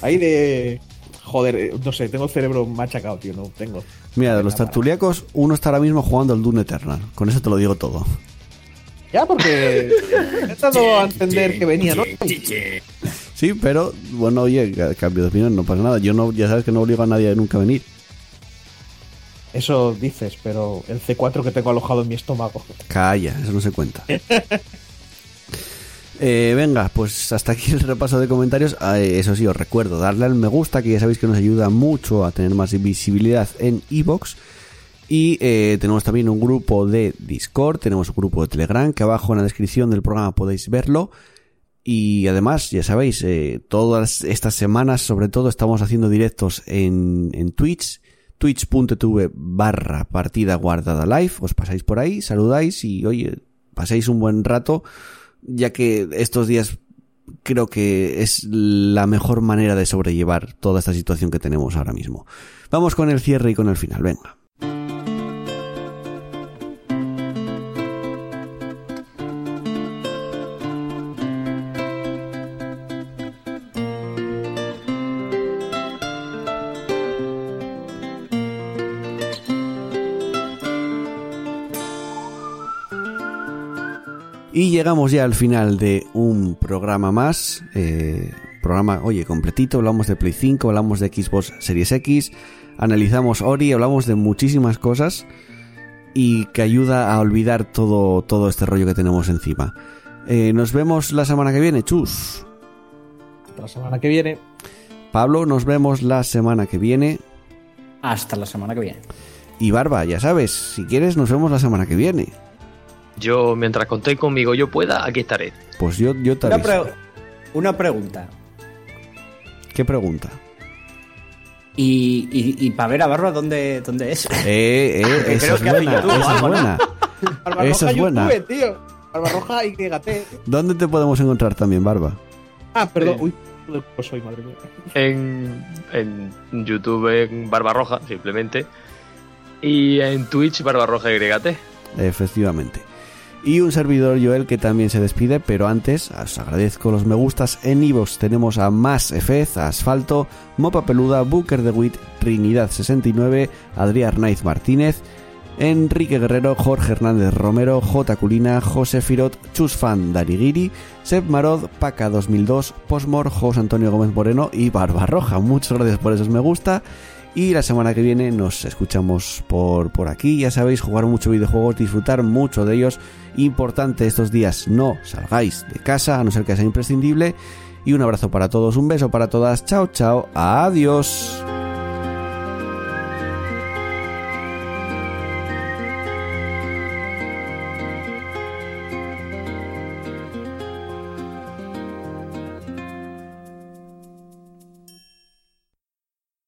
Ahí de. Joder, eh, no sé, tengo el cerebro machacado, tío. No tengo. Mira, de los tertuliacos, uno está ahora mismo jugando al Doom Eternal. Con eso te lo digo todo. Ya, porque. He dado a entender que venía, ¿no? Sí, pero bueno, oye, ca- cambio de opinión, no pasa nada. Yo no, ya sabes que no obligo a nadie a nunca venir. Eso dices, pero el C4 que tengo alojado en mi estómago. Calla, eso no se cuenta. Eh, venga, pues hasta aquí el repaso de comentarios. Ah, eh, eso sí, os recuerdo, darle al me gusta, que ya sabéis que nos ayuda mucho a tener más visibilidad en iVoox. Y eh, tenemos también un grupo de Discord, tenemos un grupo de Telegram, que abajo en la descripción del programa podéis verlo. Y además, ya sabéis, eh, todas estas semanas, sobre todo, estamos haciendo directos en, en Twitch, twitch.tv barra partida guardada live. Os pasáis por ahí, saludáis y, oye, paséis un buen rato, ya que estos días creo que es la mejor manera de sobrellevar toda esta situación que tenemos ahora mismo. Vamos con el cierre y con el final, venga. Y llegamos ya al final de un programa más. eh, programa, oye, completito. Hablamos de Play 5, hablamos de Xbox Series X, analizamos Ori, hablamos de muchísimas cosas y que ayuda a olvidar todo, todo este rollo que tenemos encima. Eh, nos vemos la semana que viene, chus. La semana que viene. Pablo, nos vemos la semana que viene. Hasta la semana que viene. Y Barba, ya sabes, si quieres, nos vemos la semana que viene. Yo, mientras contéis conmigo yo pueda, aquí estaré. Pues yo, yo te Una, aviso. pre- una pregunta. ¿Qué pregunta? Y, y, y para ver a Barba, ¿dónde, dónde es? Eh, eh, esa creo es buena, YouTube esa es buena. Barbarroja Esa es buena. YouTube, tío. Barbarroja y. ¿Dónde te podemos encontrar también, Barba? Ah, perdón. Uy, pues soy, madre mía. En, en YouTube en Barbarroja, simplemente. Y en Twitch Barbarroja YT. Efectivamente. Y un servidor Joel que también se despide, pero antes os agradezco los me gustas en iVoox. Tenemos a Más Efez, Asfalto, Mopa Peluda, Booker de Wit, Trinidad69, Adrián Arnaiz Martínez, Enrique Guerrero, Jorge Hernández Romero, J. Culina, José Firot, Chusfan Darigiri, Seb Marod, Paca 2002, Posmor, José Antonio Gómez Moreno y Barbarroja. Muchas gracias por esos me gusta. Y la semana que viene nos escuchamos por, por aquí. Ya sabéis, jugar mucho videojuegos, disfrutar mucho de ellos. Importante estos días, no salgáis de casa, a no ser que sea imprescindible. Y un abrazo para todos, un beso para todas. Chao, chao, adiós.